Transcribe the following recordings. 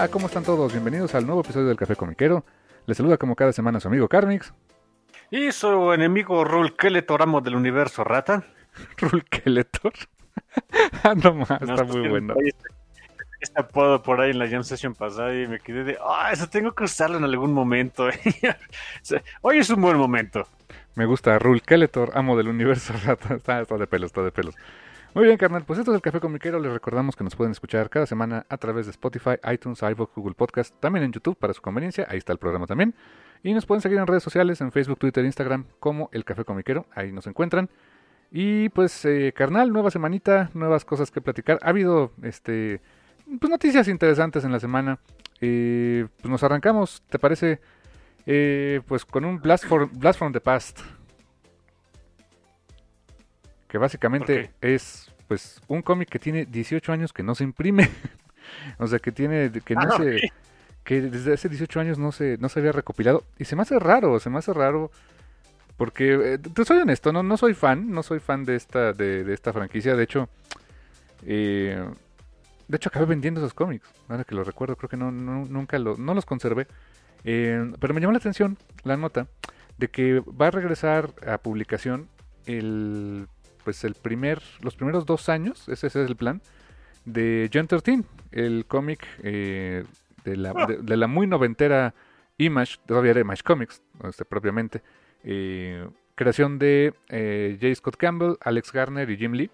Hola, ¿cómo están todos? Bienvenidos al nuevo episodio del Café Comiquero. Les saluda como cada semana su amigo Carmix. Y su enemigo Rulkeletor, amo del universo rata. Rulkeletor. ah, no más, No, está es muy bueno. Este, este apodo por ahí en la jam session pasada y me quedé de, ah, eso tengo que usarlo en algún momento. Sea, Hoy es un buen momento. Me gusta Rulkeletor, amo del universo rata. Está, está de pelos, está de pelos. Muy bien, carnal. Pues esto es el Café Comiquero. Les recordamos que nos pueden escuchar cada semana a través de Spotify, iTunes, iVoox, Google Podcast, también en YouTube para su conveniencia. Ahí está el programa también. Y nos pueden seguir en redes sociales, en Facebook, Twitter, Instagram, como El Café Comiquero. Ahí nos encuentran. Y pues, eh, carnal, nueva semanita, nuevas cosas que platicar. Ha habido, este, pues noticias interesantes en la semana. Eh, pues nos arrancamos, ¿te parece? Eh, pues con un Blast, for- Blast from the Past. Que básicamente es pues un cómic que tiene 18 años que no se imprime. o sea, que tiene que no Ah, se que desde hace 18 años no se no se había recopilado y se me hace raro, se me hace raro porque eh, te soy honesto, no no soy fan, no soy fan de esta de, de esta franquicia, de hecho eh, de hecho acabé vendiendo esos cómics, ahora que lo recuerdo, creo que no, no- nunca lo, no los conservé. Eh, pero me llamó la atención la nota de que va a regresar a publicación el pues el primer los primeros dos años ese, es el plan de John 13 el cómic eh, de, la, de, la muy noventera Image todavía era Image Comics este, propiamente eh, creación de eh, J. Scott Campbell Alex Garner y Jim Lee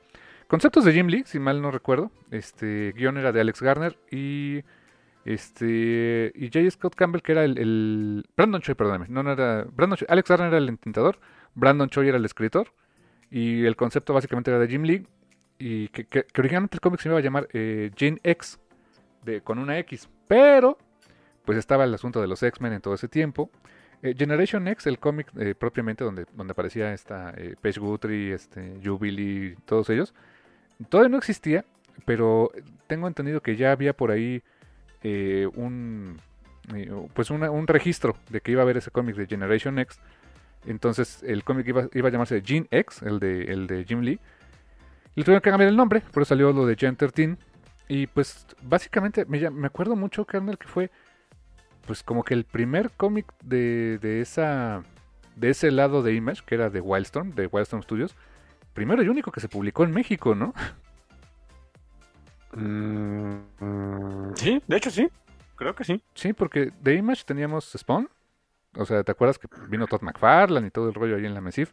conceptos de Jim Lee si mal no recuerdo este guion era de Alex Garner y este y J. Scott Campbell que era el, Brandon Choi perdóname no, no era Brandon Choi- Alex Garner era el entintador Brandon Choi era el escritor y el concepto básicamente era de Jim Lee y que, originalmente el cómic se iba a llamar eh, Gen X de, con una X pero pues estaba el asunto de los X-Men en todo ese tiempo. Eh, Generation X el cómic eh, propiamente donde, donde aparecía esta eh, Paige Guthrie este Jubilee todos ellos todavía no existía pero tengo entendido que ya había por ahí un pues una- un registro de que iba a haber ese cómic de Generation X entonces el cómic iba, iba a llamarse Gene X el de, el de Jim Lee y le tuvieron que cambiar el nombre por eso salió lo de Gen 13 y pues básicamente me, me acuerdo mucho carnal que fue pues como que el primer cómic de, de esa de ese lado de Image que era de Wildstorm de Wildstorm Studios primero y único que se publicó en México no Mm, mm, sí, de hecho sí. Creo que sí. Sí, porque de Image teníamos Spawn. O sea, ¿te acuerdas que vino Todd McFarlane y todo el rollo ahí en la Mesif?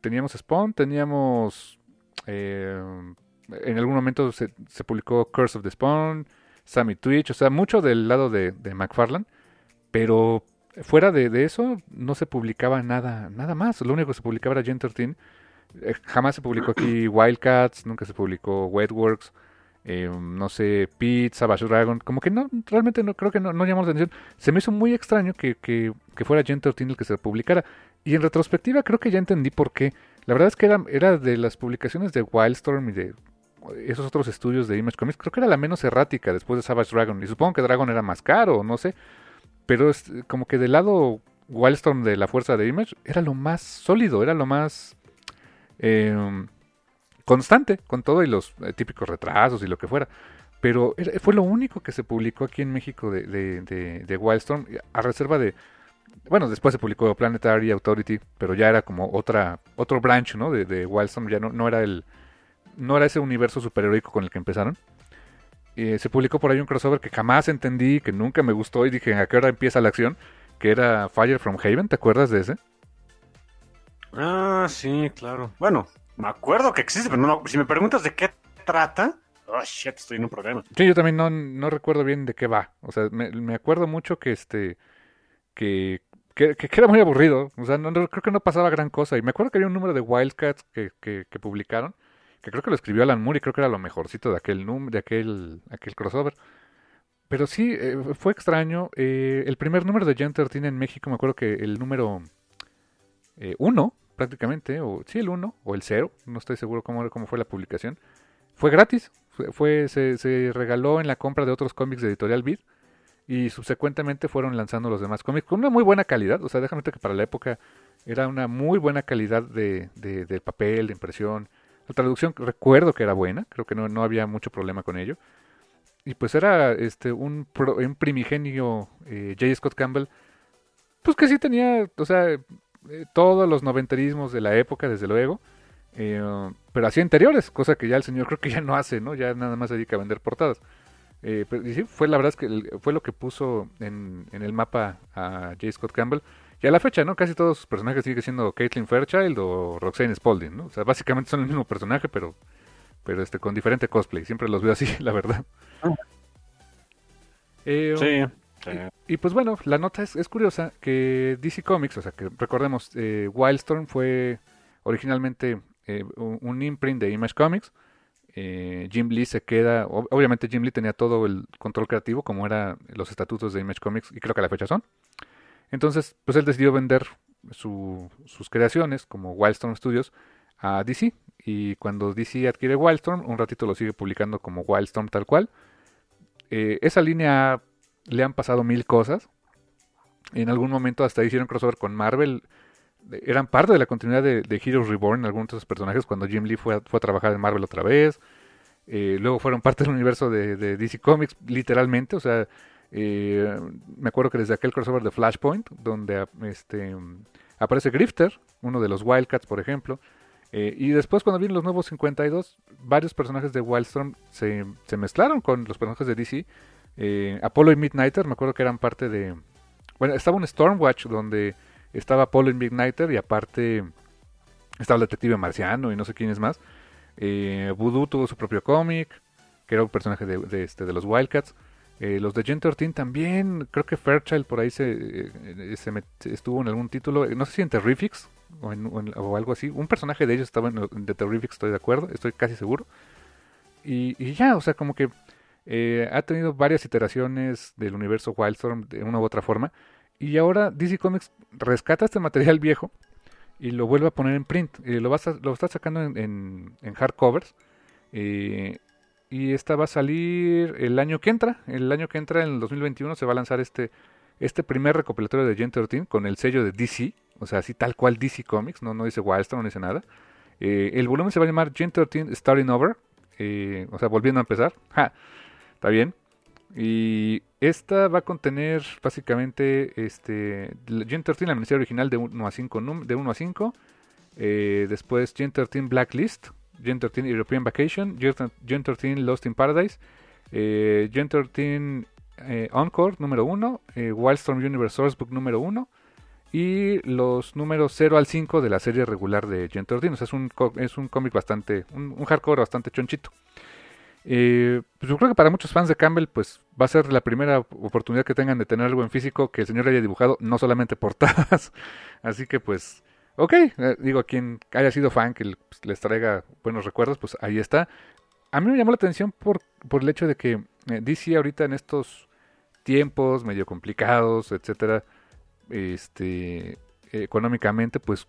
Teníamos Spawn, teníamos... eh, en algún momento se, se publicó Curse of the Spawn, Sammy Twitch, o sea, mucho del lado de, de McFarlane. Pero fuera de, eso no se publicaba nada, nada más. Lo único que se publicaba era Gen 13. Eh, jamás se publicó aquí Wildcats, nunca se publicó Wetworks eh, no sé, Pete, Savage Dragon, como que no, realmente no creo que no, no llamó la atención. Se me hizo muy extraño que, que, fuera Gen 13 el que se publicara. Y en retrospectiva creo que ya entendí por qué. La verdad es que era, era de las publicaciones de Wildstorm y de esos otros estudios de Image Comics, creo que era la menos errática después de Savage Dragon. Y supongo que Dragon era más caro, no sé. Pero es como que del lado Wildstorm de la fuerza de Image era lo más sólido, era lo más... eh, constante, con todo y los eh, típicos retrasos y lo que fuera. Pero fue lo único que se publicó aquí en México de, de, Wildstorm, a reserva de... Bueno, después se publicó Planetary Authority, pero ya era como otra otro branch, ¿no? De, de Wildstorm, ya no, no era el no era ese universo superheroico con el que empezaron. Eh, se publicó por ahí un crossover que jamás entendí, que nunca me gustó y dije, ¿a qué hora empieza la acción? Que era Fire from Haven, ¿te acuerdas de ese? Ah, sí, claro. Bueno, me acuerdo que existe, pero no, si me preguntas de qué trata, oh shit, estoy en un problema. Sí, yo también no, recuerdo bien de qué va. O sea, me, acuerdo mucho que este. Que, que, era muy aburrido. O sea, no, creo que no pasaba gran cosa. Y me acuerdo que había un número de Wildcats que, que publicaron que creo que lo escribió Alan Moore y creo que era lo mejorcito de aquel de aquel, aquel crossover. Pero sí, eh, fue extraño. Eh, el primer número de Gen 13 en México, me acuerdo que el número 1, eh, prácticamente, o sí, el 1 o el 0, no estoy seguro cómo, cómo fue la publicación, fue gratis. Fue, se, regaló en la compra de otros cómics de Editorial Beat y subsecuentemente fueron lanzando los demás cómics con una muy buena calidad. O sea, déjame que para la época era una muy buena calidad de, de, de papel, de impresión. La traducción recuerdo que era buena, creo que no, no había mucho problema con ello. Y pues era este un, un primigenio eh, J. Scott Campbell, pues que sí tenía, o sea, eh, todos los noventerismos de la época, desde luego, eh, pero hacía interiores, cosa que ya el señor creo que ya no hace, ¿no? Ya nada más se dedica a vender portadas. pero, y sí, fue la verdad es que fue lo que puso en, en el mapa a J. Scott Campbell. Y a la fecha, ¿no? Casi todos sus personajes siguen siendo Caitlin Fairchild o Roxanne Spaulding, ¿no? O sea, básicamente son el mismo personaje, pero, pero este, con diferente cosplay. Siempre los veo así, la verdad. Eh, sí. Y, pues bueno, la nota es, es, curiosa que DC Comics, o sea que recordemos, eh, Wildstorm fue originalmente eh, un, imprint de Image Comics. Jim Lee se queda, obviamente Jim Lee tenía todo el control creativo como eran los estatutos de Image Comics y creo que a la fecha son. Entonces, pues él decidió vender sus creaciones como Wildstorm Studios a DC. Y cuando DC adquiere Wildstorm, un ratito lo sigue publicando como Wildstorm tal cual. Eh, esa línea le han pasado mil cosas. En algún momento hasta hicieron crossover con Marvel. Eran parte de la continuidad de, Heroes Reborn, algunos de esos personajes, cuando Jim Lee fue a, fue a trabajar en Marvel otra vez. Eh, luego fueron parte del universo de, DC Comics, literalmente. O sea, eh, me acuerdo que desde aquel crossover de Flashpoint, donde este, aparece Grifter, uno de los Wildcats, por ejemplo. Eh, y después, cuando vienen los nuevos 52, varios personajes de Wildstorm se, se mezclaron con los personajes de DC. Eh, Apollo y Midnighter, me acuerdo que eran parte de. Bueno, estaba un Stormwatch donde estaba Apollo y Midnighter, y aparte estaba el Detective Marciano y no sé quién es más. Voodoo tuvo su propio cómic, que era un personaje de, este, de los Wildcats. Eh, los de Gen 13 también, creo que Fairchild por ahí se, eh, se estuvo en algún título, eh, no sé si en Terrifics o, algo así. Un personaje de ellos estaba en, de Terrifics, estoy de acuerdo, estoy casi seguro. Y, ya, o sea, como que ha tenido varias iteraciones del universo Wildstorm de una u otra forma. Y ahora DC Comics rescata este material viejo y lo vuelve a poner en print. Y lo, va lo está sacando en, hardcovers. Eh, y esta va a salir el año que entra. El año que entra, en el 2021, se va a lanzar este, este primer recopilatorio de Gen 13 con el sello de DC. O sea, así tal cual DC Comics. No, no dice Wildstorm, no dice nada. Eh, el volumen se va a llamar Gen 13 Starting Over. Eh, o sea, volviendo a empezar. Ja, está bien. Y esta va a contener básicamente este Gen 13, la miniserie original de 1 a 5. De 1 a 5. Eh, después Gen 13 Blacklist, Gen 13 European Vacation, Gen 13 Lost in Paradise, eh, Gen 13 eh, Encore número 1, eh, Wildstorm Universe Sourcebook número 1 y los números 0 al 5 de la serie regular de Gen 13. O sea, es un, es un cómic bastante, un, hardcore bastante chonchito. Eh, pues yo creo que para muchos fans de Campbell, pues va a ser la primera oportunidad que tengan de tener algo en físico que el señor haya dibujado, no solamente portadas. Así que pues Ok, eh, digo, quien haya sido fan que pues, les traiga buenos recuerdos, pues ahí está. A mí me llamó la atención por, por el hecho de que eh, DC ahorita en estos tiempos medio complicados, etcétera, este, económicamente, pues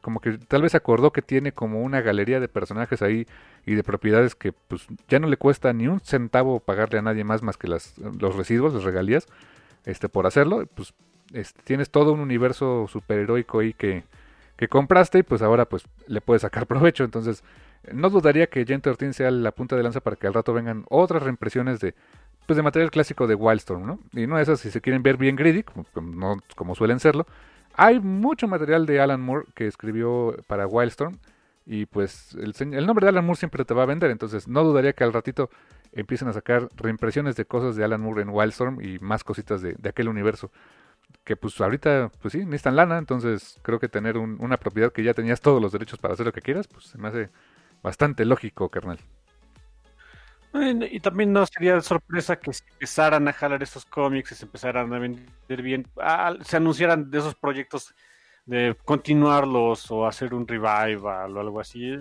como que tal vez acordó que tiene como una galería de personajes ahí y de propiedades que pues ya no le cuesta ni un centavo pagarle a nadie más más que las, los residuos, las regalías, este por hacerlo, pues este, tienes todo un universo superheroico ahí que que compraste y pues ahora pues le puedes sacar provecho. Entonces, no dudaría que Gen 13 sea la punta de lanza para que al rato vengan otras reimpresiones de pues de material clásico de Wildstorm, ¿no? Y no esas si se quieren ver bien greedy, no, como suelen serlo. Hay mucho material de Alan Moore que escribió para Wildstorm y pues el, el, nombre de Alan Moore siempre te va a vender, entonces no dudaría que al ratito empiecen a sacar reimpresiones de cosas de Alan Moore en Wildstorm y más cositas de, de aquel universo que pues ahorita, pues sí, necesitan lana, entonces creo que tener una propiedad que ya tenías todos los derechos para hacer lo que quieras, pues se me hace bastante lógico, carnal. Y también no sería sorpresa que se empezaran a jalar esos cómics, se empezaran a vender bien, se anunciaran de esos proyectos de continuarlos o hacer un revival o algo así.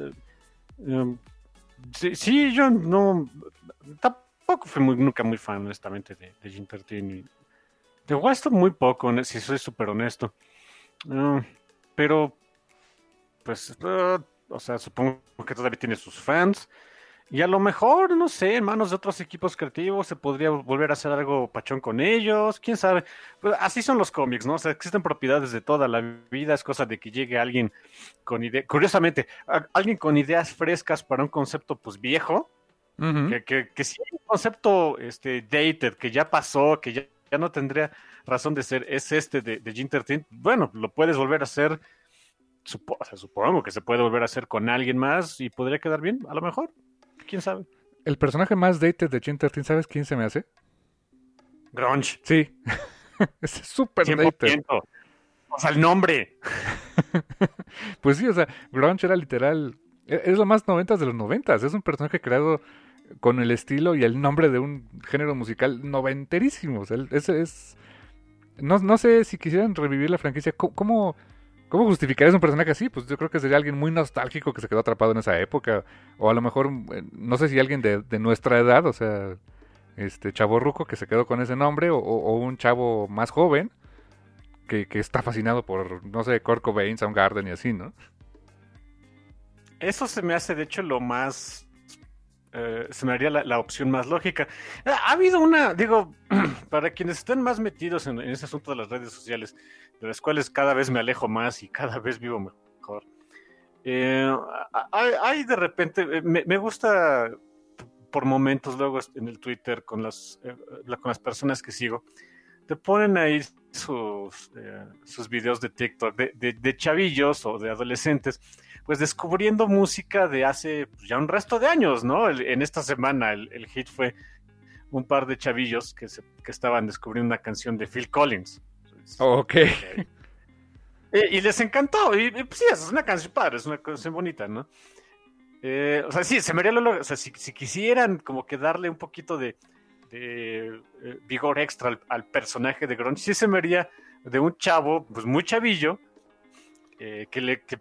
Em, sí, yo no, tampoco fui nunca muy fan, honestamente, de, de Jim de Weston muy poco, si soy súper honesto. Ah, pero, pues, ah, o sea, supongo que todavía tiene sus fans. Y a lo mejor, no sé, en manos de otros equipos creativos se podría volver a hacer algo pachón con ellos, quién sabe. Pues así son los cómics, ¿no? O sea, existen propiedades de toda la vida, es cosa de que llegue alguien con ideas, curiosamente, alguien con ideas frescas para un concepto pues viejo, que, que, que si hay un concepto este, dated, que ya pasó, que ya ya no tendría razón de ser, es este de, de Gin bueno, lo puedes volver a hacer, supongo que se puede volver a hacer con alguien más y podría quedar bien, a lo mejor, quién sabe. El personaje más dated de Gin ¿sabes quién se me hace? Grunge. Sí, es súper dated. O sea, el nombre. pues sí, o sea, Grunge era literal, e, es lo más noventas de los noventas, es un personaje creado con el estilo y el nombre de un género musical noventerísimo. ese es. No, no sé si quisieran revivir la franquicia. ¿Cómo, cómo justificarías un personaje así? Pues yo creo que sería alguien muy nostálgico que se quedó atrapado en esa época. O a lo mejor, eh, no sé si alguien de, nuestra edad, o sea, este chavo ruco que se quedó con ese nombre, o, un chavo más joven que, que, está fascinado por, no sé, Kurt Cobain, Soundgarden y así, ¿no? Eso se me hace, de hecho, lo más eh, se me haría la, opción más lógica. Ha habido una, digo, para quienes estén más metidos en, ese asunto de las redes sociales, de las cuales cada vez me alejo más y cada vez vivo mejor. Eh, hay, de repente, eh, me, gusta por momentos luego en el Twitter con las, con las personas que sigo, te ponen ahí sus, sus videos de TikTok de, de chavillos o de adolescentes pues descubriendo música de hace pues, ya un resto de años, ¿no? en esta semana el, hit fue un par de chavillos que, se, que estaban descubriendo una canción de Phil Collins. Ok. Y, les encantó. Y, pues, sí, es una canción padre, es una canción bonita, ¿no? Eh, o sea, sí, se me haría lo, o sea, si, quisieran como que darle un poquito de, eh, vigor extra al, personaje de Grunge, sí se me haría de un chavo, pues muy chavillo, eh, que, le, que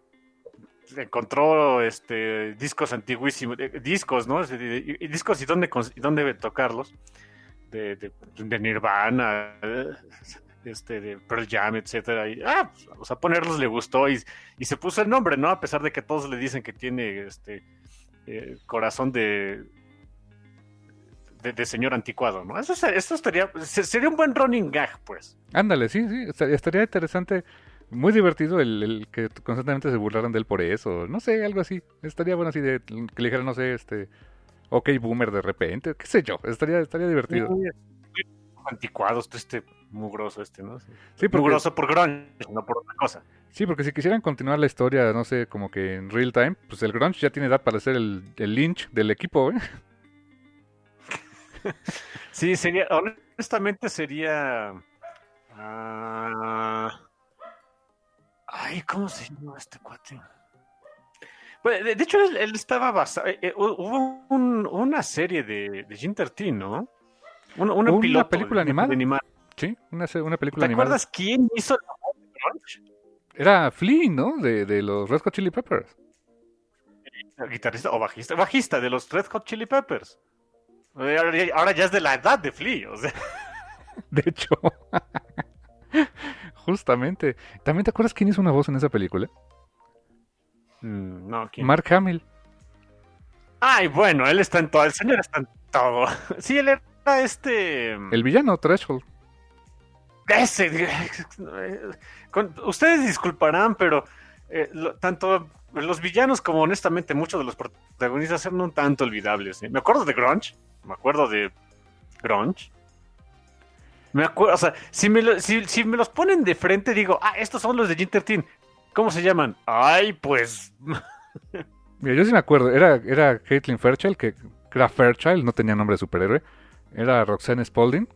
encontró este discos antiguísimos, eh, discos, ¿no? discos y dónde, y dónde tocarlos. De, de, Nirvana, este, de Pearl Jam, etcétera. Y, ah, pues, o sea, ponerlos le gustó y, y, se puso el nombre, ¿no? A pesar de que todos le dicen que tiene este eh, corazón de, de, señor anticuado, ¿no? Eso, eso estaría, sería un buen running gag, pues. Ándale, sí, sí, estaría interesante muy divertido el, que constantemente se burlaran de él por eso. No sé, algo así. Estaría bueno así de que le dijeran, no sé, este. Ok, boomer de repente, qué sé yo. Estaría, estaría divertido. Anticuados, este mugroso este, ¿no? Sí, mugroso por grunge, no por otra cosa. Sí, porque si quisieran continuar la historia, no sé, como que en real time, pues el grunge ya tiene edad para ser el, el lynch del equipo, ¿eh? sí, sería, honestamente sería... Uh, Ay, ¿cómo se llama este cuate? Pues, de, hecho, él, estaba basado. Eh, eh, hubo una serie de, de Ginter ¿no? Una, una, película animada. Sí, una, una película animada. ¿Te acuerdas quién hizo la Era Flea, ¿no? De, de los Red Hot Chili Peppers. Guitarrista o bajista. Bajista de los Red Hot Chili Peppers. Ahora ya es de la edad de Flea, o sea. De hecho. Justamente. ¿También te acuerdas quién hizo una voz en esa película? Mm, no, ¿quién? Mark Hamill. Ay, bueno, él está en todo. El señor está en todo. Sí, él era este. El villano, Threshold. Ese. ustedes disculparán, pero eh, lo- tanto los villanos como honestamente muchos de los protagonistas eran un tanto olvidables. ¿eh? Me acuerdo de Grunge, me acuerdo de Grunge. Me acuerdo, o sea, si me, lo- si, si me los ponen de frente, digo, ah, estos son los de Ginter Teen. ¿Cómo se llaman? Ay, pues. Mira, yo sí me acuerdo, era, era Caitlin Fairchild, que era Fairchild, no tenía nombre de superhéroe. Era Roxanne Spaulding,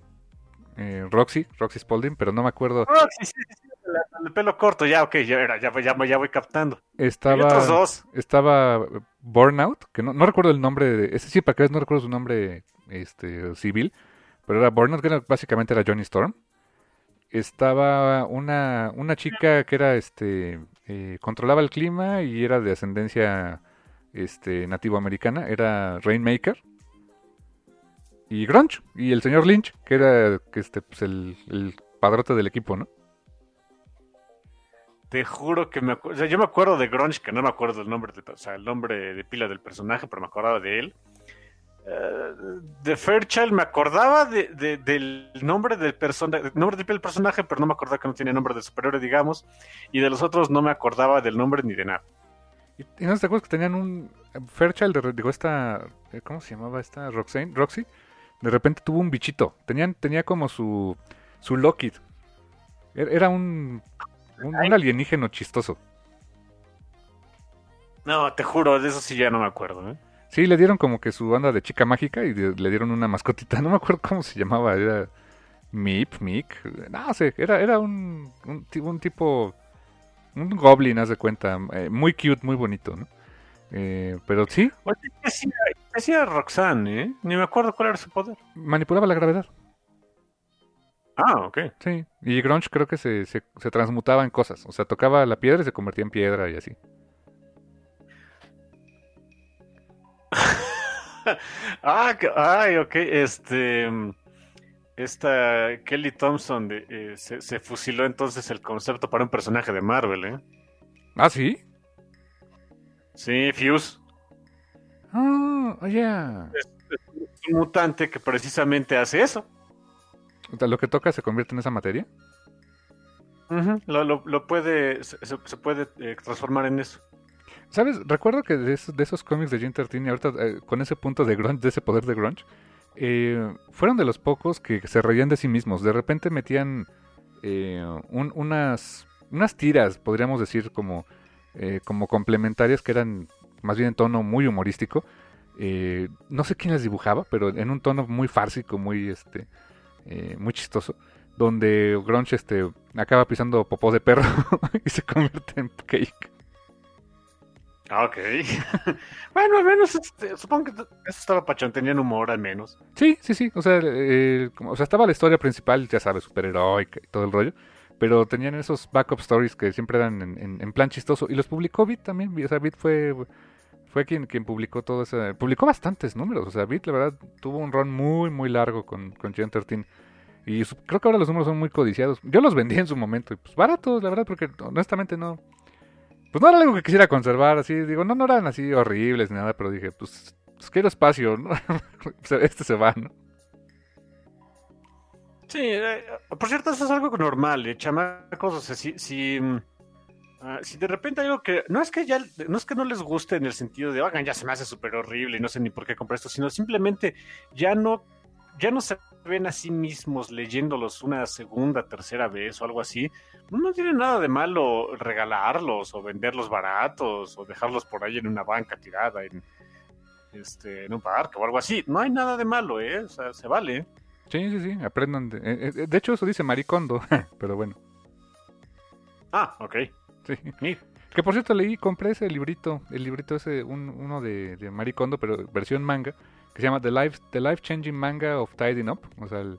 eh, Roxy, Roxy Spaulding, pero no me acuerdo. Ah, sí, sí, la- el pelo corto, ya, ok, ya, era, ya, ya, ya voy captando. Y otros Estaba, dos. estaba Burnout, que no, no recuerdo el nombre, de, ese sí, para que veas, no recuerdo su nombre este, civil, pero era Burnout, que era- básicamente era Johnny Storm. Estaba una, una chica que era, este, eh, controlaba el clima y era de ascendencia, este, nativoamericana, era Rainmaker. Y Grunge, y el señor Lynch, que era, que este, pues el, el padrote del equipo, ¿no? Te juro que me acuerdo. yo me acuerdo de Grunge, que no me acuerdo el nombre, del, o sea, el nombre de pila del personaje, pero me acordaba de él. Eh, de Fairchild me acordaba de, de- del nombre del personaje, nombre de pila del personaje, pero no me acordaba que no tenía nombre de superhéroe, digamos. Y de los otros no me acordaba del nombre ni de nada. Y, y no te acuerdas que tenían un Fairchild, de- digo, esta, ¿cómo se llamaba esta? Roxane, Roxy. De repente tuvo un bichito. Tenían, tenía como su, su Lockheed. Era era un, un, un alienígeno chistoso. No, te juro, de eso sí ya no me acuerdo. ¿eh? Sí, le dieron como que su banda de chica mágica y de- le dieron una mascotita. No me acuerdo cómo se llamaba. Era Meep, Mick. No sé, era, era un, un, un tipo, un goblin, haz de cuenta. eh, muy cute, muy bonito, ¿no? Eh, pero sí, Oye, ¿qué hacía, Roxanne, eh? Ni me acuerdo cuál era su poder. manipulaba la gravedad. Ah, ok. Sí, y Grunge creo que se, se, se transmutaba en cosas. O sea, tocaba la piedra y se convertía en piedra y así. ah, ay, ok, este... Esta Kelly Thompson de- eh, se, se fusiló entonces el concepto para un personaje de Marvel, ¿eh? Ah, sí. Sí, Fuse. Ah, oye. Un mutante que precisamente hace eso. O sea, lo que toca se convierte en esa materia. Lo, lo- lo puede, se, puede eh, transformar en eso. ¿Sabes? Recuerdo que de esos, de esos cómics de Jim Tertini, ahorita eh, con ese punto de grunge, de ese poder de grunge, eh, fueron de los pocos que se reían de sí mismos. De repente metían eh, un- unas, unas tiras, podríamos decir, como, eh, como complementarias que eran más bien en tono muy humorístico. Eh, no sé quién las dibujaba, pero en un tono muy fársico, muy este, eh, muy chistoso, donde Grunge este, acaba pisando popó de perro y se convierte en cake. Ah, Ok. bueno, al menos este, supongo que eso estaba pachón, tenían humor al menos. Sí, sí, sí. O sea, eh, como- o sea, estaba la historia principal, ya sabes, superheroica y todo el rollo. Pero tenían esos backup stories que siempre eran en, en- plan chistoso. Y los publicó Bit también. O sea, Bit fue, fue quien, quien publicó todo eso. Publicó bastantes números. O sea, Bit, la verdad, tuvo un run muy, muy largo con, con Gen 13. Y creo que ahora los números son muy codiciados. Yo los vendí en su momento. Y pues baratos, la verdad, porque honestamente no. Pues no era algo que quisiera conservar. Así, digo, no, no eran así horribles ni nada. Pero dije, pues, pues quiero espacio, ¿no? Este se va, ¿no? Sí, eh, por cierto, eso es algo normal, eh, chamacos, o sea, si, si, mm, ah, si de repente hay algo que, no es que ya, no es que no les guste en el sentido de, oigan, ya se me hace súper horrible y no sé ni por qué compré esto, sino simplemente ya no, ya no se ven a sí mismos leyéndolos una segunda, tercera vez o algo así, no tiene nada de malo regalarlos o venderlos baratos o dejarlos por ahí en una banca tirada en, este, en un parque o algo así, no hay nada de malo, eh, o sea, se vale. Sí, sí, sí, aprendan. De, eh, eh, de hecho, eso dice Maricondo, pero bueno. Ah, ok. Sí. Sí. Que por cierto, leí, compré ese librito, el librito ese, un- uno de, de Maricondo, pero versión manga, que se llama The Life, The Life Changing Manga of Tidying Up, o sea, el,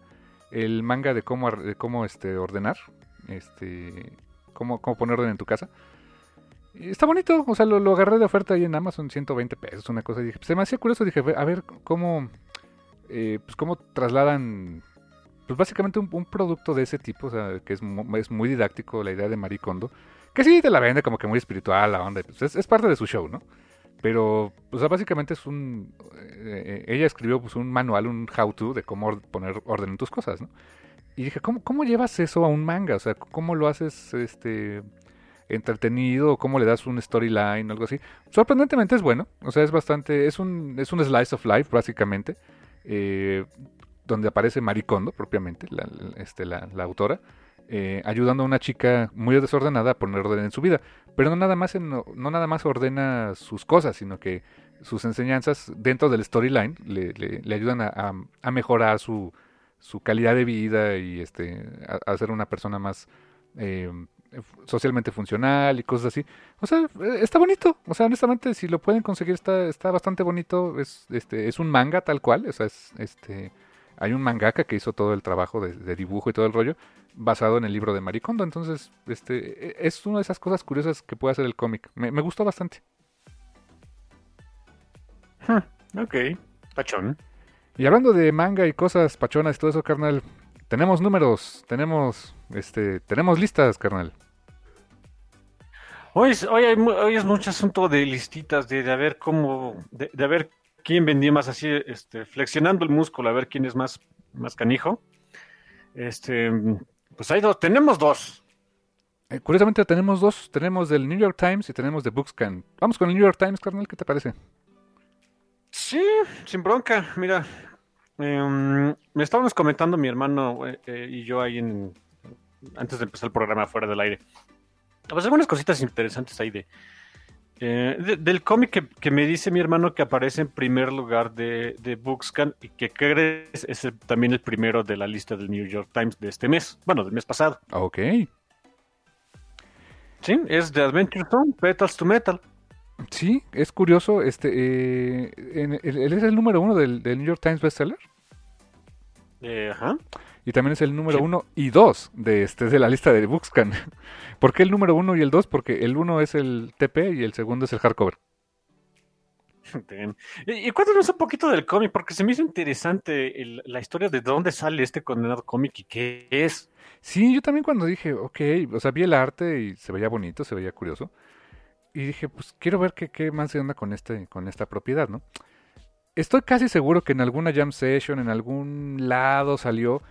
el manga de cómo, de cómo este, ordenar, este, cómo, cómo poner orden en tu casa. Está bonito, o sea, lo, lo agarré de oferta ahí en Amazon, 120 pesos, una cosa, y dije, se me hacía curioso, dije, a ver cómo, eh, pues cómo trasladan, pues básicamente un, producto de ese tipo, o sea, que es, es muy didáctico la idea de Maricondo, que sí te la vende como que muy espiritual la onda, pues es, parte de su show, ¿no? Pero, o sea, básicamente es un... eh, eh, ella escribió pues un manual, un how-to de cómo poner orden en tus cosas, ¿no? Y dije, ¿cómo, ¿cómo llevas eso a un manga? O sea, ¿cómo lo haces, este... entretenido cómo le das un storyline algo así. Sorprendentemente es bueno, o sea, es bastante, es un, es un slice of life básicamente, eh, donde aparece Maricondo propiamente, la, este, la, autora, eh, ayudando a una chica muy desordenada a poner orden en su vida, pero no nada más, no, nada más ordena sus cosas, sino que sus enseñanzas dentro del storyline le, ayudan a, mejorar su, calidad de vida y este, a, a ser una persona más eh, socialmente funcional y cosas así. O sea, eh, está bonito. O sea, honestamente, si lo pueden conseguir, está, está bastante bonito. Es, este, es un manga tal cual. O sea, es, este, hay un mangaka que hizo todo el trabajo de, dibujo y todo el rollo basado en el libro de Maricondo. Entonces, este, e, es una de esas cosas curiosas que puede hacer el cómic. Me, gustó bastante. ok, pachón. Y hablando de manga y cosas pachonas y todo eso, carnal, tenemos números, tenemos, este, tenemos listas, carnal. Hoy es, hoy, hoy es mucho asunto de listitas, de, de ver cómo, de, de, ver quién vendía más así, este, flexionando el músculo, a ver quién es más, más canijo. Este, pues hay dos, tenemos dos. Eh, curiosamente tenemos dos, tenemos del New York Times y tenemos de Bookscan. Vamos con el New York Times, carnal, ¿qué te parece? Sí, sin bronca. Mira, eh, me estábamos comentando mi hermano eh, eh, y yo ahí en, antes de empezar el programa fuera del aire. Pues algunas cositas interesantes ahí de, eh, del cómic que, me dice mi hermano que aparece en primer lugar de, de Bookscan y que crees es también el primero de la lista del New York Times de este mes, bueno, del mes pasado. Ok. Sí, es The Adventure Zone, Petals to Metal. Sí, es curioso. Este, eh, él es el número uno del, New York Times bestseller. Eh, ajá. Y también es el número uno y dos de, este, de la lista de Bookscan. ¿Por qué el número uno y el dos? Porque el uno es el TP y el segundo es el hardcover. Y cuéntanos un poquito del cómic, porque se me hizo interesante la historia de dónde sale este condenado cómic y qué es. Sí, yo también cuando dije, ok, o sea, vi el arte y se veía bonito, se veía curioso y dije, pues quiero ver qué, qué más se onda con, este, con esta propiedad, ¿no? Estoy casi seguro que en alguna jam session, en algún lado salió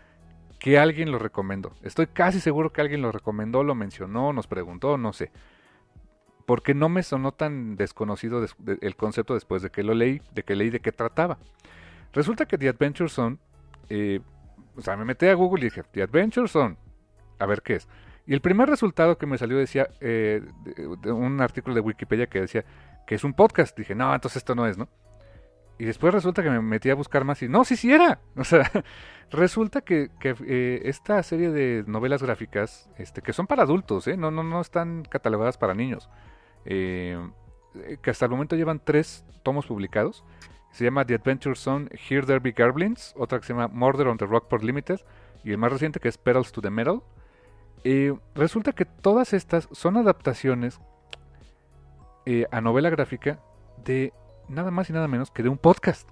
que alguien lo recomendó. Estoy casi seguro que alguien lo recomendó, lo mencionó, nos preguntó, no sé. Porque no me sonó tan desconocido el concepto después de que lo leí, de que leí de qué trataba. Resulta que The Adventure Zone, eh, o sea, me metí a Google y dije, The Adventure Zone, a ver qué es. Y el primer resultado que me salió decía, eh, un artículo de Wikipedia que decía que es un podcast. Dije, no, entonces esto no es, ¿no? Y después resulta que me metí a buscar más y no, sí, sí era. O sea, resulta que, eh, esta serie de novelas gráficas, este, que son para adultos, ¿eh? no, no, no están catalogadas para niños, que hasta el momento llevan tres tomos publicados. Se llama The Adventure Zone, Here There Be Garblins, otra que se llama Murder on the Rockport Limited, y el más reciente que es Perils to the Metal. Eh, resulta que todas estas son adaptaciones eh, a novela gráfica de nada más y nada menos que de un podcast.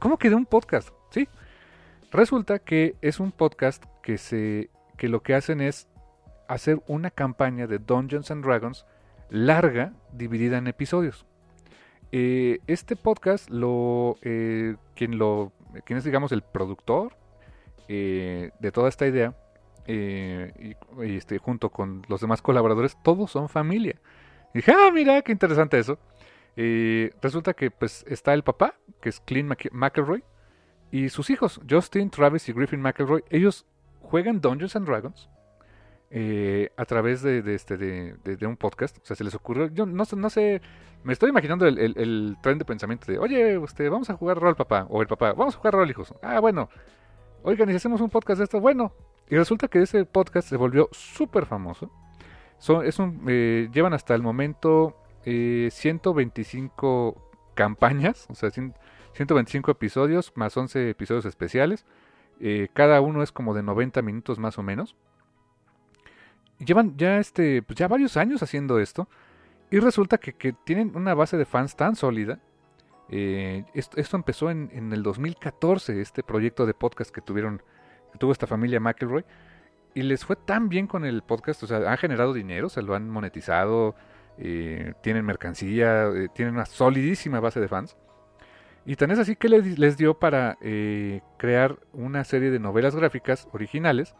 ¿Cómo que de un podcast? Sí. Resulta que es un podcast que se que lo que hacen es hacer una campaña de Dungeons and Dragons larga dividida en episodios. Eh, este podcast lo quien lo quien es digamos el productor de toda esta idea eh, y, este, junto con los demás colaboradores, todos son familia. Y dije, ah, mira, qué interesante eso. resulta que pues está el papá, que es Clint McElroy, y sus hijos, Justin, Travis y Griffin McElroy. Ellos juegan Dungeons and Dragons eh, a través de, este, de, un podcast. O sea, se les ocurrió, yo no, no sé, me estoy imaginando el, el, tren de pensamiento de, oye, usted, vamos a jugar rol papá, o el papá, vamos a jugar rol hijos. Ah, bueno, oigan, y si hacemos un podcast de esto, bueno, y resulta que ese podcast se volvió súper famoso. Son, eh, llevan hasta el momento 125 eh, campañas, o sea, 125 episodios, más 11 episodios especiales. Eh, cada uno es como de 90 minutos más o menos. Llevan ya, este, pues ya varios años haciendo esto. Y resulta que, tienen una base de fans tan sólida. esto, esto, empezó en, en, el 2014, este proyecto de podcast que tuvieron tuvo esta familia McElroy. Y les fue tan bien con el podcast, o sea, han generado dinero, se lo han monetizado, eh, tienen mercancía, eh, tienen una solidísima base de fans. Y tan es así que les, dio para eh, crear una serie de novelas gráficas originales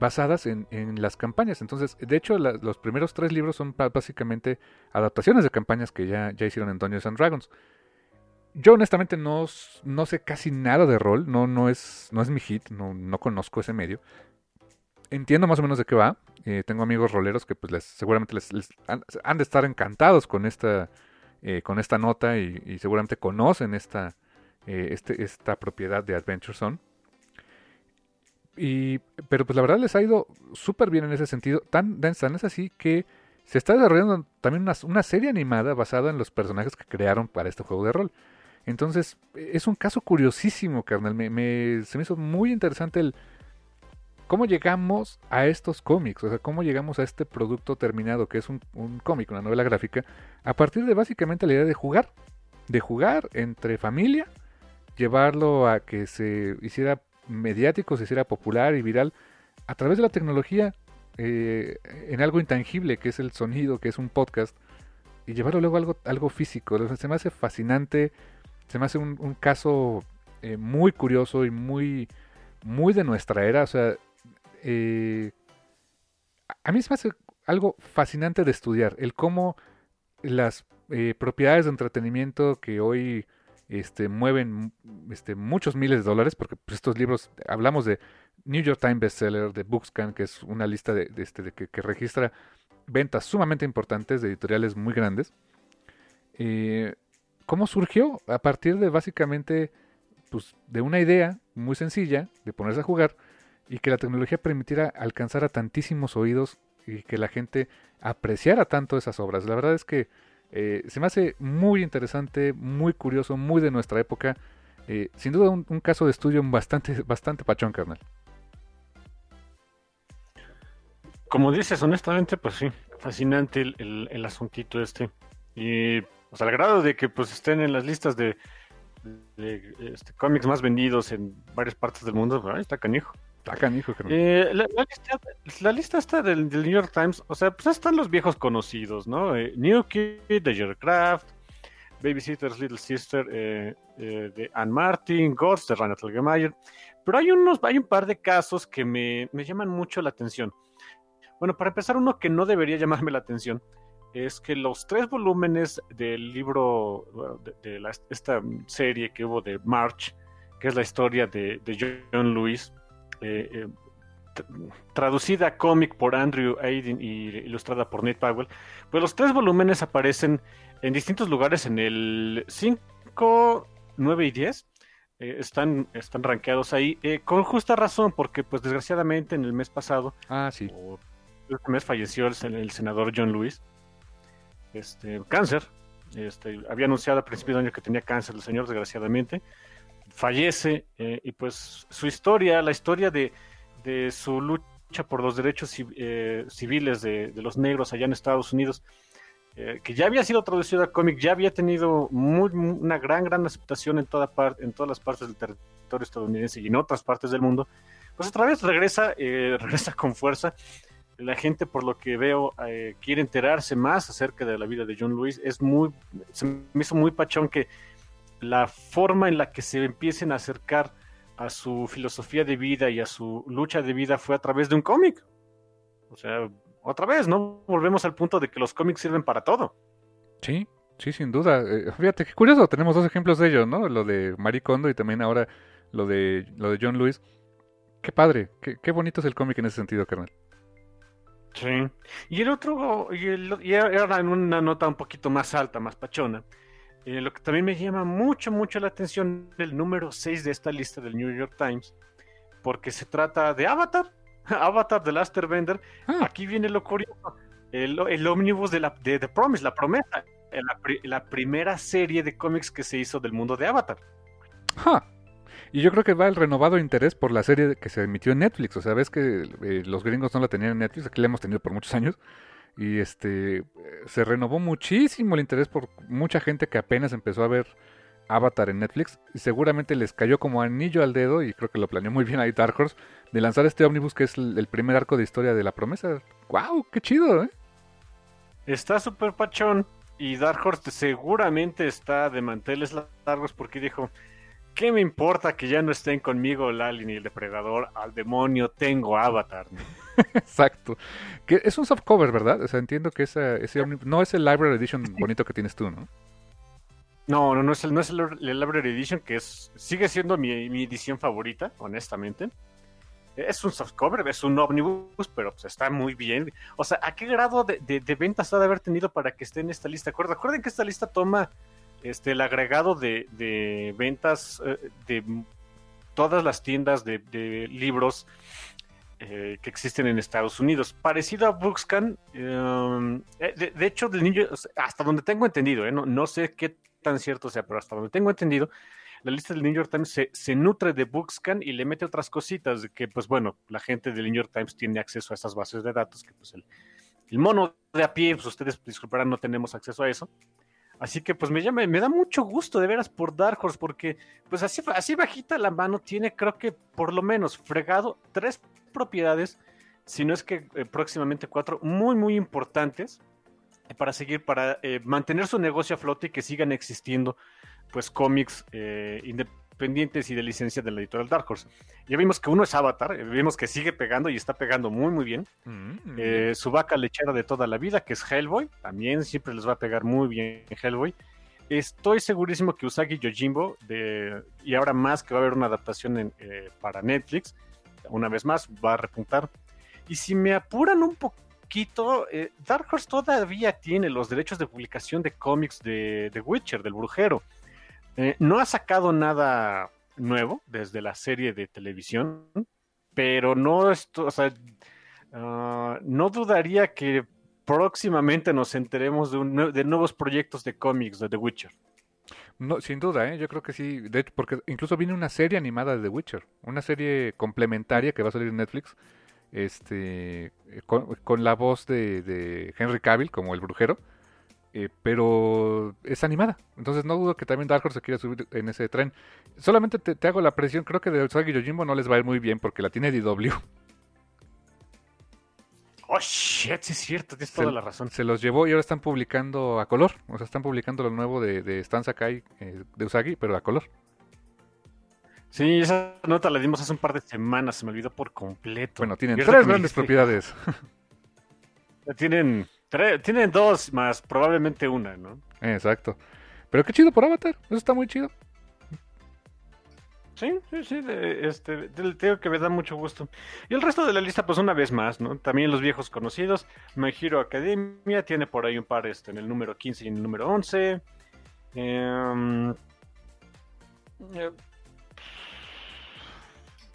basadas en, las campañas. Entonces, de hecho, los primeros tres libros son básicamente adaptaciones de campañas que ya, ya hicieron en Dungeons and Dragons. Yo honestamente no, no, sé casi nada de rol, no, no, es, no es mi hit, no, no conozco ese medio. Entiendo más o menos de qué va. Eh, tengo amigos roleros que pues seguramente les, han, de estar encantados con esta, eh, con esta nota y, y seguramente conocen esta, eh, este, esta propiedad de Adventure Zone. Y, pero pues la verdad les ha ido súper bien en ese sentido. Tan, tan es así que se está desarrollando también una, una, serie animada basada en los personajes que crearon para este juego de rol. Entonces, es un caso curiosísimo, carnal. Me, me, se me hizo muy interesante el cómo llegamos a estos cómics, o sea, cómo llegamos a este producto terminado que es un, cómic, una novela gráfica, a partir de básicamente la idea de jugar, de jugar entre familia, llevarlo a que se hiciera mediático, se hiciera popular y viral a través de la tecnología eh, en algo intangible que es el sonido, que es un podcast, y llevarlo luego a algo, algo físico. Se me hace fascinante, se me hace un, caso eh, muy curioso y muy, muy de nuestra era. O sea, eh, a mí se me hace algo fascinante de estudiar, el cómo las eh, propiedades de entretenimiento que hoy este, mueven este, muchos miles de dólares, porque pues, estos libros, hablamos de New York Times bestseller, de Bookscan, que es una lista de, este, que, registra ventas sumamente importantes de editoriales muy grandes. ¿Cómo surgió? A partir de básicamente pues, de una idea muy sencilla de ponerse a jugar y que la tecnología permitiera alcanzar a tantísimos oídos y que la gente apreciara tanto esas obras. La verdad es que eh, se me hace muy interesante, muy curioso, muy de nuestra época. Eh, sin duda un, caso de estudio bastante, bastante pachón, carnal. Como dices, honestamente, pues sí, fascinante el, el, el asuntito este. Y pues al grado de que pues estén en las listas de, de, de este, cómics más vendidos en varias partes del mundo, pues, está canijo. Está canijo, eh, la, la, lista, la, lista, está del, del, New York Times, o sea, pues están los viejos conocidos, ¿no? Eh, New Kid Jerry Craft, Babysitter's Little Sister eh, eh, de Anne Martin, Gods de Rana Telgemeier. Pero hay unos, hay un par de casos que me, me, llaman mucho la atención. Bueno, para empezar, uno que no debería llamarme la atención es que los tres volúmenes del libro de, de la, esta serie que hubo de March, que es la historia de, de John Lewis, eh, eh, traducida a cómic por Andrew Aiden y ilustrada por Nate Powell, pues los tres volúmenes aparecen en distintos lugares en el 5, 9 y 10. Eh, están, están rankeados ahí con justa razón, porque pues desgraciadamente en el mes pasado, ah, sí. este mes falleció el, el, senador John Lewis, este, cáncer, este, había anunciado a principios de año que tenía cáncer el señor, desgraciadamente, fallece eh, y pues su historia, la historia de, su lucha por los derechos eh, civiles de, los negros allá en Estados Unidos, eh, que ya había sido traducido a cómic, ya había tenido una gran, gran aceptación en, todas las partes del territorio estadounidense y en otras partes del mundo, pues otra vez regresa, regresa con fuerza. La gente, por lo que veo, quiere enterarse más acerca de la vida de John Lewis. Es muy, se me hizo muy pachón que la forma en la que se empiecen a acercar a su filosofía de vida y a su lucha de vida fue a través de un cómic. O sea, otra vez, ¿no? Volvemos al punto de que los cómics sirven para todo. Sí, sí, sin duda. Eh, fíjate, qué curioso, tenemos dos ejemplos de ellos, ¿no? Lo de Marie Kondo y también ahora lo de, lo de John Lewis. Qué padre, qué, qué bonito es el cómic en ese sentido, carnal. Sí. Y el otro, y, el, y era en una nota un poquito más alta, más pachona. Eh, lo que también me llama mucho, mucho la atención el número 6 de esta lista del New York Times, porque se trata de Avatar, Avatar de Laster Bender. Ah. Aquí viene lo curioso, el, el ómnibus de, la, de The Promise, la promesa, la, la, primera serie de cómics que se hizo del mundo de Avatar. Huh. Y yo creo que va el renovado interés por la serie que se emitió en Netflix. O sea, ves que eh, los gringos no la tenían en Netflix, aquí la hemos tenido por muchos años y este se renovó muchísimo el interés por mucha gente que apenas empezó a ver Avatar en Netflix y seguramente les cayó como anillo al dedo y creo que lo planeó muy bien ahí Dark Horse de lanzar este ómnibus que es el, primer arco de historia de la promesa. ¡Wow! ¡Qué chido! ¿eh? Está súper pachón y Dark Horse seguramente está de manteles largos porque dijo ¿qué me importa que ya no estén conmigo el alien y el depredador? Al demonio tengo Avatar. Exacto. Que es un softcover, ¿verdad? O sea, entiendo que esa, ese no es el Library Edition bonito que tienes tú, ¿no? No, no, no es el, no es el, Library Edition, que es sigue siendo mi, edición favorita, honestamente. Es un softcover, es un omnibus, pero pues está muy bien. O sea, ¿a qué grado de, de, ventas ha de haber tenido para que esté en esta lista? Recuerden que esta lista toma este, el agregado de, ventas eh, de todas las tiendas de, libros eh, que existen en Estados Unidos. Parecido a Bookscan, em, eh, de, hecho, del niño, hasta donde tengo entendido, no, no, sé qué tan cierto sea, pero hasta donde tengo entendido, la lista del New York Times se, nutre de Bookscan y le mete otras cositas que, pues bueno, la gente del New York Times tiene acceso a estas bases de datos, que pues el, el mono de a pie, pues ustedes disculparán, no tenemos acceso a eso. Así que pues me llama, me da mucho gusto de veras por Dark Horse, porque pues así, así bajita la mano tiene creo que por lo menos fregado tres propiedades, si no es que eh, próximamente cuatro, muy muy importantes para seguir, para eh, mantener su negocio a flote y que sigan existiendo pues cómics eh, pendientes y de licencia de la editorial Dark Horse. Ya vimos que uno es Avatar, eh, vimos que sigue pegando y está pegando muy, muy bien. Mm, eh, su vaca lechera de toda la vida, que es Hellboy, también siempre les va a pegar muy bien Hellboy. Estoy segurísimo que Usagi Yojimbo, de, y ahora más que va a haber una adaptación eh, para Netflix, una vez más, va a repuntar. Y si me apuran un poquito, Dark Horse todavía tiene los derechos de publicación de cómics de, de Witcher, del brujero. Eh, no ha sacado nada nuevo desde la serie de televisión, pero no esto, o sea, ah, no dudaría que próximamente nos enteremos de, de nuevos proyectos de cómics de The Witcher. No, sin duda, ¿eh? yo creo que sí, porque incluso viene una serie animada de The Witcher, una serie complementaria que va a salir en Netflix, este, con, la voz de, de Henry Cavill como el brujero, eh, pero es animada. Entonces no dudo que también Dark Horse se quiera subir en ese tren. Solamente te, hago la presión, creo que de Usagi Yojimbo no les va a ir muy bien porque la tiene DW. Oh shit, sí es cierto, tienes toda la razón. Se los llevó y ahora están publicando a color. O sea, están publicando lo nuevo de, de Stan Sakai eh, de Usagi, pero a color. Sí, esa nota la dimos hace un par de semanas, se me olvidó por completo. Bueno, tienen tres grandes propiedades. Tienen tienen dos más probablemente una, ¿no? Exacto. Pero qué chido por Avatar, eso está muy chido. Sí, sí, sí, este, tengo que me da mucho gusto. Y el resto de la lista, pues una vez más, ¿no? También los viejos conocidos. My Hero Academia tiene por ahí un par este, en el número 15 y en el número 11. Em, eh,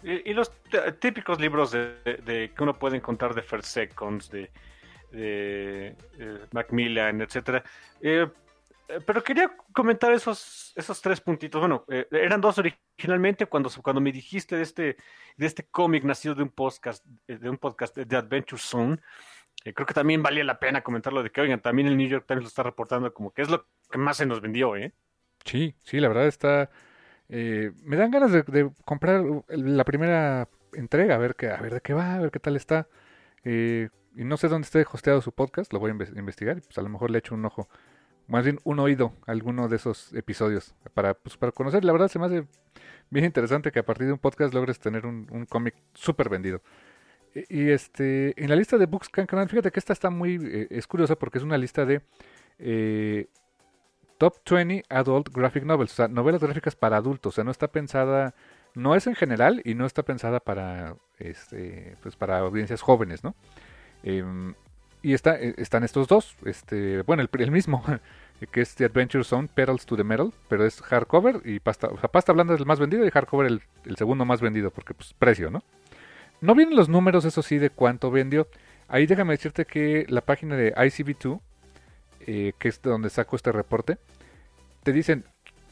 y, los típicos libros de, que uno puede encontrar de First Seconds, de de Macmillan, etcétera. Eh, pero quería comentar esos, esos tres puntitos. Bueno, eh, eran dos originalmente cuando, cuando me dijiste de este, de este cómic nacido de un podcast, de un podcast de Adventure Zone. Eh, creo que también valía la pena comentarlo de que, oigan, también el New York Times lo está reportando como que es lo que más se nos vendió, ¿eh? Sí, sí, la verdad está... me dan ganas de, comprar la primera entrega, a ver, qué, a ver de qué va, a ver qué tal está. Eh, y no sé dónde esté hosteado su podcast, lo voy a investigar, pues a lo mejor le echo un ojo, más bien un oído a alguno de esos episodios, para, pues, para conocer, la verdad se me hace bien interesante que a partir de un podcast logres tener un, cómic súper vendido. Y, este, en la lista de Books Canal, fíjate que esta está muy, eh, es curiosa porque es una lista de eh, Top 20 Adult Graphic Novels, o sea, novelas gráficas para adultos, o sea, no está pensada, no es en general y no está pensada para, este, pues para audiencias jóvenes, ¿no? Em, y está, eh, están estos dos, este, bueno, el, mismo, que es The Adventure Zone, Pedals to the Metal, pero es hardcover y pasta, o sea, pasta blanda es el más vendido y hardcover el, el segundo más vendido, porque pues precio, ¿no? No vienen los números, eso sí, de cuánto vendió. Ahí déjame decirte que la página de ICB2, eh, que es de donde saco este reporte, te dicen,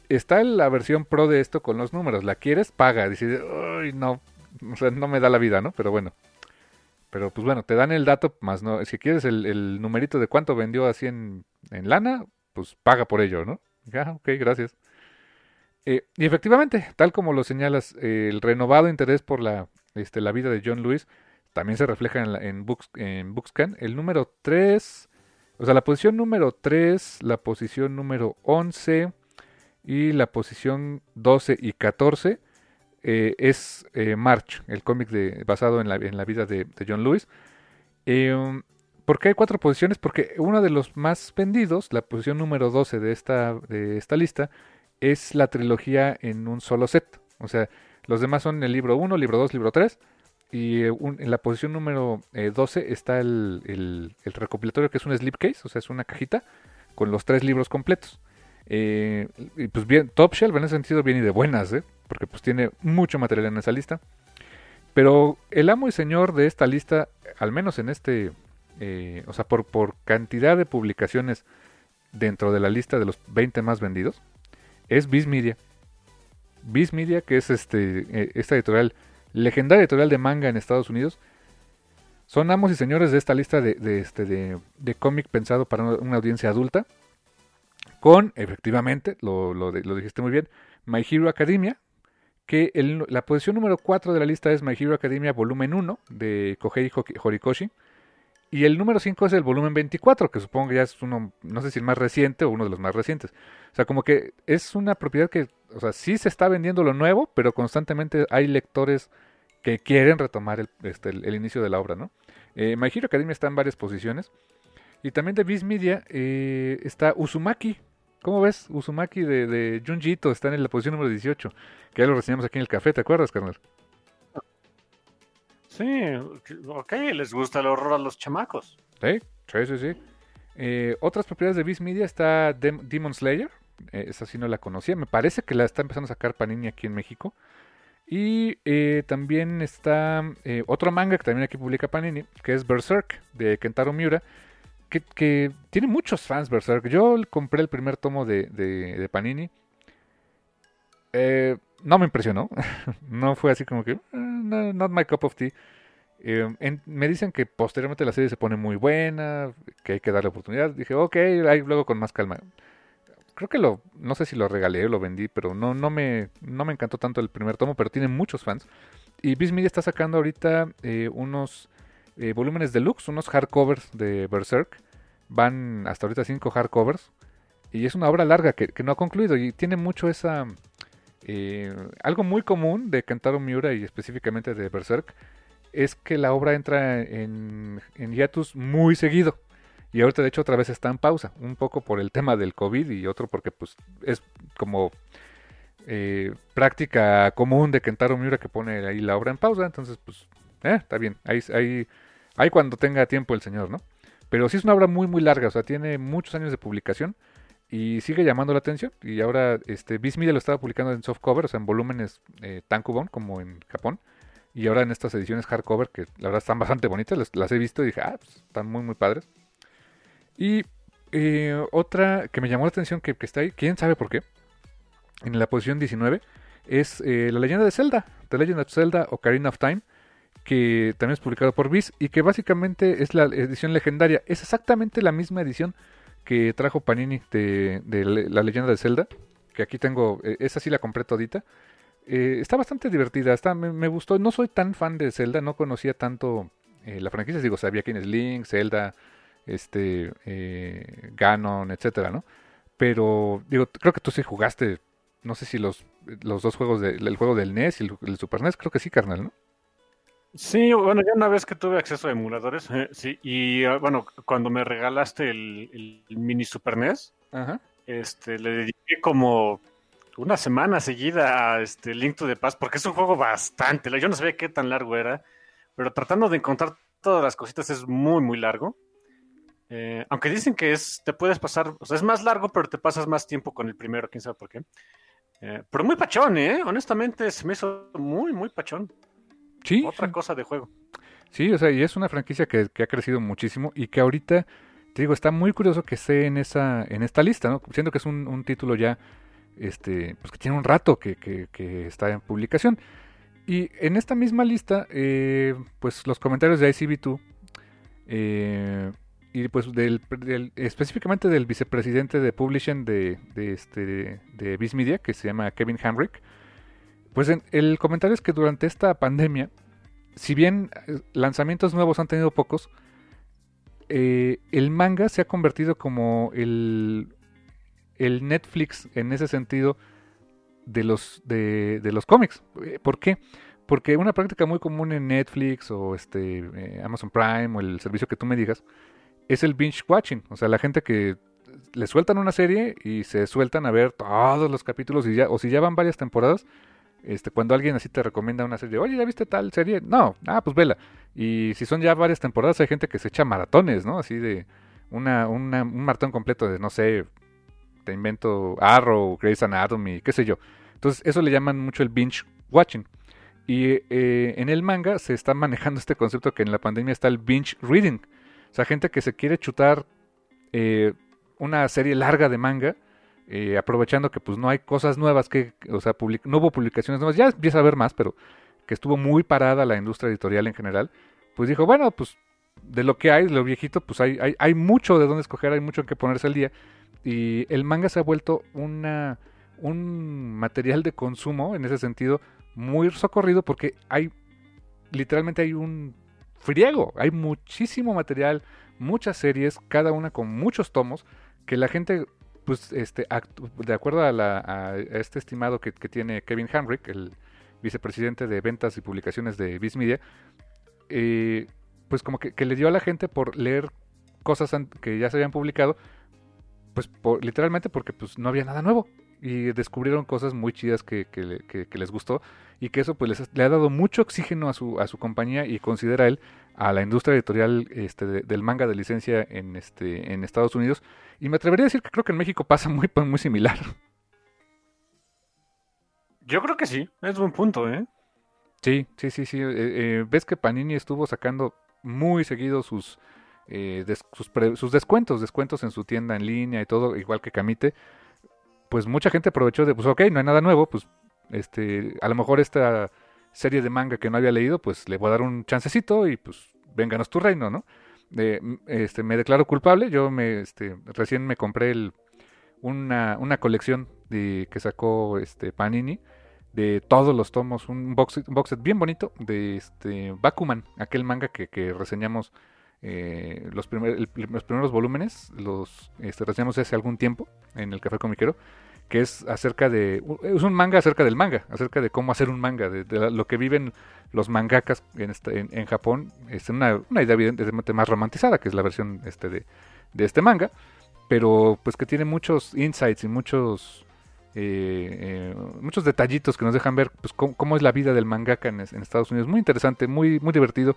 está la versión pro de esto con los números, ¿la quieres? Paga. Dice, uy, no, o sea, no me da la vida, ¿no? Pero bueno. Pero pues bueno, te dan el dato, más no, si quieres el, numerito de cuánto vendió así en, lana, pues paga por ello, ¿no? Ya, ok, gracias. Eh, y efectivamente, tal como lo señalas, el renovado interés por la, este, la vida de John Lewis también se refleja en, en, Books, en Bookscan. El número 3, o sea, la posición número 3, la posición número 11 Y la posición 12 y 14 eh, es eh, March, el cómic basado en la, en la vida de, John Lewis. Eh, ¿Por qué hay cuatro posiciones? Porque uno de los más vendidos, la posición número 12 de esta, de esta lista, es la trilogía en un solo set. O sea, los demás son el libro 1, libro 2, libro 3. Y en la posición número 12 está el, el, recopilatorio que es un slipcase, o sea, es una cajita con los tres libros completos. Y pues bien, Top Shelf en ese sentido viene de buenas, ¿eh? porque pues tiene mucho material en esa lista. Pero el amo y señor de esta lista, al menos en este, eh, o sea, por, por cantidad de publicaciones dentro de la lista de los 20 más vendidos, es Viz Media. Viz Media, que es este, eh, esta editorial, legendaria editorial de manga en Estados Unidos, son amos y señores de esta lista de, este, de, de cómic pensado para una, audiencia adulta, con, efectivamente, lo, lo, dijiste muy bien, My Hero Academia, que la posición número 4 de la lista es My Hero Academia volumen 1 de Kohei Horikoshi. Y el número 5 es el volumen 24, que supongo que ya es uno, no sé si el más reciente o uno de los más recientes. O sea, como que es una propiedad que, o sea, sí se está vendiendo lo nuevo, pero constantemente hay lectores que quieren retomar el, este, el, inicio de la obra, ¿no? Eh, My Hero Academia está en varias posiciones. Y también de Viz Media eh, está Uzumaki, ¿Cómo ves? Uzumaki de, de Junjito está en la posición número 18. Que ya lo reseñamos aquí en el café, ¿te acuerdas, carnal? Sí, ok, les gusta el horror a los chamacos. Sí, sí, sí, sí. Eh, otras propiedades de Beast Media está Demon Slayer. Eh, esa sí no la conocía. Me parece que la está empezando a sacar Panini aquí en México. Y eh, también está otro manga que también aquí publica Panini, que es Berserk, de Kentaro Miura que, tiene muchos fans Berserk. Yo compré el primer tomo de, Panini. Eh, no me impresionó. no fue así como que, eh, not my cup of tea. Eh, me dicen que posteriormente la serie se pone muy buena, que hay que darle oportunidad. Dije, ok, ahí luego con más calma. Creo que lo, no sé si lo regalé o lo vendí, pero no, no, me, no me encantó tanto el primer tomo, pero tiene muchos fans. Y Beast Media está sacando ahorita unos volúmenes deluxe, unos hardcovers de Berserk, Van hasta ahorita cinco hardcovers. Y es una obra larga que, no ha concluido. Y tiene mucho esa... Eh, algo muy común de Kentaro Miura y específicamente de Berserk es que la obra entra en, hiatus muy seguido. Y ahorita de hecho otra vez está en pausa. Un poco por el tema del COVID y otro porque pues es como eh, práctica común de Kentaro Miura que pone ahí la obra en pausa. Entonces pues eh, está bien. Ahí, ahí, ahí cuando tenga tiempo el señor, ¿no? Pero sí es una obra muy, muy larga, o sea, tiene muchos años de publicación y sigue llamando la atención. Y ahora, este, Media lo estaba publicando en softcover, o sea, en volúmenes eh, tankubon, como en Japón. Y ahora en estas ediciones hardcover, que la verdad están bastante bonitas, las, he visto y dije, ah, pues, están muy, muy padres. Y eh, otra que me llamó la atención que, está ahí, quién sabe por qué, en la posición 19, es eh, la leyenda de Zelda, The Legend of Zelda Ocarina of Time que también es publicado por Viz y que básicamente es la edición legendaria. Es exactamente la misma edición que trajo Panini de, La leyenda de Zelda, que aquí tengo, e, esa sí la compré todita. Eh, está bastante divertida, está, me, gustó. No soy tan fan de Zelda, no conocía tanto eh, la franquicia, digo, sabía quién es Link, Zelda, este, eh, Ganon, etcétera, ¿no? Pero, digo, creo que tú sí jugaste, no sé si los, los dos juegos, del juego del NES y el, el Super NES, creo que sí, carnal, ¿no? Sí, bueno, ya una vez que tuve acceso a emuladores, eh, sí, y ah, bueno, cuando me regalaste el, mini Super NES, este, le dediqué como una semana seguida a este Link to the Past, porque es un juego bastante, yo no sabía qué tan largo era, pero tratando de encontrar todas las cositas es muy, muy largo. Eh, aunque dicen que es, te puedes pasar, o sea, es más largo, pero te pasas más tiempo con el primero, quién sabe por qué. Eh, pero muy pachón, ¿eh? Honestamente, se me hizo muy, muy pachón. Otra cosa de juego. Sí, o sea, y es una franquicia que, ha crecido muchísimo y que ahorita, te digo, está muy curioso que esté en esa, en esta lista, ¿no? Siendo que es un, título ya, este, pues que tiene un rato que, que, está en publicación. Y en esta misma lista, eh, pues los comentarios de ICB2 eh, y pues del, específicamente del vicepresidente de publishing de, de este de Viz Media que se llama Kevin Hamrick pues el comentario es que durante esta pandemia, si bien eh, lanzamientos nuevos han tenido pocos, eh, el manga se ha convertido como el, el Netflix en ese sentido de los, de, de los cómics. Eh, ¿Por qué? Porque una práctica muy común en Netflix o este Amazon Prime o el servicio que tú me digas es el binge watching. O sea, la gente que le sueltan una serie y se sueltan a ver todos los capítulos o si ya van varias temporadas, este, cuando alguien así te recomienda una serie, oye, ¿ya viste tal serie? No, ah, pues vela. Y si son ya varias temporadas, hay gente que se echa maratones, ¿no? Así de una, una, un maratón completo de, no sé, te invento Arrow, Grey's Anatomy, qué sé yo. Entonces, eso le llaman mucho el binge watching. Y eh, en el manga se está manejando este concepto que en la pandemia está el binge reading. O sea, gente que se quiere chutar eh, una serie larga de manga, eh, aprovechando que pues no hay cosas nuevas que, o sea, no hubo publicaciones nuevas, ya empieza a haber más, pero que estuvo muy parada la industria editorial en general, pues dijo, bueno, pues de lo que hay, de lo viejito, pues hay, hay, hay mucho de dónde escoger, hay mucho en que ponerse al día. Y el manga se ha vuelto una, un material de consumo, en ese sentido, muy socorrido porque hay, literalmente hay un friego, hay muchísimo material, muchas series, cada una con muchos tomos, que la gente, pues, este, de acuerdo a, la, este estimado que, tiene Kevin Henrik, el vicepresidente de ventas y publicaciones de Viz Media, eh, pues como que, le dio a la gente por leer cosas que ya se habían publicado, pues literalmente porque pues no había nada nuevo y descubrieron cosas muy chidas que, les gustó y que eso pues les, le ha dado mucho oxígeno a su, a su compañía y considera él a la industria editorial este, del manga de licencia en, este, en Estados Unidos y me atrevería a decir que creo que en México pasa muy, muy similar. Yo creo que sí, es buen punto, ¿eh? Sí, sí, sí, sí. Eh, eh, ves que Panini estuvo sacando muy seguido sus, eh, sus, sus, descuentos, descuentos en su tienda en línea y todo, igual que Camite. Pues mucha gente aprovechó de, pues ok, no hay nada nuevo, pues este, a lo mejor esta serie de manga que no había leído, pues le voy a dar un chancecito y pues vénganos tu reino, ¿no? este, me declaro culpable, yo me, este, recién me compré el, una, una colección de, que sacó este, Panini de todos los tomos, un box, set bien bonito de este Bakuman, aquel manga que, que reseñamos eh, los, los primeros volúmenes, los este, reseñamos hace algún tiempo en el Café Comiquero, que es acerca de, es un manga acerca del manga, acerca de cómo hacer un manga, de, lo que viven los mangakas en, este, en, Japón, es una, idea evidentemente más romantizada, que es la versión este de, este manga, pero pues que tiene muchos insights y muchos eh, eh, muchos detallitos que nos dejan ver pues, cómo, es la vida del mangaka en, Estados Unidos. Muy interesante, muy, muy divertido.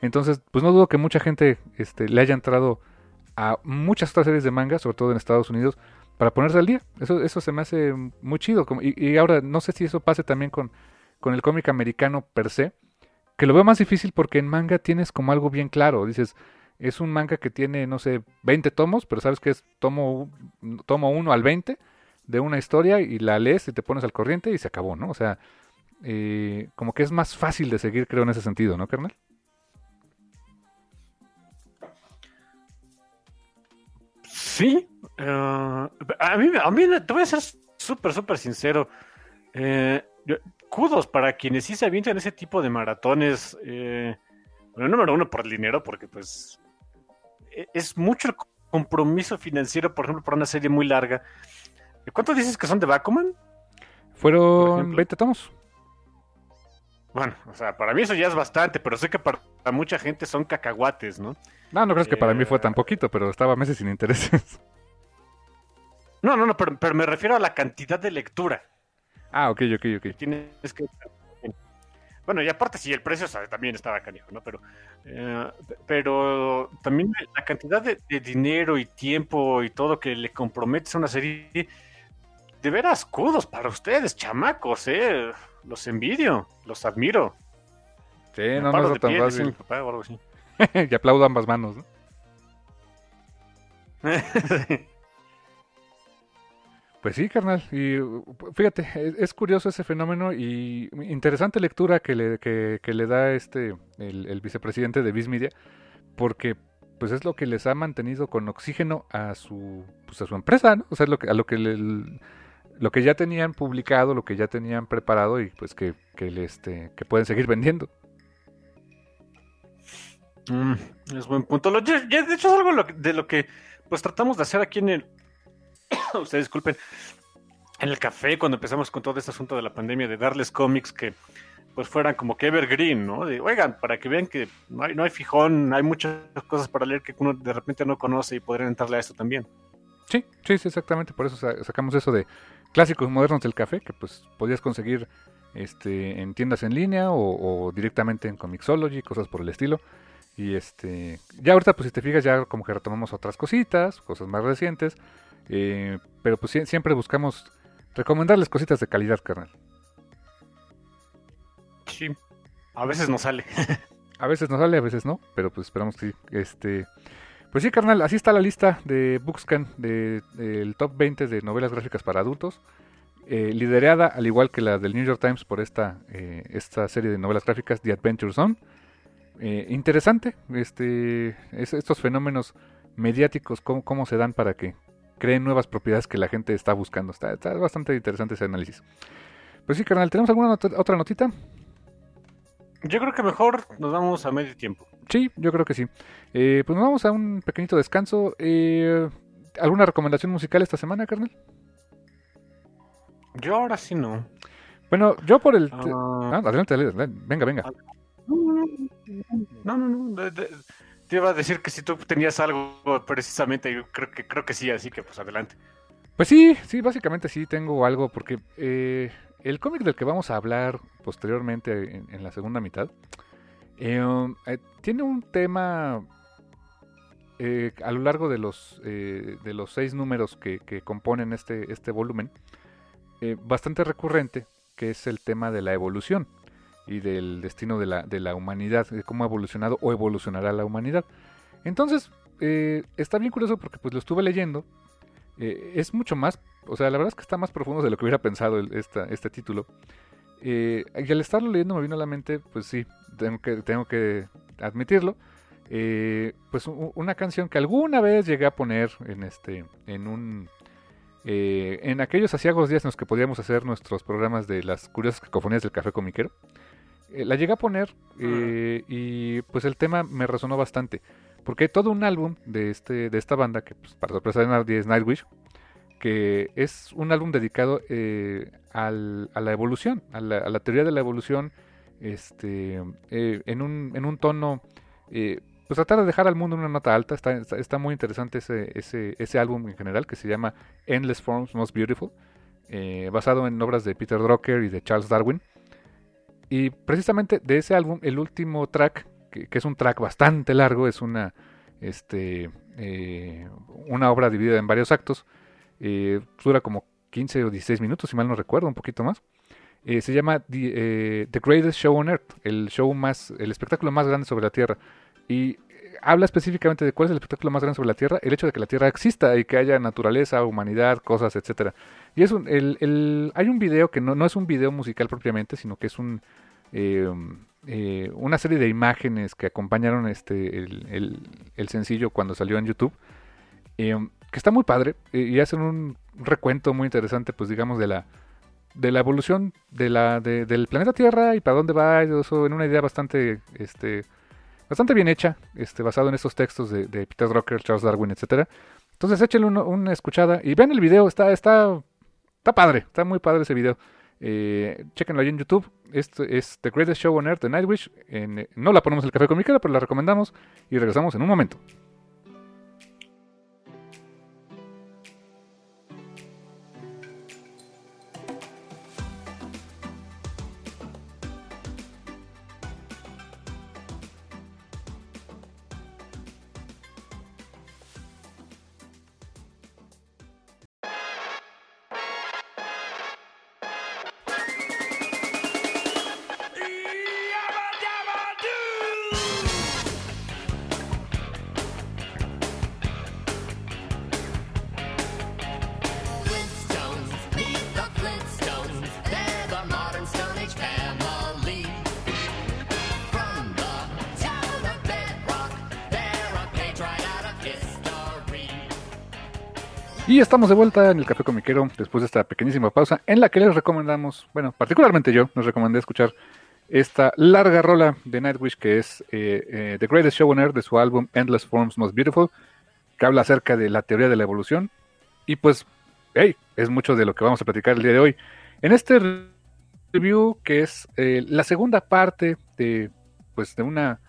Entonces, pues no dudo que mucha gente este, le haya entrado a muchas otras series de manga, sobre todo en Estados Unidos, para ponerse al día. Eso, eso se me hace muy chido. Y, ahora, no sé si eso pase también con, con el cómic americano per se, que lo veo más difícil porque en manga tienes como algo bien claro. Dices, es un manga que tiene, no sé, 20 tomos, pero sabes que es tomo, tomo 1 al 20 de una historia y la lees y te pones al corriente y se acabó, ¿no? O sea, eh, como que es más fácil de seguir, creo, en ese sentido, ¿no, carnal? Sí. Eh, a, mí, a mí, te voy a ser súper, súper sincero. Eh, kudos para quienes sí se avientan ese tipo de maratones. bueno, número uno por el dinero, porque pues e, es mucho el compromiso financiero, por ejemplo, para una serie muy larga. ¿Cuántos dices que son de Bakuman? Fueron 20 tomos. Bueno, o sea, para mí eso ya es bastante, pero sé que para mucha gente son cacahuates, ¿no? No, no crees que para mí fue tan eh, poquito, pero estaba meses sin intereses. No, no, no, pero, me refiero a la cantidad de lectura. Ah, ok, ok, ok. Tienes que... Bueno, y aparte si el precio también estaba canijo, ¿no? Pero, eh, pero también la cantidad de, dinero y tiempo y todo que le comprometes a una serie de veras kudos para ustedes, chamacos, eh. Los envidio, los admiro. Sí, no, no es tan fácil. y aplaudo ambas manos, ¿no? Pues sí, carnal. Y fíjate, es, curioso ese fenómeno y interesante lectura que le, que, le da este el, vicepresidente de Bismedia, porque pues es lo que les ha mantenido con oxígeno a su pues a su empresa, ¿no? O sea, lo que, a lo que le, lo que ya tenían publicado, lo que ya tenían preparado y pues que, que, este, que pueden seguir vendiendo. Mm, es buen punto. de hecho es algo de lo que pues tratamos de hacer aquí en el ustedes en el café cuando empezamos con todo este asunto de la pandemia, de darles cómics que pues fueran como que evergreen, ¿no? De, oigan, para que vean que no hay, no hay fijón, hay muchas cosas para leer que uno de repente no conoce y podrían entrarle a esto también. Sí, sí, sí, exactamente. Por eso sacamos eso de clásicos modernos del café, que pues podías conseguir este, en tiendas en línea o, directamente en Comixology, cosas por el estilo. Y este, ya ahorita pues si te fijas ya como que retomamos otras cositas, cosas más recientes, eh, pero pues siempre buscamos recomendarles cositas de calidad, carnal. Sí. A veces no sale. a veces no sale, a veces no, pero pues esperamos que este pues sí, carnal, así está la lista de Bookscan del de, top 20 de novelas gráficas para adultos. Eh, liderada, al igual que la del New York Times, por esta, eh, esta serie de novelas gráficas, The Adventure Zone. Eh, interesante este, estos fenómenos mediáticos, cómo, cómo, se dan para que creen nuevas propiedades que la gente está buscando. Está, está bastante interesante ese análisis. Pues sí, carnal, ¿tenemos alguna otra notita? Yo creo que mejor nos vamos a medio tiempo. Sí, yo creo que sí. Eh, pues nos vamos a un pequeñito descanso. Eh, ¿Alguna recomendación musical esta semana, carnal? Yo ahora sí no. Bueno, yo por el... Ah. Ah, adelante, adelante, venga, venga. No, no, no. te iba a decir que si tú tenías algo precisamente, yo creo que, creo que sí, así que pues adelante. Pues sí, sí, básicamente sí tengo algo, porque eh, el cómic del que vamos a hablar posteriormente en, la segunda mitad eh, eh, tiene un tema a lo largo de los, de los seis números que, componen este, este volumen bastante recurrente, que es el tema de la evolución y del destino de la, de la humanidad, de cómo ha evolucionado o evolucionará la humanidad. Entonces, está bien curioso porque pues lo estuve leyendo. es mucho más o sea, la verdad es que está más profundo de lo que hubiera pensado este título. Eh, y al estarlo leyendo me vino a la mente, pues sí, tengo que, tengo que admitirlo. Eh, pues una canción que alguna vez llegué a poner en este, en un, eh, en aquellos asiagos días en los que podíamos hacer nuestros programas de las curiosas cacofonías del café comiquero. La llegué a poner y pues el tema me resonó bastante. Porque hay todo un álbum de, este, de esta banda, que pues, para sorpresa de nadie es Nightwish, que es un álbum dedicado eh, a la evolución, a la, teoría de la evolución, este, eh, en, un, en, un, tono, eh, pues tratar de dejar al mundo en una nota alta. Está, está, muy interesante ese, ese, ese, álbum en general que se llama Endless Forms Most Beautiful, basado en obras de Peter Drucker y de Charles Darwin. Y precisamente de ese álbum, el último track, que, es un track bastante largo, es una, este, una obra dividida en varios actos, eh, dura como 15 o 16 minutos, si mal no recuerdo, un poquito más. Eh, se llama eh, The, Greatest Show on Earth, el show más, el espectáculo más grande sobre la Tierra. Y habla específicamente de cuál es el espectáculo más grande sobre la Tierra, el hecho de que la Tierra exista y que haya naturaleza, humanidad, cosas, etcétera. Y es un, el, hay un video que no, no es un video musical propiamente, sino que es un una serie de imágenes que acompañaron este el, el sencillo cuando salió en YouTube que está muy padre y hacen un recuento muy interesante, pues digamos, de la de la evolución del planeta Tierra y para dónde va eso en una idea bastante este bastante bien hecha, este basado en estos textos de, Peter Drucker, Charles Darwin, etcétera. Entonces échenle una, escuchada y vean el video, está está está padre, está muy padre ese video. Eh, chequenlo ahí en YouTube. Esto es The Greatest Show on Earth de Nightwish. En, no la ponemos el café con pero la recomendamos y regresamos en un momento. Y estamos de vuelta en el Café Comiquero después de esta pequeñísima pausa en la que les recomendamos, bueno, particularmente yo, nos recomendé escuchar esta larga rola de Nightwish que es eh, eh, The Greatest Show on de su álbum Endless Forms Most Beautiful, que habla acerca de la teoría de la evolución. Y pues hey, es mucho de lo que vamos a platicar el día de hoy. En este review, que es eh, la segunda parte de, pues, de una,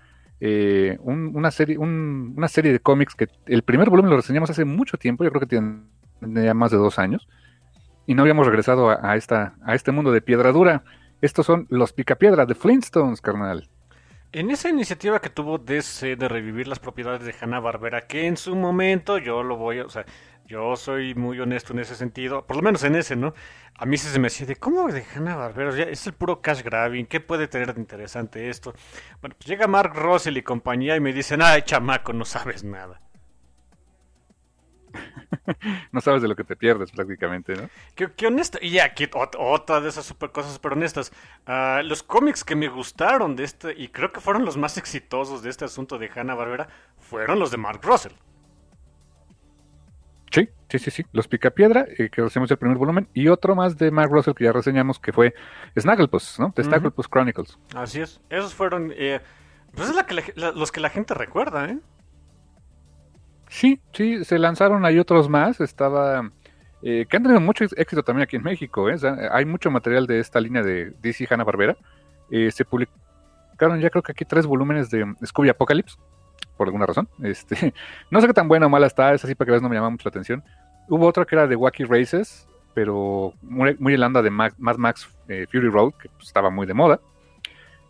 eh, una, serie, una serie de cómics que el primer volumen lo reseñamos hace mucho tiempo, yo creo que ya más de dos años, y no habíamos regresado a, esta, a este mundo de piedra dura. Estos son los Picapiedra de Flintstones, carnal. En esa iniciativa que tuvo DC de revivir las propiedades de Hanna Barbera, que en su momento yo lo voy a, o sea, yo soy muy honesto en ese sentido, por lo menos en ese, ¿no? A mí se me decía de cómo de Hanna Barbera, es el puro cash grabbing, ¿qué puede tener de interesante esto? Bueno, pues llega Mark Russell y compañía y me dicen, ay, chamaco, no sabes nada. no sabes de lo que te pierdes prácticamente, ¿no? Qué, honesto. Y aquí otra de esas super cosas super honestas. Ah, los cómics que me gustaron de este, y creo que fueron los más exitosos de este asunto de Hanna Barbera, fueron los de Mark Russell. Sí, sí, sí, sí. Los Picapiedra, eh, que hacemos el primer volumen, y otro más de Mark Russell que ya reseñamos, que fue Snagglepuss, ¿no? The Snagglepuss Chronicles. Así es. Esos fueron, eh, pues es la que los que la gente recuerda, ¿eh? Sí, sí, se lanzaron hay otros más. Estaba. Eh, que han tenido mucho éxito también aquí en México. ¿eh? hay mucho material de esta línea de DC Hanna Barbera. Eh, se publicaron ya creo que aquí tres volúmenes de Scooby Apocalypse, por alguna razón. Este, no sé qué tan buena o mala está, es así para que veas no me llama mucho la atención. Hubo otra que era de Wacky Races, pero muy, muy de Mad Max eh, Fury Road, que pues, estaba muy de moda.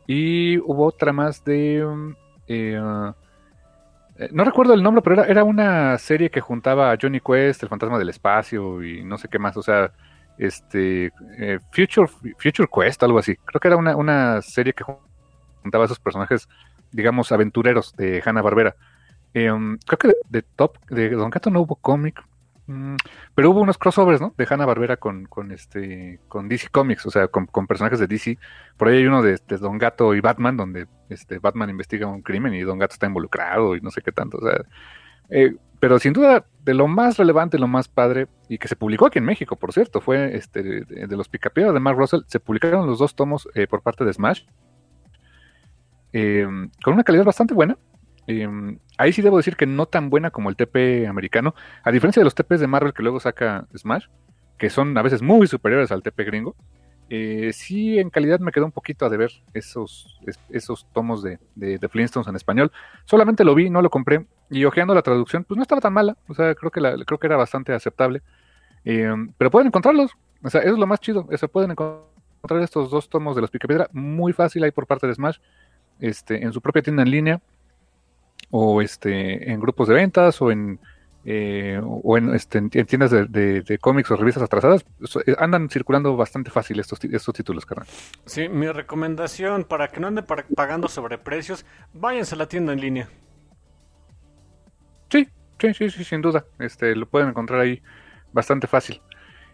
Y hubo otra más de. Um, eh, no recuerdo el nombre, pero era, una serie que juntaba a Johnny Quest, el fantasma del espacio y no sé qué más. O sea, este eh, Future, Future Quest, algo así. Creo que era una, serie que juntaba a esos personajes, digamos, aventureros de Hanna Barbera. Em, creo que de, Top, de Don Gato no hubo cómic, pero hubo unos crossovers, ¿no? De Hanna Barbera con, con este con DC Comics, o sea, con, personajes de DC. Por ahí hay uno de, Don Gato y Batman, donde este Batman investiga un crimen y Don Gato está involucrado y no sé qué tanto. O sea, eh, pero sin duda, de lo más relevante, lo más padre, y que se publicó aquí en México, por cierto, fue este de, los Picapiedras de Mark Russell, se publicaron los dos tomos eh, por parte de Smash, eh, con una calidad bastante buena. Em, ahí sí debo decir que no tan buena como el TP americano, a diferencia de los TPs de Marvel que luego saca Smash, que son a veces muy superiores al TP gringo. Eh, sí, en calidad me quedó un poquito a deber esos, esos tomos de, de, Flintstones en español. Solamente lo vi, no lo compré. Y ojeando la traducción, pues no estaba tan mala. O sea, creo que, la, creo que era bastante aceptable. Em, pero pueden encontrarlos. O sea, eso es lo más chido. Eso pueden encontrar estos dos tomos de los Picapiedra muy fácil ahí por parte de Smash. Este, en su propia tienda en línea o este en grupos de ventas o en eh, o en, este, tiendas de, cómics o revistas atrasadas, eh, andan circulando bastante fácil estos, estos títulos, carnal. Sí, mi recomendación para que no anden pagando sobreprecios, váyanse a la tienda en línea. Sí, sí, sí, sí, sin duda. Este, lo pueden encontrar ahí bastante fácil.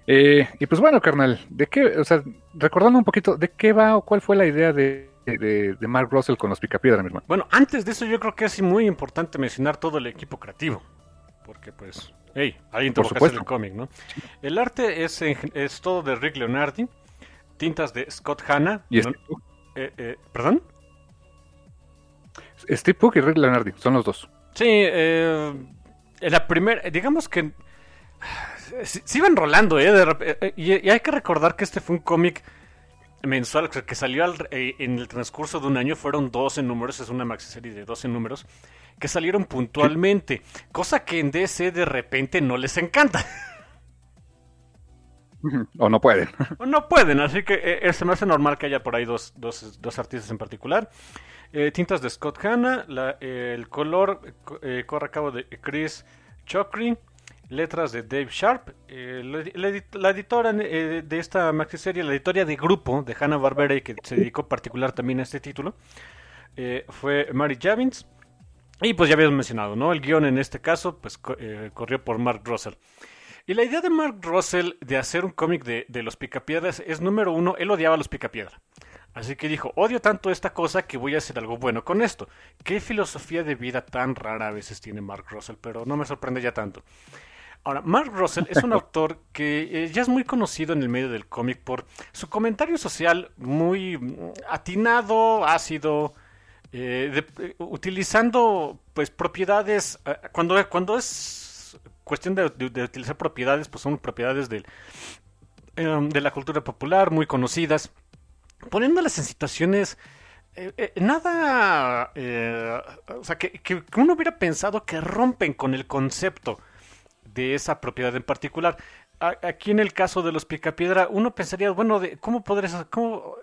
Eh, y pues bueno, carnal, de qué, o sea, recordando un poquito, ¿de qué va o cuál fue la idea de, de, Mark Russell con los Picapiedra, mi hermano. Bueno, antes de eso yo creo que es muy importante mencionar todo el equipo creativo. Porque pues, hey, alguien tuvo que hacer el cómic, ¿no? El arte es, es todo de Rick Leonardi, tintas de Scott Hanna. ¿Y eh, eh, ¿Perdón? Steve Puck y Rick Leonardi, son los dos. Sí, eh, la primera, digamos que se, iban rolando, ¿eh? eh y, hay que recordar que este fue un cómic mensual que salió eh, en el transcurso de un año fueron 12 números, es una maxi serie de 12 números que salieron puntualmente, cosa que en DC de repente no les encanta. O no pueden. O no pueden, así que eh, se me hace normal que haya por ahí dos, dos, dos artistas en particular. Eh, tintas de Scott Hanna, el color corre a cabo de Chris Chokri letras de Dave Sharp. Eh, la, editora eh, de esta maxi serie, la editora de grupo de Hanna Barbera, y que se dedicó particular también a este título, eh, fue Mary Javins. Y pues ya habíamos mencionado, ¿no? El guion en este caso, pues corrió por Mark Russell. Y la idea de Mark Russell de hacer un cómic de, los picapiedras es número uno, él odiaba a los picapiedra. Así que dijo, odio tanto esta cosa que voy a hacer algo bueno con esto. Qué filosofía de vida tan rara a veces tiene Mark Russell, pero no me sorprende ya tanto. Ahora, Mark Russell es un autor que eh, ya es muy conocido en el medio del cómic por su comentario social muy mm, atinado, ácido, eh, eh, utilizando pues propiedades cuando, cuando es cuestión de, utilizar propiedades, pues son propiedades del, em, de la cultura popular, muy conocidas, poniéndolas en situaciones eh, eh, nada, eh, o sea, que, que, uno hubiera pensado que rompen con el concepto de esa propiedad en particular. aquí en el caso de los picapiedra, uno pensaría, bueno, de, ¿cómo, podría, cómo,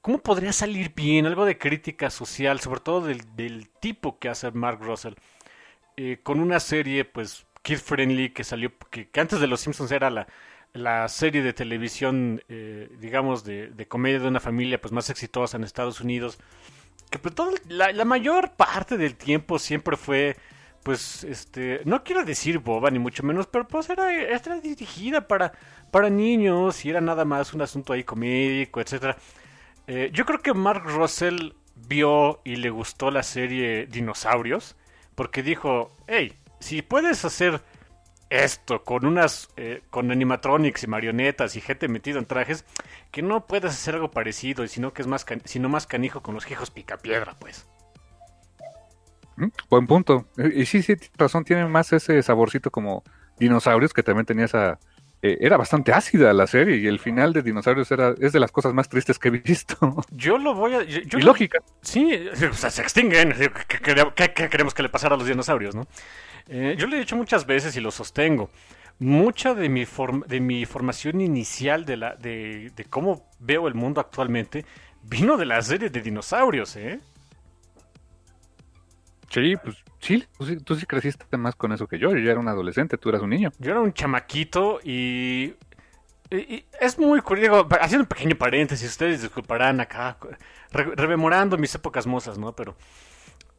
cómo podría salir bien algo de crítica social, sobre todo del, del tipo que hace Mark Russell, con una serie, pues, kid friendly que salió, que antes de Los Simpsons era la, la serie de televisión, eh, digamos, de, de, comedia de una familia pues más exitosa en Estados Unidos, que pues toda la, la, mayor parte del tiempo siempre fue, pues, este, no quiero decir boba ni mucho menos, pero pues era, era dirigida para, para niños y era nada más un asunto ahí comédico, etcétera. Eh, yo creo que Mark Russell vio y le gustó la serie Dinosaurios, porque dijo, hey, si puedes hacer esto, con unas, eh, con animatronics y marionetas y gente metida en trajes, que no puedes hacer algo parecido, sino que es más, sino más canijo con los pica picapiedra, pues. Mm, buen punto. Y sí, sí, razón, tiene más ese saborcito como dinosaurios, que también tenía esa... Eh, era bastante ácida la serie y el final de Dinosaurios era, es de las cosas más tristes que he visto. Yo lo voy a... y lógica. Sí, o sea, se extinguen. ¿Qué, queremos que le pasara a los dinosaurios, no? Eh, yo lo he dicho muchas veces y lo sostengo. Mucha de mi, de mi formación inicial de, la, de, de cómo veo el mundo actualmente vino de la serie de dinosaurios, ¿eh? Sí, pues sí, tú, sí, creciste más con eso que yo. Yo era un adolescente, tú eras un niño. Yo era un chamaquito y, es muy curioso. Haciendo un pequeño paréntesis, ustedes disculparán acá, rememorando mis épocas mozas, ¿no? Pero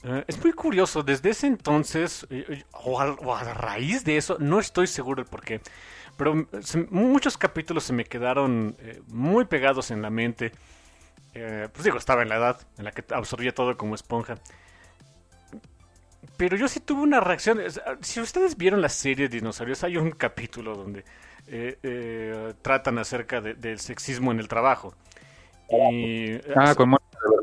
eh, es muy curioso, desde ese entonces, eh, eh, o a, raíz de eso, no estoy seguro el por qué, pero muchos capítulos se me quedaron muy pegados en la mente. pues digo, estaba en la edad en la que absorbía todo como esponja. Pero yo sí tuve una reacción. Si ustedes vieron la serie de dinosaurios, hay un capítulo donde tratan acerca del sexismo en el trabajo. Y, ah, con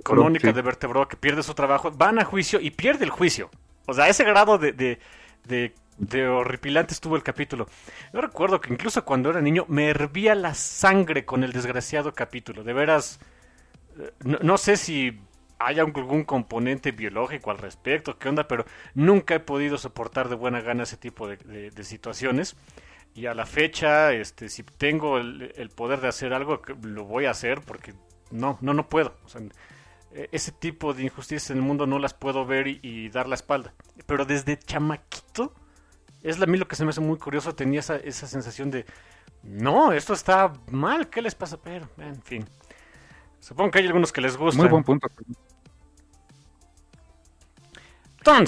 con Mónica de Vertebro que pierde su trabajo, van a juicio y pierde el juicio. O sea, ese grado de, de, de, horripilante estuvo el capítulo. Yo recuerdo que incluso cuando era niño me hervía la sangre con el desgraciado capítulo. De veras, eh, no, sé si hay algún componente biológico al respecto, qué onda, pero nunca he podido soportar de buena gana ese tipo de, de situaciones. Y a la fecha, este, si tengo el, el, poder de hacer algo, lo voy a hacer porque no, no, no puedo. O sea, eh, ese tipo de injusticias en el mundo no las puedo ver y, dar la espalda. Pero desde chamaquito, es a mí lo que se me hace muy curioso, tenía esa, esa sensación de, no, esto está mal, ¿qué les pasa? Pero, en fin. Supongo que hay algunos que les gusta. Muy buen punto.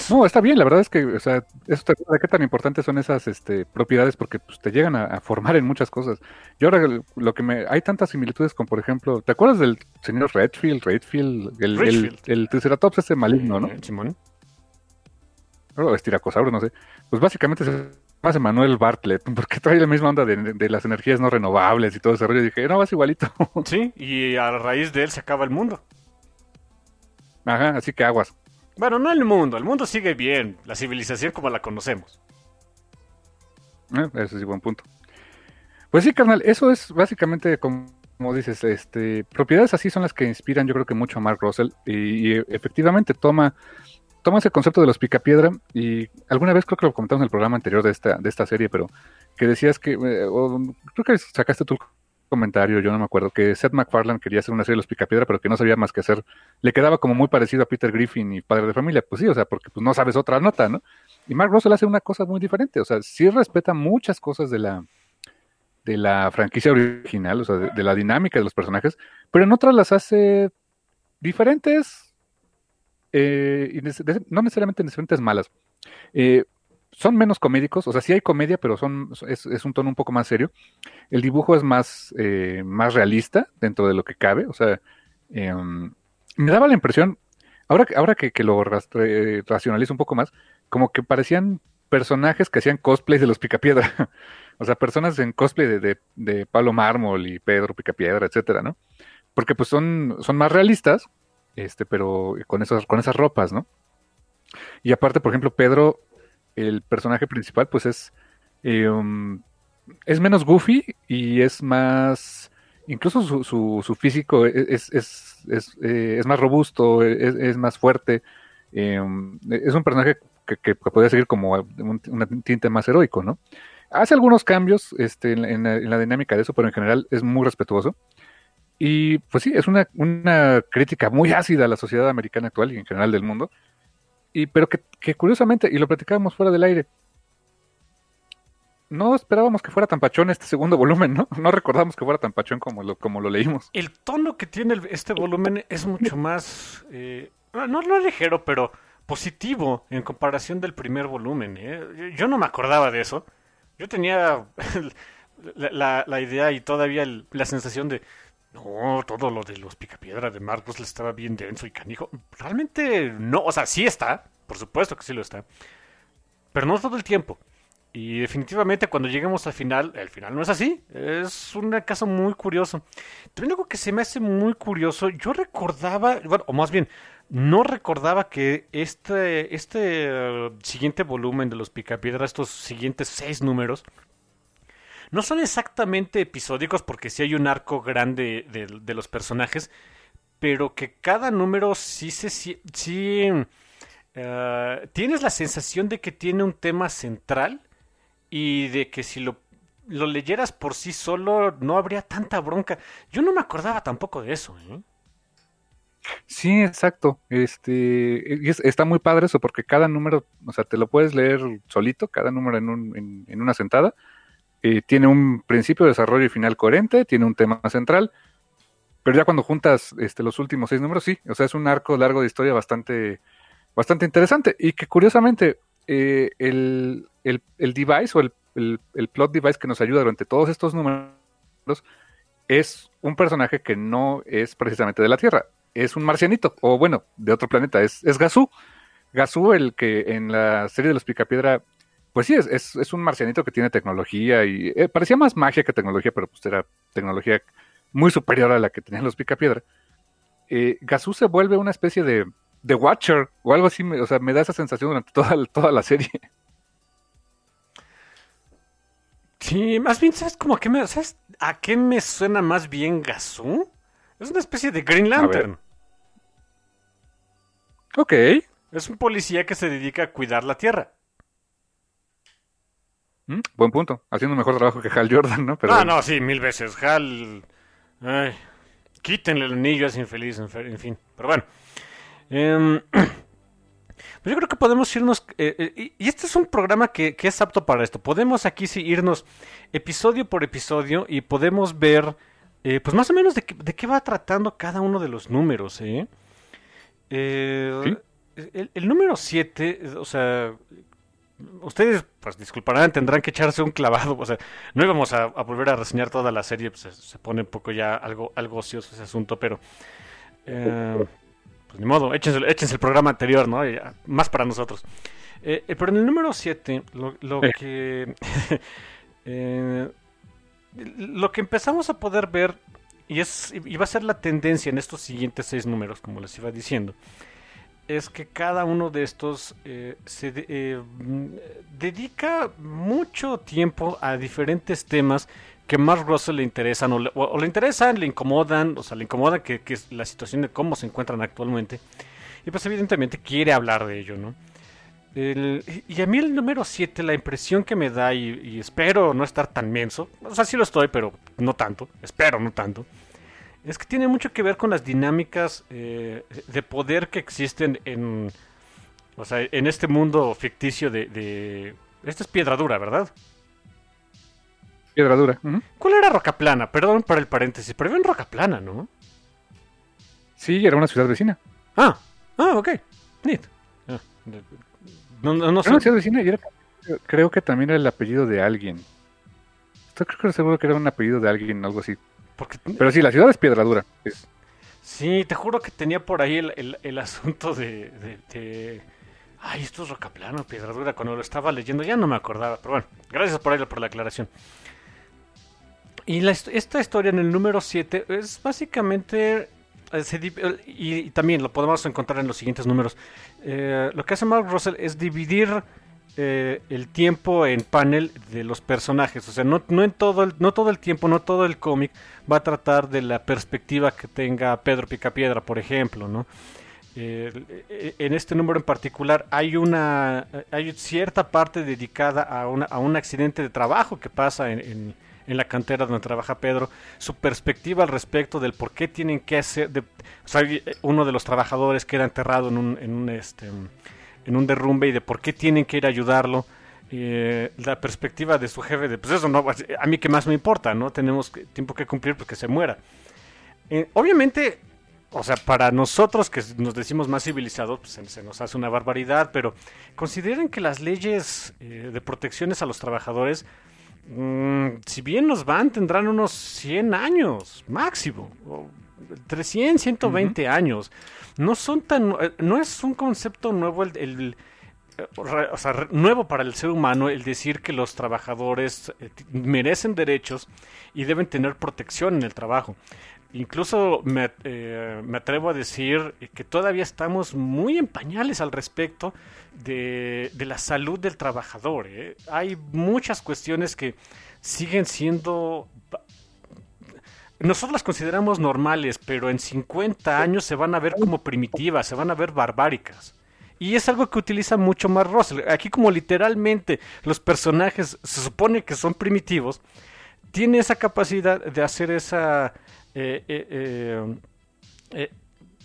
No, está bien, la verdad es que, o sea, eso te de qué tan importantes son esas este, propiedades porque pues, te llegan a, formar en muchas cosas. Yo ahora lo que me. Hay tantas similitudes con, por ejemplo, ¿te acuerdas del señor Redfield? Redfield, el, el, el Triceratops ese maligno, ¿no? Eh, Simón. O estiracosauro, no sé. Pues básicamente se llama Manuel Bartlett, porque trae la misma onda de, de, las energías no renovables y todo ese rollo. Y dije, no, vas igualito. Sí, y a raíz de él se acaba el mundo. Ajá, así que aguas. Bueno, no el mundo, el mundo sigue bien, la civilización como la conocemos. Eh, ese es buen punto. Pues sí, carnal, eso es básicamente como, dices, este, propiedades así son las que inspiran yo creo que mucho a Mark Russell y, efectivamente toma, toma ese concepto de los picapiedra y alguna vez creo que lo comentamos en el programa anterior de esta, de esta serie, pero que decías que, eh, creo que sacaste tú comentario, yo no me acuerdo, que Seth MacFarlane quería hacer una serie de los Picapiedra, pero que no sabía más que hacer. Le quedaba como muy parecido a Peter Griffin y Padre de Familia. Pues sí, o sea, porque pues no sabes otra nota, ¿no? Y Mark Russell hace una cosa muy diferente, o sea, sí respeta muchas cosas de la de la franquicia original, o sea, de, la dinámica de los personajes, pero en otras las hace diferentes, eh, no necesariamente diferentes malas. Eh, son menos comédicos, o sea, sí hay comedia, pero son es, un tono un poco más serio. El dibujo es más, eh, más realista dentro de lo que cabe, o sea, em, me daba la impresión, ahora, ahora que, que lo racionalizo un poco más, como que parecían personajes que hacían cosplay de los Picapiedra, o sea, personas en cosplay de, de, Pablo Mármol y Pedro Picapiedra, etcétera, ¿no? Porque pues son, son más realistas, este, pero con esas, con esas ropas, ¿no? Y aparte, por ejemplo, Pedro el personaje principal, pues es, Eh, um, es menos goofy y es más... Incluso su, su, físico es, es, es, eh, es, más robusto, es, es más fuerte. Eh, es un personaje que, que, que podría seguir como un, un, tinte más heroico, ¿no? Hace algunos cambios este, en, en, la, en, la, dinámica de eso, pero en general es muy respetuoso. Y pues sí, es una, una crítica muy ácida a la sociedad americana actual y en general del mundo. Y, pero que, que curiosamente, y lo platicábamos fuera del aire, no esperábamos que fuera tan pachón este segundo volumen, ¿no? No recordamos que fuera tan pachón como lo, como lo leímos. El tono que tiene este volumen es mucho más, eh, no, no ligero, pero positivo en comparación del primer volumen. ¿eh? Yo no me acordaba de eso. Yo tenía la, la, idea y todavía la sensación de, no, todo lo de los picapiedra de Marcos le estaba bien denso y canijo. Realmente no, o sea, sí está, por supuesto que sí lo está, pero no todo el tiempo. Y definitivamente cuando lleguemos al final, el final no es así. Es un caso muy curioso. También algo que se me hace muy curioso, yo recordaba, bueno, o más bien, no recordaba que este, este uh, siguiente volumen de los Picapiedra, estos siguientes seis números, no son exactamente episódicos porque sí hay un arco grande de, los personajes, pero que cada número sí se... Sí, sí uh, tienes la sensación de que tiene un tema central y de que si lo, lo leyeras por sí solo no habría tanta bronca. Yo no me acordaba tampoco de eso. ¿eh? Sí, exacto. Este es, está muy padre eso porque cada número, o sea, te lo puedes leer solito, cada número en, un, en, en una sentada. Eh, tiene un principio, desarrollo y final coherente, tiene un tema central, pero ya cuando juntas este, los últimos seis números, sí, o sea, es un arco largo de historia bastante, bastante interesante y que curiosamente eh, el, el, device o el, el, el, plot device que nos ayuda durante todos estos números es un personaje que no es precisamente de la Tierra, es un marcianito, o bueno, de otro planeta, es, es Gazú. Gazú, el que en la serie de los Picapiedra, pues sí, es, es, es un marcianito que tiene tecnología y eh, parecía más magia que tecnología, pero pues era tecnología muy superior a la que tenían los Picapiedra. Eh, Gazú se vuelve una especie de, de Watcher o algo así, o sea, me da esa sensación durante toda, toda la serie. Sí, más bien, ¿sabes cómo a qué me, ¿sabes a qué me suena más bien Gazú? Es una especie de Green Lantern. Ok. Es un policía que se dedica a cuidar la Tierra. ¿Mm? Buen punto. Haciendo un mejor trabajo que Hal Jordan, ¿no? Pero ah, no, sí, mil veces. Hal. Ay, quítenle el anillo, es infeliz, en fin. Pero bueno. Eh, pues yo creo que podemos irnos, eh, eh, y este es un programa que, que, es apto para esto. Podemos aquí sí irnos episodio por episodio y podemos ver, eh, pues más o menos de, qué, de qué va tratando cada uno de los números. ¿eh? ¿Sí? el, el, número 7, o sea, ustedes, pues disculparán, tendrán que echarse un clavado. O sea, no íbamos a, a volver a reseñar toda la serie, pues se, se, pone un poco ya algo, algo ocioso ese asunto, pero... pues ni modo, échense, échense, el programa anterior, ¿no? Ya, más para nosotros. Eh, eh, pero en el número 7, lo, lo eh. que. eh, lo que empezamos a poder ver, y, es, y va a ser la tendencia en estos siguientes seis números, como les iba diciendo, es que cada uno de estos eh, se eh, dedica mucho tiempo a diferentes temas que más Russell le interesan o le, le, interesan, le incomodan, o sea, le incomoda que, que, es la situación de cómo se encuentran actualmente. Y pues evidentemente quiere hablar de ello, ¿no? Y a mí el número 7, la impresión que me da, y, y, espero no estar tan menso, o sea, sí lo estoy, pero no tanto, espero no tanto, es que tiene mucho que ver con las dinámicas eh, de poder que existen en, o sea, en este mundo ficticio de, de... Esta es piedra dura, ¿verdad? Piedra dura. Uh -huh. ¿Cuál era Rocaplana? Perdón por el paréntesis, pero era en Rocaplana, ¿no? Sí, era una ciudad vecina. Ah, ah, ok. Neat. Ah, no, no, no sé. Era una ciudad vecina y era, creo que también era el apellido de alguien. Estoy creo que seguro que era un apellido de alguien, algo así. Pero sí, la ciudad es piedra dura. Sí, te juro que tenía por ahí el, el, asunto de, de, Ay, esto es rocaplano, piedra dura. Cuando lo estaba leyendo ya no me acordaba. Pero bueno, gracias por, por la aclaración. Y la, esta historia en el número 7 es básicamente... Eh, y, también lo podemos encontrar en los siguientes números. Eh, lo que hace Mark Russell es dividir eh, el tiempo en panel de los personajes. O sea, no, no, en todo el, no todo el tiempo, no todo el cómic va a tratar de la perspectiva que tenga Pedro Picapiedra, por ejemplo, ¿no? Eh, en este número en particular hay una hay cierta parte dedicada a, una, a un accidente de trabajo que pasa en, en, la cantera donde trabaja Pedro, su perspectiva al respecto del por qué tienen que hacer, de, uno de los trabajadores queda enterrado en un, en un este en un derrumbe y de por qué tienen que ir a ayudarlo. Eh, la perspectiva de su jefe de pues eso no a mí que más me importa no tenemos tiempo que cumplir porque se muera eh, obviamente o sea para nosotros que nos decimos más civilizados pues se, nos hace una barbaridad pero consideren que las leyes eh, de protecciones a los trabajadores mm, si bien nos van tendrán unos 100 años máximo 300 120 años no son tan, eh, no es un concepto nuevo el, eh, o sea, nuevo para el ser humano el decir que los trabajadores eh, merecen derechos y deben tener protección en el trabajo. Incluso me, me, atrevo a decir que todavía estamos muy en pañales al respecto de, de la salud del trabajador. Hay muchas cuestiones que siguen siendo nosotros las consideramos normales, pero en 50 años se van a ver como primitivas, se van a ver barbáricas. Y es algo que utiliza mucho más Russell. Aquí como literalmente los personajes se supone que son primitivos, tiene esa capacidad de hacer esa eh, eh, eh,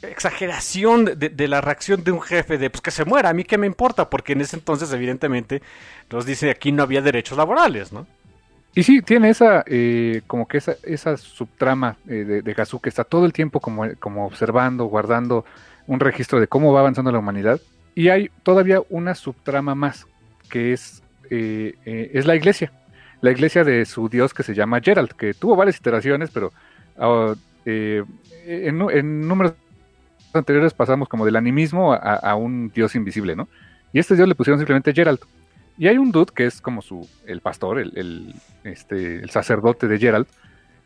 exageración de, la reacción de un jefe de pues que se muera, a mí qué me importa, porque en ese entonces evidentemente nos dice aquí no había derechos laborales, ¿no? Y sí, tiene esa, eh, como que esa, esa subtrama eh, de, de que está todo el tiempo como, como observando, guardando un registro de cómo va avanzando la humanidad. Y hay todavía una subtrama más, que es, eh, es la iglesia. La iglesia de su dios que se llama Gerald, que tuvo varias iteraciones, pero en, en, números anteriores pasamos como del animismo a, a, un dios invisible, ¿no? Y este dios le pusieron simplemente Gerald. Y hay un dude que es como su, el pastor, el, este, el sacerdote de Gerald,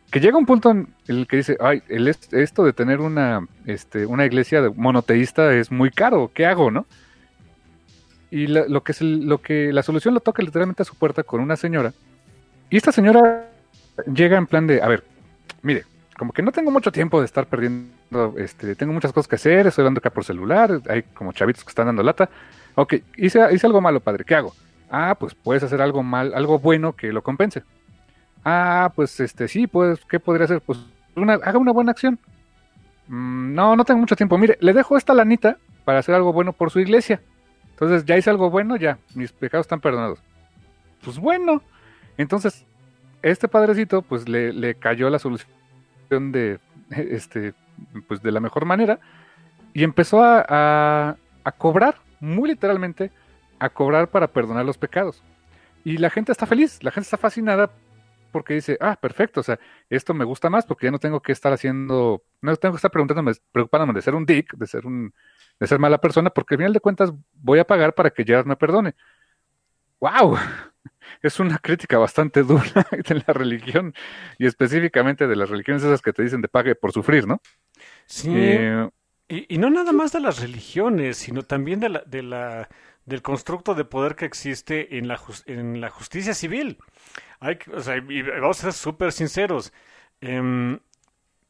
que llega un punto en el que dice, ay, el, esto de tener una, este, una iglesia monoteísta es muy caro, ¿qué hago, no? Y lo, que es lo que la solución lo toca literalmente a su puerta con una señora. Y esta señora llega en plan de, a ver, mire, como que no tengo mucho tiempo de estar perdiendo, este, tengo muchas cosas que hacer, estoy dando acá por celular, hay como chavitos que están dando lata. Ok, hice, hice algo malo, padre, ¿qué hago? Ah, pues puedes hacer algo mal, algo bueno que lo compense. Ah, pues este sí, pues, ¿qué podría hacer? Pues una, haga una buena acción. Mm, no, no tengo mucho tiempo. Mire, le dejo esta lanita para hacer algo bueno por su iglesia. Entonces, ya hice algo bueno, ya, mis pecados están perdonados. Pues bueno. Entonces, este padrecito, pues le, le cayó la solución de, este, pues de la mejor manera y empezó a, a cobrar, muy literalmente, a cobrar para perdonar los pecados. Y la gente está feliz, la gente está fascinada porque dice, ah, perfecto, o sea, esto me gusta más porque ya no tengo que estar haciendo, no tengo que estar preguntándome, preocupándome de ser un dick, de ser un, de ser mala persona, porque al final de cuentas voy a pagar para que Gerard me perdone. ¡Wow! Es una crítica bastante dura de la religión y específicamente de las religiones esas que te dicen de pague por sufrir, ¿no? Sí. Eh, y, y, no nada más de las religiones, sino también de la, de la del constructo de poder que existe en la, en la justicia civil. Hay, o sea, y vamos a ser súper sinceros. Em,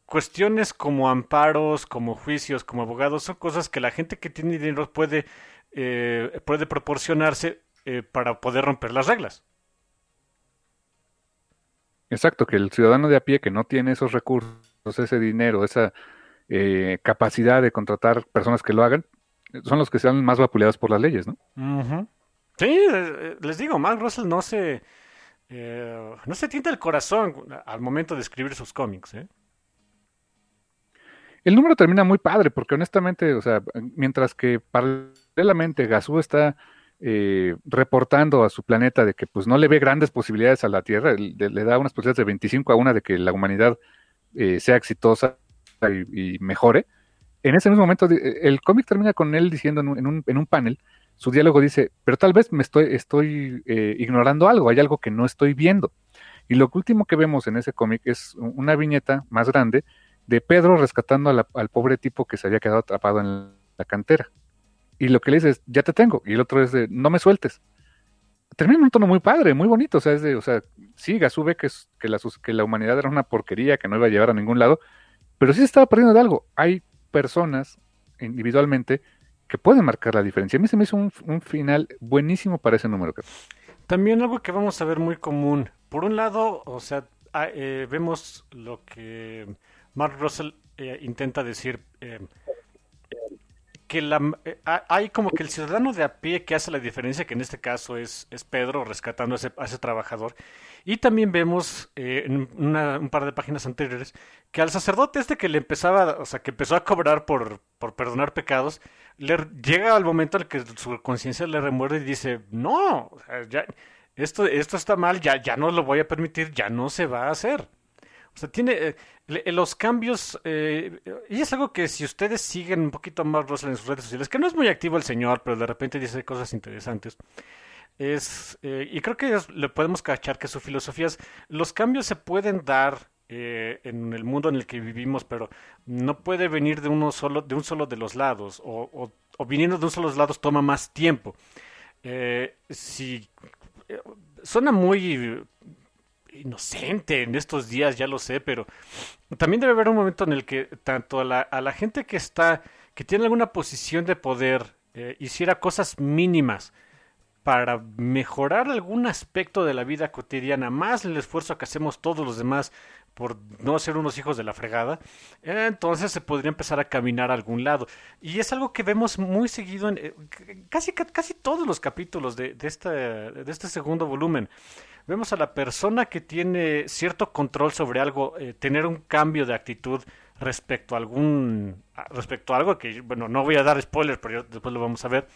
cuestiones como amparos, como juicios, como abogados, son cosas que la gente que tiene dinero puede, eh, puede proporcionarse eh, para poder romper las reglas. Exacto, que el ciudadano de a pie que no tiene esos recursos, ese dinero, esa eh, capacidad de contratar personas que lo hagan, son los que sean más vapuleados por las leyes, ¿no? Sí, eh, les digo, Mark Russell no se, eh, no se tienta el corazón al momento de escribir sus cómics, ¿eh? El número termina muy padre, porque honestamente, o sea, mientras que paralelamente Gazú está eh, reportando a su planeta de que pues no le ve grandes posibilidades a la Tierra, le, da unas posibilidades de 25 a una de que la humanidad sea exitosa y mejore, en ese mismo momento, el cómic termina con él diciendo en un, panel, su diálogo dice, pero tal vez me estoy, eh, ignorando algo, hay algo que no estoy viendo. Y lo último que vemos en ese cómic es una viñeta más grande de Pedro rescatando al pobre tipo que se había quedado atrapado en la cantera. Y lo que le dice es, ya te tengo. Y el otro es de, no me sueltes. termina en un tono muy padre, muy bonito. O sea, es de, o sea, sí, Gazú que la humanidad era una porquería, que no iba a llevar a ningún lado, pero sí se estaba perdiendo de algo. Hay personas individualmente que pueden marcar la diferencia. A mí se me hizo un, final buenísimo para ese número. También algo que vamos a ver muy común. Por un lado, o sea, ah, eh, vemos lo que Mark Russell eh, intenta decir. Eh, que la, eh, hay como que el ciudadano de a pie que hace la diferencia, que en este caso es, es Pedro rescatando a ese, a ese trabajador. Y también vemos eh, en un par de páginas anteriores que al sacerdote este que le empezaba, o sea, que empezó a cobrar por, por perdonar pecados, le llega al momento en el que su conciencia le remuerde y dice, no, ya, esto, esto está mal, ya, ya no lo voy a permitir, ya no se va a hacer. O sea, tiene eh, los cambios, eh, y es algo que si ustedes siguen un poquito más Russell en sus redes sociales, que no es muy activo el señor, pero de repente dice cosas interesantes, es, eh, y creo que le podemos cachar que su filosofía es, los cambios se pueden dar en el mundo en el que vivimos, pero no puede venir de uno solo, de un solo de los lados, o, o, viniendo de un solo de los lados toma más tiempo. si suena muy inocente en estos días, ya lo sé, pero también debe haber un momento en el que tanto a la, a la gente que está, que tiene alguna posición de poder, eh, hiciera cosas mínimas para mejorar algún aspecto de la vida cotidiana, más el esfuerzo que hacemos todos los demás por no ser unos hijos de la fregada, entonces se podría empezar a caminar a algún lado. Y es algo que vemos muy seguido en eh, casi, casi todos los capítulos de, de, este, de este segundo volumen vemos a la persona que tiene cierto control sobre algo, eh, tener un cambio de actitud respecto a algún respecto a algo que bueno no voy a dar spoilers pero después lo vamos a ver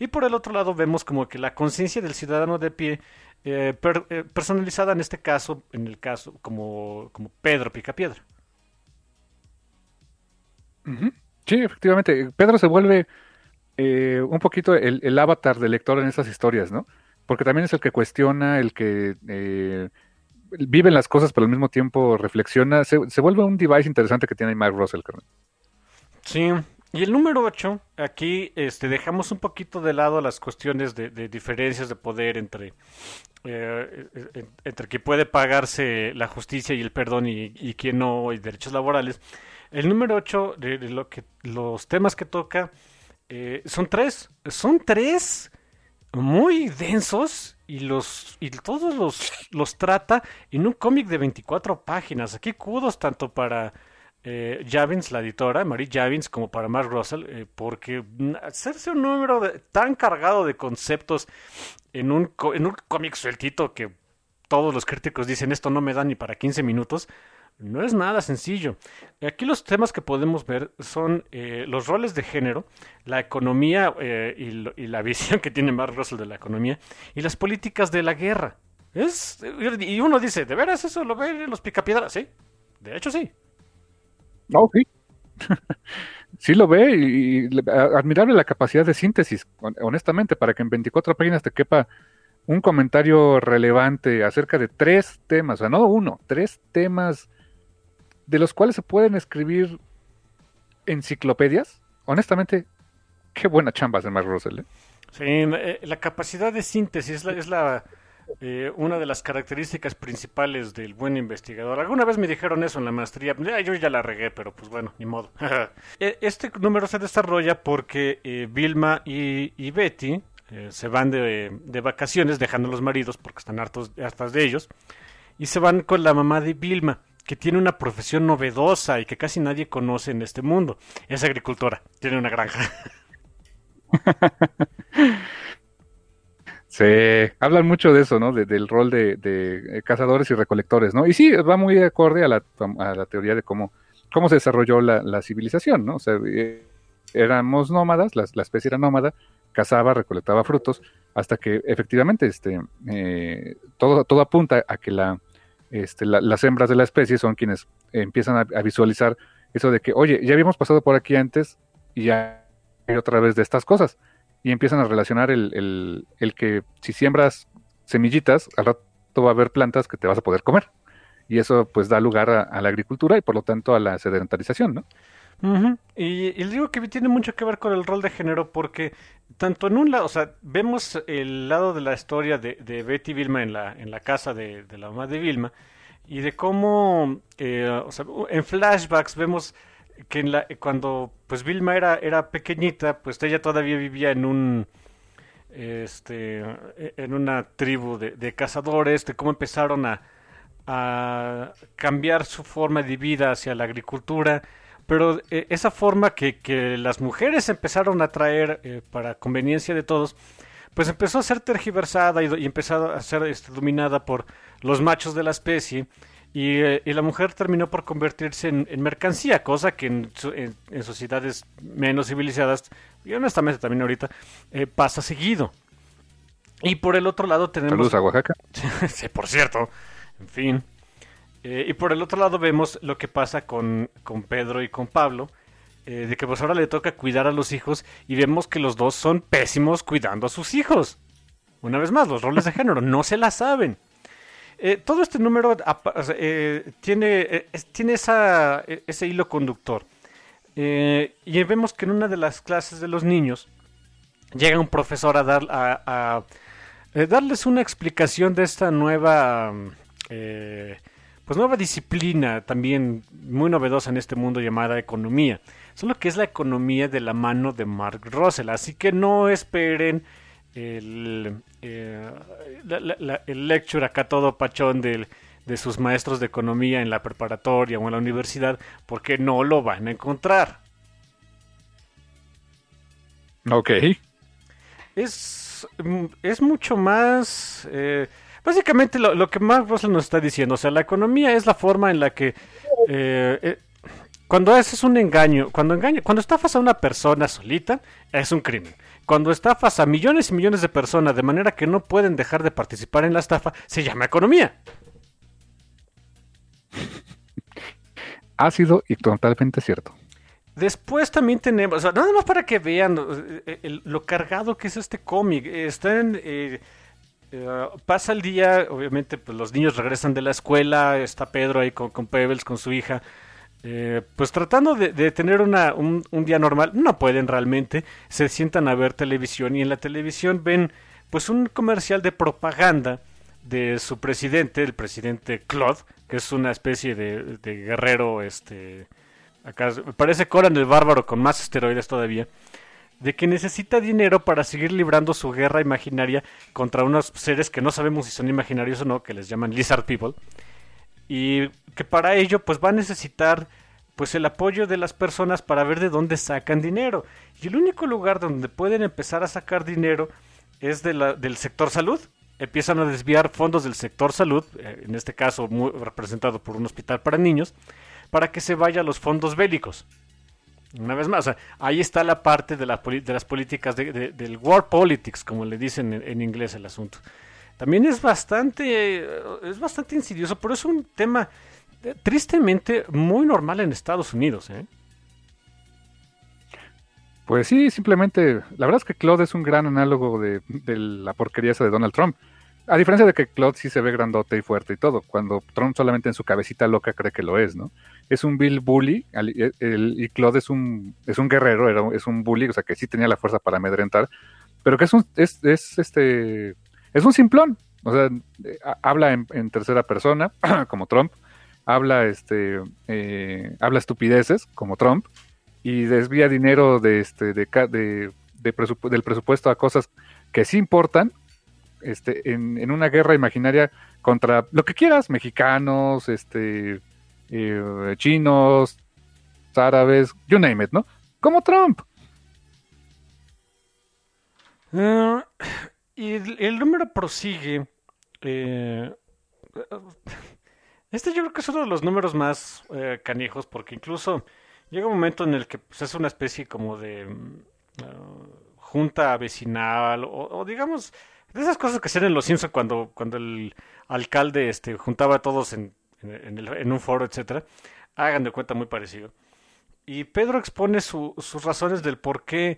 y por el otro lado vemos como que la conciencia del ciudadano de pie eh, eh, personalizada en este caso en el caso como como Pedro Picapiedra. Sí efectivamente. Pedro se vuelve un poquito el, el avatar del lector en esas historias no porque también es el que cuestiona, el que eh, vive las cosas, pero al mismo tiempo reflexiona. Se, vuelve un device interesante que tiene Mark Russell. Sí, y el número 8, aquí este, dejamos un poquito de lado las cuestiones de, diferencias de poder entre, eh, entre quien puede pagarse la justicia y el perdón y, y quien no, y derechos laborales. El número 8, de, lo que, los temas que toca, eh, son tres. Son tres muy densos y los y todos los, los trata en un cómic de 24 páginas. Aquí kudos tanto para eh, Javins, la editora, Marie Javins, como para Mark Russell, eh, porque hacerse un número tan cargado de conceptos en un, en un cómic sueltito que todos los críticos dicen esto no me da ni para 15 minutos, no es nada sencillo. Aquí los temas que podemos ver son eh, los roles de género, la economía eh, y, la visión que tiene Mark Russell de la economía y las políticas de la guerra. Es, y uno dice, ¿de veras eso lo ven los picapiedras? Sí, de hecho sí. No, sí. sí lo ve y, admirable la capacidad de síntesis, honestamente, para que en 24 páginas te quepa un comentario relevante acerca de tres temas, o sea, no uno, tres temas de los cuales se pueden escribir enciclopedias. Honestamente, qué buena chamba de Mark Russell. ¿eh? Sí, eh, la capacidad de síntesis es la, eh, una de las características principales del buen investigador. Alguna vez me dijeron eso en la maestría, yo ya la regué, pero pues bueno, ni modo. este número se desarrolla porque Vilma y, Betty se van de, de, vacaciones dejando a los maridos porque están hartos, hartas de ellos y se van con la mamá de Vilma que tiene una profesión novedosa y que casi nadie conoce en este mundo. Es agricultora, tiene una granja. Sí, hablan mucho de eso, ¿no? del rol de, de, cazadores y recolectores, ¿no? Y sí, va muy acorde a la, a la teoría de cómo, cómo se desarrolló la, la civilización, ¿no? O sea, eh, éramos nómadas, la, la, especie era nómada, cazaba, recolectaba frutos, hasta que efectivamente este, eh, todo, todo apunta a que la, este, las hembras de la especie son quienes empiezan a, visualizar eso de que, oye, ya habíamos pasado por aquí antes y ya hay otra vez de estas cosas. Y empiezan a relacionar el, el, que si siembras semillitas, al rato va a haber plantas que te vas a poder comer. Y eso pues da lugar a, la agricultura y por lo tanto a la sedentarización, ¿no? y, y, digo que tiene mucho que ver con el rol de género porque tanto en un lado, o sea, vemos el lado de la historia de, de Betty Vilma en la, en la casa de, de, la mamá de Vilma y de cómo, eh, o sea, en flashbacks vemos que en la, cuando pues Vilma era, era pequeñita, pues ella todavía vivía en un este en una tribu de, de cazadores, de cómo empezaron a, a cambiar su forma de vida hacia la agricultura pero eh, esa forma que, que, las mujeres empezaron a traer eh, para conveniencia de todos, pues empezó a ser tergiversada y, y empezó a ser este, dominada por los machos de la especie. Y, eh, y la mujer terminó por convertirse en, en mercancía, cosa que en, en, en, sociedades menos civilizadas, y honestamente también ahorita, eh, pasa seguido. Y por el otro lado tenemos... Saludos a Oaxaca. sí, por cierto. En fin. Eh, y por el otro lado vemos lo que pasa con, con Pedro y con Pablo, de que pues ahora le toca cuidar a los hijos y vemos que los dos son pésimos cuidando a sus hijos. Una vez más, los roles de género no se la saben. Eh, todo este número eh, tiene, tiene esa, ese hilo conductor. y vemos que en una de las clases de los niños llega un profesor a, dar, a, a darles una explicación de esta nueva pues nueva disciplina también muy novedosa en este mundo llamada economía. Solo que es la economía de la mano de Mark Russell. Así que no esperen el, eh, la, la, el lecture acá todo pachón de, de sus maestros de economía en la preparatoria o en la universidad, porque no lo van a encontrar. Ok. Es, es mucho más... Eh, Básicamente lo, lo, que Mark Russell nos está diciendo, o sea, la economía es la forma en la que eh, eh, cuando haces un engaño, cuando engaño, cuando estafas a una persona solita, es un crimen. Cuando estafas a millones y millones de personas de manera que no pueden dejar de participar en la estafa, se llama economía. Ha sido y totalmente cierto. Después también tenemos, o sea, nada más para que vean eh, el, lo cargado que es este cómic. Está en, eh, Uh, pasa el día, obviamente, pues los niños regresan de la escuela, está Pedro ahí con, con Pebbles, con su hija, eh, pues tratando de, tener una, un, día normal, no pueden realmente, se sientan a ver televisión y en la televisión ven pues un comercial de propaganda de su presidente, el presidente Claude, que es una especie de, de guerrero, este, acá parece Coran el bárbaro con más esteroides todavía de que necesita dinero para seguir librando su guerra imaginaria contra unos seres que no sabemos si son imaginarios o no, que les llaman Lizard People, y que para ello pues va a necesitar pues el apoyo de las personas para ver de dónde sacan dinero. Y el único lugar donde pueden empezar a sacar dinero es de la, del sector salud. Empiezan a desviar fondos del sector salud, eh, en este caso representado por un hospital para niños, para que se vaya a los fondos bélicos. Una vez más, o sea, ahí está la parte de, la de las políticas de, de, del war politics, como le dicen en, en, inglés el asunto. También es bastante, es bastante insidioso, pero es un tema eh, tristemente muy normal en Estados Unidos. ¿eh? Pues sí, simplemente, la verdad es que Claude es un gran análogo de, la porquería esa de Donald Trump. A diferencia de que Claude sí se ve grandote y fuerte y todo, cuando Trump solamente en su cabecita loca cree que lo es, ¿no? Es un Bill bully el, y Claude es un, es un guerrero, es un bully, o sea que sí tenía la fuerza para amedrentar, pero que es un, es, es este, es un simplón, o sea, habla en, tercera persona, como Trump, habla, este, eh, habla estupideces, como Trump, y desvía dinero de, este, de, de, del presupuesto a cosas que sí importan, este, en, en, una guerra imaginaria contra lo que quieras, mexicanos, este, eh, chinos, árabes, you name it, ¿no? Como Trump. Y el, número prosigue. Eh, este yo creo que es uno de los números más eh, canijos porque incluso llega un momento en el que pues, es una especie como de uh, junta vecinal o, o digamos de esas cosas que se en los Simpsons cuando, cuando el alcalde este, juntaba a todos en, en, el, en un foro, etcétera. Hagan de cuenta muy parecido. Y Pedro expone su, sus razones del por qué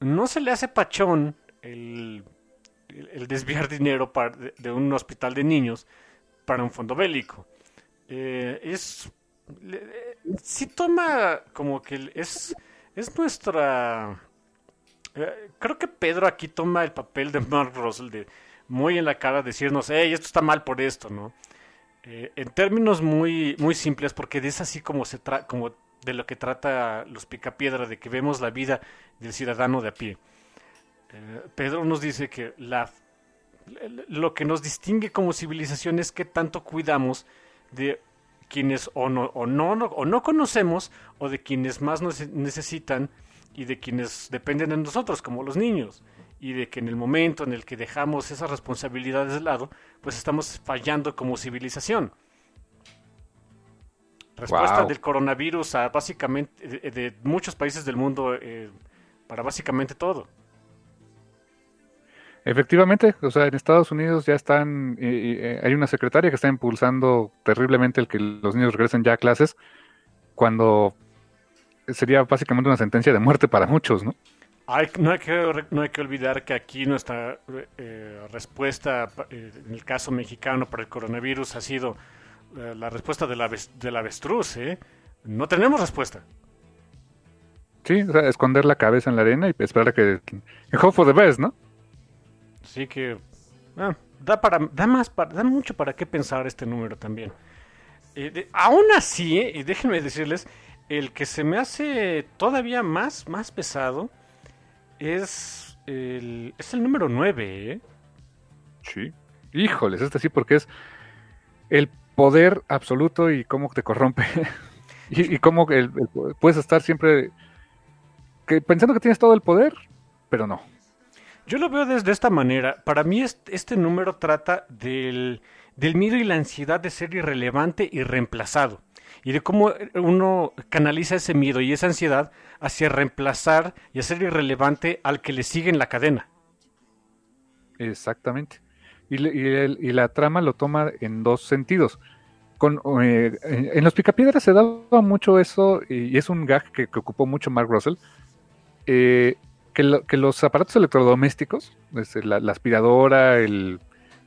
no se le hace pachón el, el, desviar dinero de, un hospital de niños para un fondo bélico. Eh, es sí toma como que es, es nuestra... Eh, creo que Pedro aquí toma el papel de Mark Russell de muy en la cara decirnos, hey, esto está mal por esto, ¿no? Eh, en términos muy, muy simples, porque es así como se tra como de lo que trata los picapiedra, de que vemos la vida del ciudadano de a pie. Eh, Pedro nos dice que la, lo que nos distingue como civilización es que tanto cuidamos de quienes o no, o no, o no conocemos o de quienes más nos necesitan y de quienes dependen de nosotros, como los niños y de que en el momento en el que dejamos esas responsabilidades de lado, pues estamos fallando como civilización. Respuesta del coronavirus a básicamente de, muchos países del mundo eh, para básicamente todo. Efectivamente, o sea, en Estados Unidos ya están, eh, hay una secretaria que está impulsando terriblemente el que los niños regresen ya a clases, cuando sería básicamente una sentencia de muerte para muchos, ¿no? no, hay que, no hay que olvidar que aquí nuestra eh, respuesta, eh, en el caso mexicano para el coronavirus, ha sido eh, la respuesta del, la avestruz. ¿eh? No tenemos respuesta. Sí, o sea, esconder la cabeza en la arena y esperar a que... Hope for the best, ¿no? Así que... Ah, da, para, da, más, da mucho para qué pensar este número también. aún así, y déjenme decirles, el que se me hace todavía más, más pesado es el, es el número 9, ¿eh? Sí. Híjoles, este sí, porque es el poder absoluto y cómo te corrompe. y, cómo puedes estar siempre pensando que tienes todo el poder, pero no. Yo lo veo desde esta manera. Para mí este, número trata del, del miedo y la ansiedad de ser irrelevante y reemplazado y de cómo uno canaliza ese miedo y esa ansiedad hacia reemplazar y hacer irrelevante al que le sigue en la cadena. Exactamente. Y, y, la trama lo toma en dos sentidos. Con, eh, en los Picapiedras se daba mucho eso, y es un gag que, ocupó mucho Mark Russell, eh, que, los aparatos electrodomésticos, la, la aspiradora, el,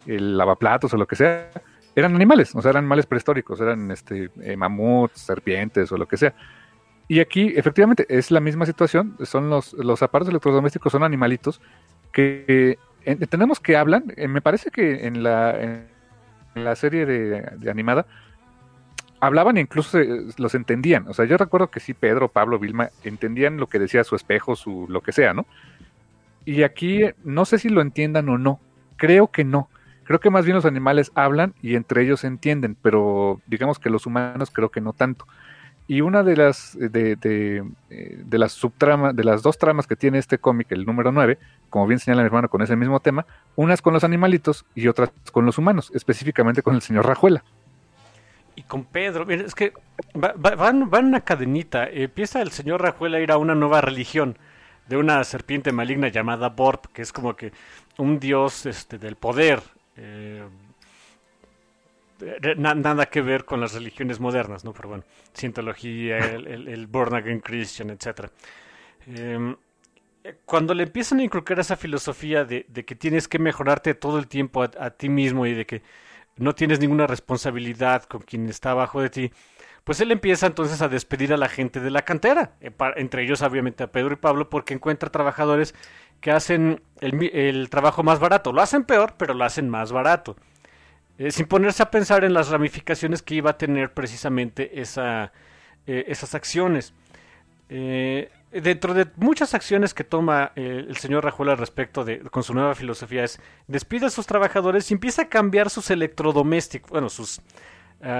lavaplatos o lo que sea, eran animales, o sea, eran animales prehistóricos, eran este, eh, mamuts, serpientes o lo que sea. Y aquí, efectivamente, es la misma situación, son los, los aparatos electrodomésticos, son animalitos que tenemos que hablan, eh, me parece que en la, la serie de, animada hablaban e incluso los entendían, o sea, yo recuerdo que sí, Pedro, Pablo, Vilma, entendían lo que decía su espejo, su lo que sea, ¿no? Y aquí no sé si lo entiendan o no, creo que no Creo que más bien los animales hablan y entre ellos entienden, pero digamos que los humanos creo que no tanto. Y una de las de, de, eh, de las subtramas, de las dos tramas que tiene este cómic, el número 9, como bien señala mi hermano con ese mismo tema, unas con los animalitos y otras con los humanos, específicamente con el señor Rajuela. Y con Pedro, es que van, van una cadenita, empieza el señor Rajuela a ir a una nueva religión de una serpiente maligna llamada Borp, que es como que un dios este, del poder, eh, nada que ver con las religiones modernas, ¿no? Pero bueno, cientología, el, el, Born Again Christian, etc. Em, cuando le empiezan a inculcar esa filosofía de, que tienes que mejorarte todo el tiempo a, ti mismo y de que no tienes ninguna responsabilidad con quien está abajo de ti, pues él empieza entonces a despedir a la gente de la cantera, eh, entre ellos obviamente a Pedro y Pablo, porque encuentra trabajadores que hacen el, trabajo más barato. Lo hacen peor, pero lo hacen más barato. Eh, sin ponerse a pensar en las ramificaciones que iba a tener precisamente esa, eh, esas acciones. Eh, dentro de muchas acciones que toma el señor Rajoy al respecto de con su nueva filosofía es despide a sus trabajadores y empieza a cambiar sus electrodomésticos, bueno, sus,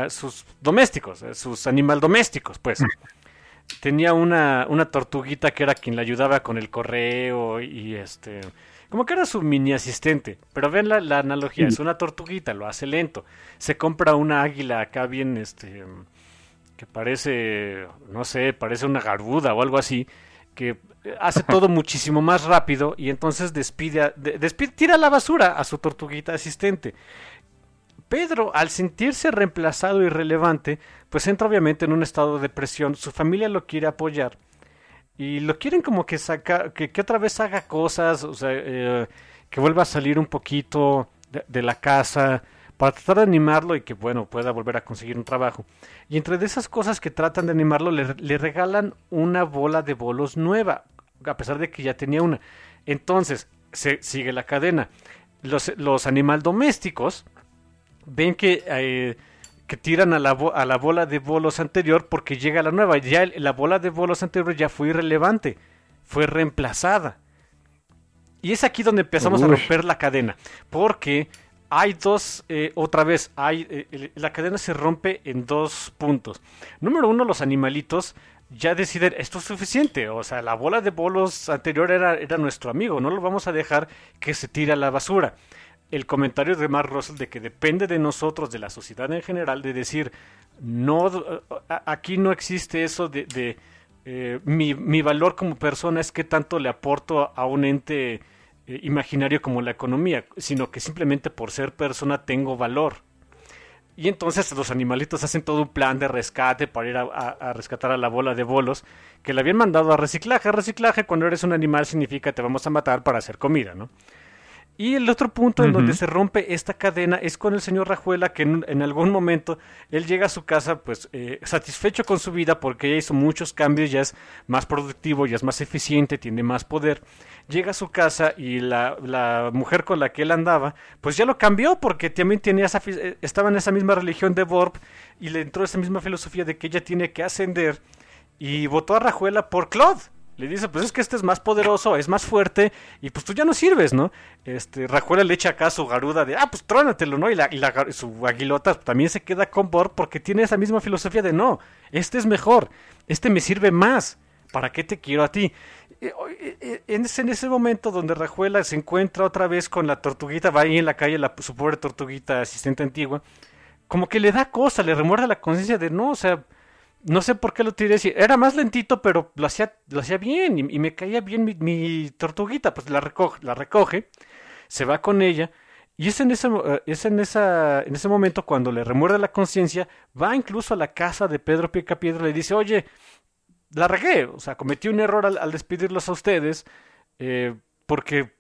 sus domésticos, sus animal domésticos, pues. tenía una, una tortuguita que era quien le ayudaba con el correo y este como que era su mini asistente. Pero ven la, la, analogía, es una tortuguita, lo hace lento. Se compra una águila acá bien, este, que parece, no sé, parece una garbuda o algo así, que hace todo muchísimo más rápido y entonces despide, despide, tira la basura a su tortuguita asistente. Pedro, al sentirse reemplazado y relevante, pues entra obviamente en un estado de depresión. Su familia lo quiere apoyar y lo quieren como que saca, que, otra vez haga cosas, o sea, eh, que vuelva a salir un poquito de, la casa, para tratar de animarlo y que, bueno, pueda volver a conseguir un trabajo. Y entre de esas cosas que tratan de animarlo, le, le regalan una bola de bolos nueva, a pesar de que ya tenía una. Entonces, se sigue la cadena. Los, los animal domésticos ven que, eh, que tiran a la, a la bola de bolos anterior porque llega la nueva. Ya la bola de bolos anterior ya fue irrelevante, fue reemplazada. Y es aquí donde empezamos a romper la cadena. Porque hay dos, eh, otra vez, hay, eh, la cadena se rompe en dos puntos. Número uno, los animalitos ya deciden, esto es suficiente, o sea, la bola de bolos anterior era, nuestro amigo, no lo vamos a dejar que se tire a la basura. El comentario de Mark Russell de que depende de nosotros, de la sociedad en general, de decir, no, aquí no existe eso de, de eh, mi, mi, valor como persona es que tanto le aporto a un ente eh, imaginario como la economía, sino que simplemente por ser persona tengo valor. Y entonces los animalitos hacen todo un plan de rescate para ir a, rescatar a la bola de bolos que le habían mandado a reciclaje. Reciclaje cuando eres un animal significa te vamos a matar para hacer comida, ¿no? Y el otro punto en donde se rompe esta cadena es con el señor Rajuela, que en, algún momento él llega a su casa pues eh, satisfecho con su vida porque ya hizo muchos cambios, ya es más productivo, ya es más eficiente, tiene más poder. Llega a su casa y la, la mujer con la que él andaba pues ya lo cambió porque también tenía esa, eh, estaba en esa misma religión de Borb y le entró esa misma filosofía de que ella tiene que ascender y votó a Rajuela por Claude le dice, pues es que este es más poderoso, es más fuerte, y pues tú ya no sirves, ¿no? Este, Rajuela le echa acá su garuda de, ah, pues trónatelo, ¿no? Y, la, y su aguilota también se queda con Bor porque tiene esa misma filosofía de, no, este es mejor, este me sirve más, ¿para qué te quiero a ti? En ese, en ese momento donde Rajuela se encuentra otra vez con la tortuguita, va ahí en la calle, la, su pobre tortuguita asistente antigua, como que le da cosa, le remuerde la conciencia de, no, o sea, no sé por qué lo tiré. Era más lentito, pero lo hacía, lo hacía bien y, me caía bien mi, tortuguita. Pues la recoge, la recoge, se va con ella. Y es en ese, eh, es en esa, en ese momento cuando le remuerde la conciencia, va incluso a la casa de Pedro Picapiedra y le dice, oye, la regué, o sea, cometí un error al, despedirlos a ustedes, eh, porque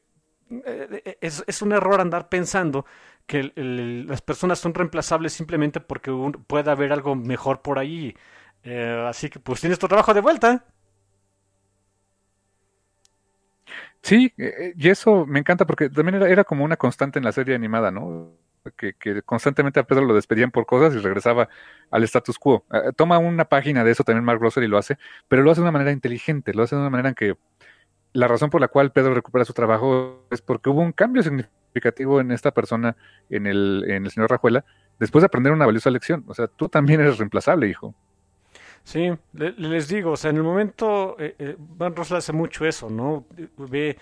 eh, es, es, un error andar pensando que las personas son reemplazables simplemente porque puede haber algo mejor por ahí. Eh, así que pues tienes tu trabajo de vuelta. Sí, eh, eh, y eso me encanta porque también era, como una constante en la serie animada, ¿no? Que, constantemente a Pedro lo despedían por cosas y regresaba al status quo. toma una página de eso también Mark Russell y lo hace, pero lo hace de una manera inteligente, lo hace de una manera en que la razón por la cual Pedro recupera su trabajo es porque hubo un cambio significativo en esta persona, en el, en el señor Rajuela, después de aprender una valiosa lección. O sea, tú también eres reemplazable, hijo. Sí, les digo, o sea, en el momento eh, eh, Van Rossel hace mucho eso, ¿no? Ve,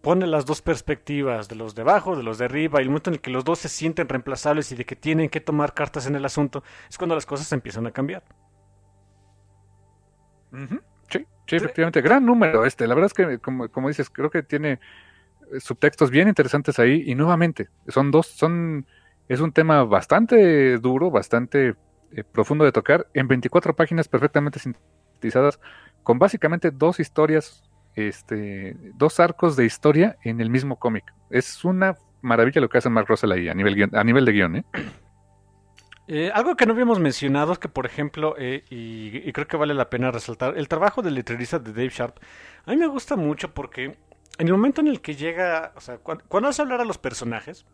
pone las dos perspectivas, de los de abajo, de los de arriba, y el momento en el que los dos se sienten reemplazables y de que tienen que tomar cartas en el asunto, es cuando las cosas empiezan a cambiar. Sí, sí, efectivamente, gran número este. La verdad es que, como, como dices, creo que tiene eh, subtextos bien interesantes ahí, y nuevamente, son dos, son, es un tema bastante duro, bastante eh, profundo de tocar, en 24 páginas perfectamente sintetizadas, con básicamente dos historias, este, dos arcos de historia en el mismo cómic. Es una maravilla lo que hace Mark Russell ahí, a nivel, a nivel de guion, ¿eh? ¿eh? algo que no habíamos mencionado es que, por ejemplo, eh, y, creo que vale la pena resaltar, el trabajo del letrerista de Dave Sharp, a mí me gusta mucho porque en el momento en el que llega, o sea, cuando, cuando hace hablar a los personajes,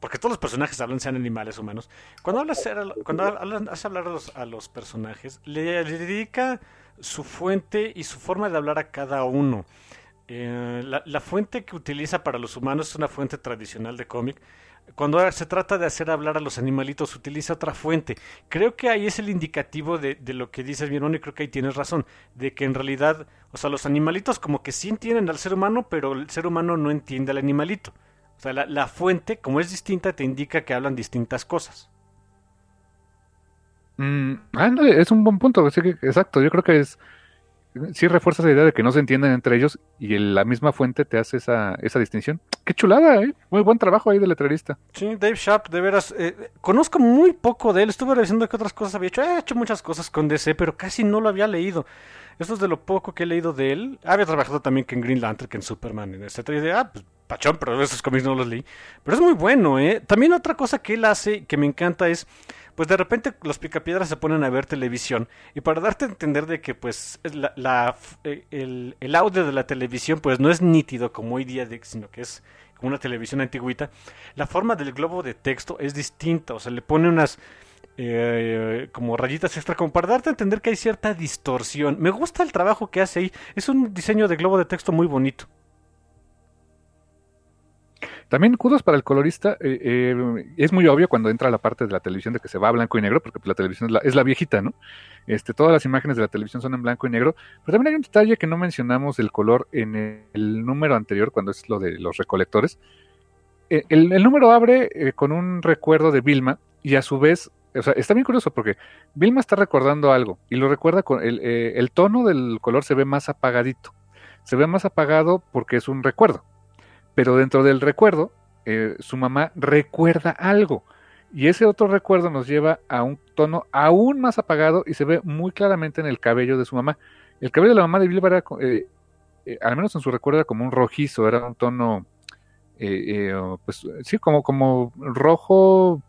porque todos los personajes hablan, sean animales humanos. Cuando hablas, cuando hace hablar a los, personajes, le, dedica su fuente y su forma de hablar a cada uno. Eh, la, fuente que utiliza para los humanos es una fuente tradicional de cómic. Cuando se trata de hacer hablar a los animalitos, utiliza otra fuente. Creo que ahí es el indicativo de, de lo que dices, mi hermano, y creo que ahí tienes razón. De que en realidad, o sea, los animalitos como que sí entienden al ser humano, pero el ser humano no entiende al animalito. O sea, la, fuente, como es distinta, te indica que hablan distintas cosas. Mm, ah, es un buen punto, exacto. Yo creo que es. Sí refuerza esa idea de que no se entienden entre ellos y la misma fuente te hace esa, esa distinción. Qué chulada, ¿eh? Muy buen trabajo ahí de letrerista. Sí, Dave Sharp, de veras. Eh, conozco muy poco de él. Estuve revisando que otras cosas había hecho. He hecho muchas cosas con DC, pero casi no lo había leído. Esto es de lo poco que he leído de él. Había trabajado también que en Green Lantern, que en Superman, en etcétera. Y de, ah, pues pachón, pero esos cómics no los leí. Pero es muy bueno, ¿eh? También otra cosa que él hace que me encanta es, pues de repente los picapiedras se ponen a ver televisión y para darte a entender de que pues la, eh, el, audio de la televisión pues no es nítido como hoy día, sino que es como una televisión antigüita, la forma del globo de texto es distinta, o sea, le pone unas... Eh, como rayitas extra, como para darte a entender que hay cierta distorsión. Me gusta el trabajo que hace ahí. Es un diseño de globo de texto muy bonito. También kudos para el colorista. Eh, eh, es muy obvio cuando entra la parte de la televisión de que se va a blanco y negro, porque la televisión es la, viejita, ¿no? Este, todas las imágenes de la televisión son en blanco y negro. Pero también hay un detalle que no mencionamos del color en el, número anterior, cuando es lo de los recolectores. Eh, el, número abre con un recuerdo de Vilma y a su vez o sea, está bien curioso porque Vilma está recordando algo y lo recuerda con el, el, tono del color se ve más apagadito. Se ve más apagado porque es un recuerdo pero dentro del recuerdo, eh, su mamá recuerda algo. Y ese otro recuerdo nos lleva a un tono aún más apagado y se ve muy claramente en el cabello de su mamá. El cabello de la mamá de Vilma era, eh, eh, al menos en su recuerdo, era como un rojizo, era un tono, pues sí, como, como rojo,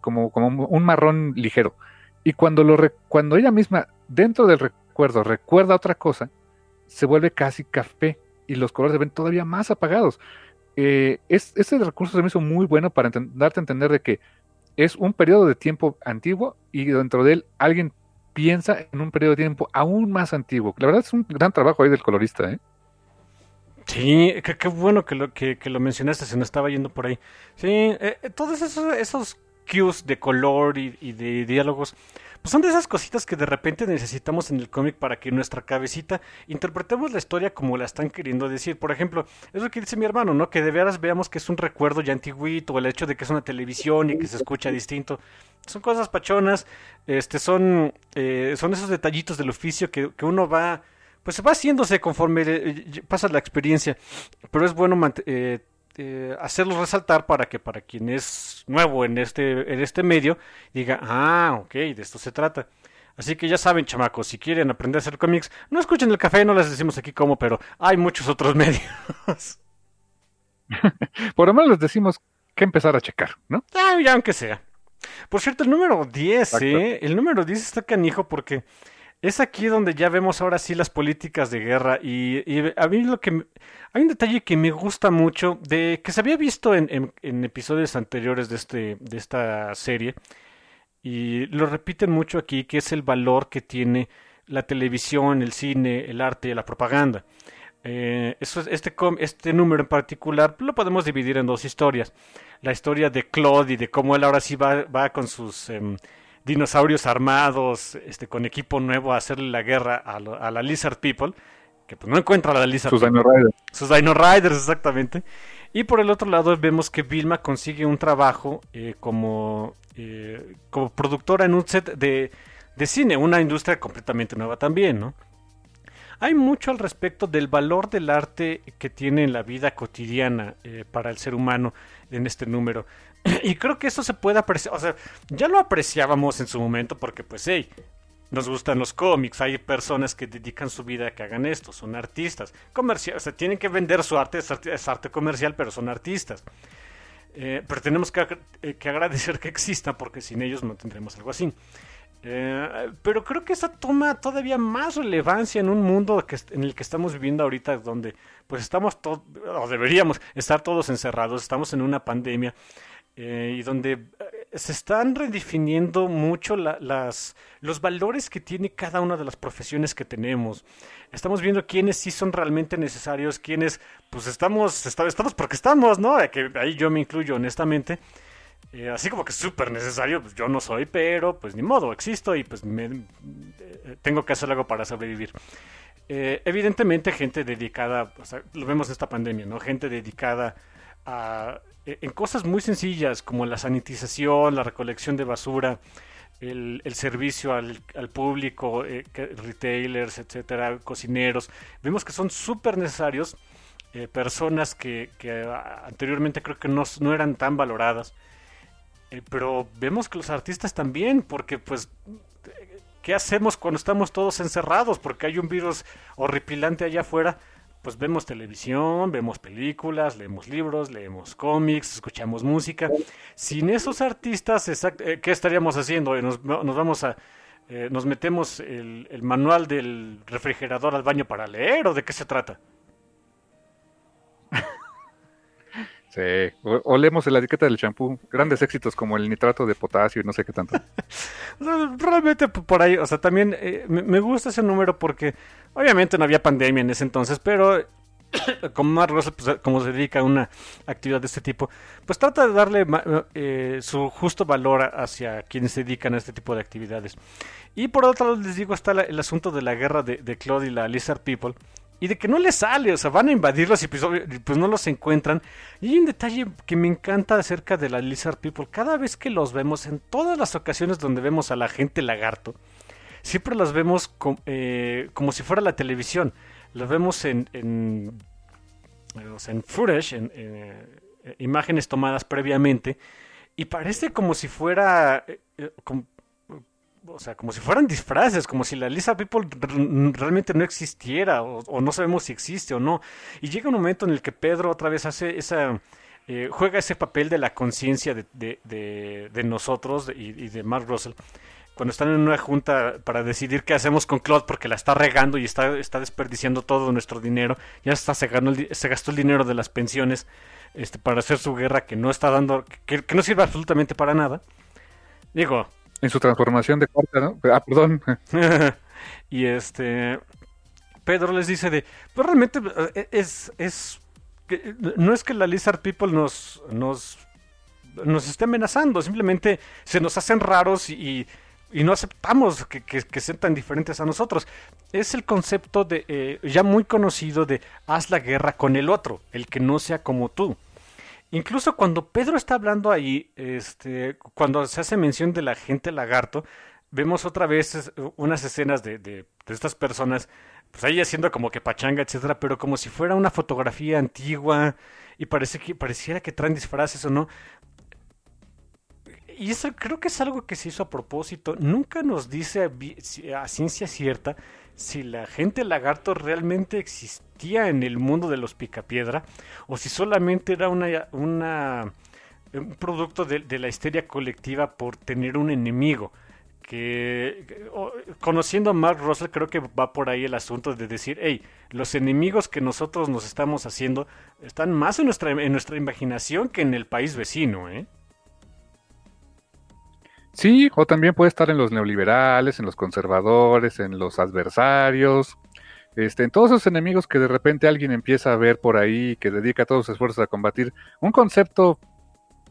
como, como un marrón ligero. Y cuando, lo cuando ella misma, dentro del recuerdo, recuerda otra cosa, se vuelve casi café y los colores se ven todavía más apagados. Eh, es, ese recurso se me hizo muy bueno para darte a entender de que es un periodo de tiempo antiguo y dentro de él alguien piensa en un periodo de tiempo aún más antiguo. La verdad es un gran trabajo ahí del colorista, ¿eh? Sí, qué, bueno que lo, que, lo mencionaste, se nos estaba yendo por ahí. Sí, eh, todos esos, esos cues de color y de diálogos pues son de esas cositas que de repente necesitamos en el cómic para que nuestra cabecita interpretemos la historia como la están queriendo decir. Por ejemplo, es lo que dice mi hermano, ¿no? Que de veras veamos que es un recuerdo ya antiguito, el hecho de que es una televisión y que se escucha distinto. Son cosas pachonas, este, son, eh, son esos detallitos del oficio que, uno va pues va haciéndose conforme eh, pasa la experiencia, pero es bueno eh, eh, hacerlos resaltar para que para quien es nuevo en este, en este medio diga, ah, ok, de esto se trata. Así que ya saben, chamacos, si quieren aprender a hacer cómics, no escuchen el café, no les decimos aquí cómo, pero hay muchos otros medios. Por lo menos les decimos que empezar a checar, ¿no? Ah, ya aunque sea. Por cierto, el número 10, ¿eh? El número 10 está canijo porque es aquí donde ya vemos ahora sí las políticas de guerra y, a mí lo que hay un detalle que me gusta mucho de que se había visto en, episodios anteriores de este de esta serie y lo repiten mucho aquí que es el valor que tiene la televisión, el cine, el arte y la propaganda. Eh, eso, este, este número en particular lo podemos dividir en dos historias. La historia de Claude y de cómo él ahora sí va, va con sus em, dinosaurios armados, este, con equipo nuevo a hacerle la guerra a, la Lizard People, que pues no encuentra a la Lizard Sus People. Dino Riders. Sus Dino Riders, exactamente. Y por el otro lado vemos que Vilma consigue un trabajo eh, como, eh, como productora en un set de, de cine, una industria completamente nueva también, ¿no? Hay mucho al respecto del valor del arte que tiene en la vida cotidiana eh, para el ser humano en este número. Y creo que eso se puede apreciar, o sea, ya lo apreciábamos en su momento porque pues, hey, nos gustan los cómics, hay personas que dedican su vida a que hagan esto, son artistas, comerciales, o sea, tienen que vender su arte, es arte, comercial, pero son artistas. Eh, pero tenemos que, eh, agradecer que existan porque sin ellos no tendremos algo así. Eh, pero creo que eso toma todavía más relevancia en un mundo en el que estamos viviendo ahorita, donde pues estamos todos, o deberíamos estar todos encerrados, estamos en una pandemia eh, y donde eh, se están redefiniendo mucho las, los valores que tiene cada una de las profesiones que tenemos. Estamos viendo quiénes sí son realmente necesarios, quiénes pues estamos, estamos porque estamos, ¿no? Que ahí yo me incluyo honestamente. Eh, así como que súper necesario, pues yo no soy, pero pues ni modo, existo y pues me, tengo que hacer algo para sobrevivir. evidentemente gente dedicada, o sea, lo vemos en esta pandemia, ¿no? Gente dedicada a eh, en cosas muy sencillas como la sanitización, la recolección de basura, el, servicio al, público, eh, retailers, etcétera, cocineros. Vemos que son súper necesarios, eh, personas que, anteriormente creo que no, no eran tan valoradas. pero vemos que los artistas también, porque pues ¿qué hacemos cuando estamos todos encerrados? Porque hay un virus horripilante allá afuera pues vemos televisión, vemos películas, leemos libros, leemos cómics, escuchamos música. Sin esos artistas, eh, ¿qué estaríamos haciendo? Nos, nos vamos a... Eh, ¿Nos metemos el, el manual del refrigerador al baño para leer o de qué se trata? Sí, o, leemos la etiqueta del champú. Grandes éxitos como el nitrato de potasio y no sé qué tanto. Realmente por ahí, o sea, también eh, me, gusta ese número porque obviamente no había pandemia en ese entonces, pero como Mark pues, como se dedica a una actividad de este tipo, pues trata de darle eh, su justo valor hacia quienes se dedican a este tipo de actividades. Y por otro lado les digo está el asunto de la guerra de, de Claude y la Lizard People y de que no les sale, o sea, van a invadirlos y pues, no los encuentran. Y hay un detalle que me encanta acerca de la Lizard People. Cada vez que los vemos, en todas las ocasiones donde vemos a la gente lagarto, siempre los vemos eh, como si fuera la televisión. Los vemos en, en, en footage, en, eh, imágenes tomadas previamente, y parece como si fuera... Eh, o sea, como si fueran disfraces, como si la Lisa People realmente no existiera, o, no sabemos si existe o no. Y llega un momento en el que Pedro otra vez hace esa. Eh, juega ese papel de la conciencia de, nosotros y, de Mark Russell cuando están en una junta para decidir qué hacemos con Claude porque la está regando y está, está desperdiciando todo nuestro dinero, ya está se, se gastó el dinero de las pensiones este, para hacer su guerra que no está dando, que, que no sirve absolutamente para nada. Digo, en su transformación de cuarta, ¿no? Ah, perdón. y este. Pedro les dice de. Pues realmente eh, es. es no es que la Lizard People nos. nos. nos esté amenazando. Simplemente se nos hacen raros y. y no aceptamos que, que, sean tan diferentes a nosotros. Es el concepto de eh, ya muy conocido de haz la guerra con el otro, el que no sea como tú. Incluso cuando Pedro está hablando ahí, este, cuando se hace mención de la gente lagarto, vemos otra vez unas escenas de, estas personas, pues ahí haciendo como que pachanga, etcétera, pero como si fuera una fotografía antigua y parece que pareciera que traen disfraces o no. Y eso creo que es algo que se hizo a propósito. Nunca nos dice a ciencia cierta si la gente lagarto realmente existía en el mundo de los picapiedra o si solamente era una, una un producto de, la histeria colectiva por tener un enemigo. Que, conociendo a Mark Russell creo que va por ahí el asunto de decir, hey, los enemigos que nosotros nos estamos haciendo están más en nuestra, en nuestra imaginación que en el país vecino, ¿eh? Sí, o también puede estar en los neoliberales, en los conservadores, en los adversarios, este, en todos esos enemigos que de repente alguien empieza a ver por ahí, que dedica todos sus esfuerzos a combatir un concepto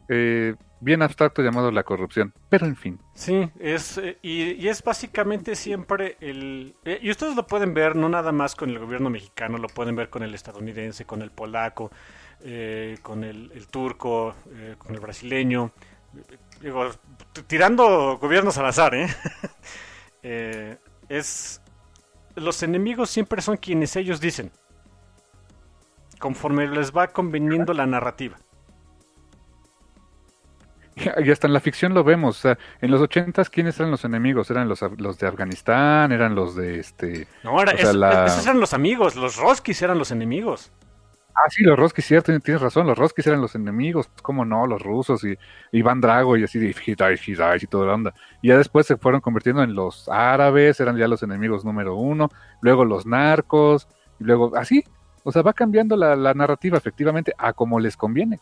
eh, bien abstracto llamado la corrupción. Pero en fin. Sí, es, eh, y, es básicamente siempre el... Eh, y ustedes lo pueden ver no nada más con el gobierno mexicano, lo pueden ver con el estadounidense, con el polaco, con el, el turco, con el brasileño digo, tirando gobiernos al azar, ¿eh? ¿eh? es los enemigos siempre son quienes ellos dicen, conforme les va conveniendo la narrativa. Y hasta en la ficción lo vemos. en los ochentas, ¿quiénes eran los enemigos? ¿Eran los, los de Afganistán? ¿Eran los de este...? No, esos eran los amigos. Los Roskis eran los enemigos. Ah, sí, los Roskis, cierto, tienes razón, los Roskis eran los enemigos, cómo no, los rusos y Iván Drago y así de y toda la onda. Y ya después se fueron convirtiendo en los árabes, eran ya los enemigos número uno, luego los narcos, y luego así, o sea, va cambiando la, la narrativa efectivamente a como les conviene.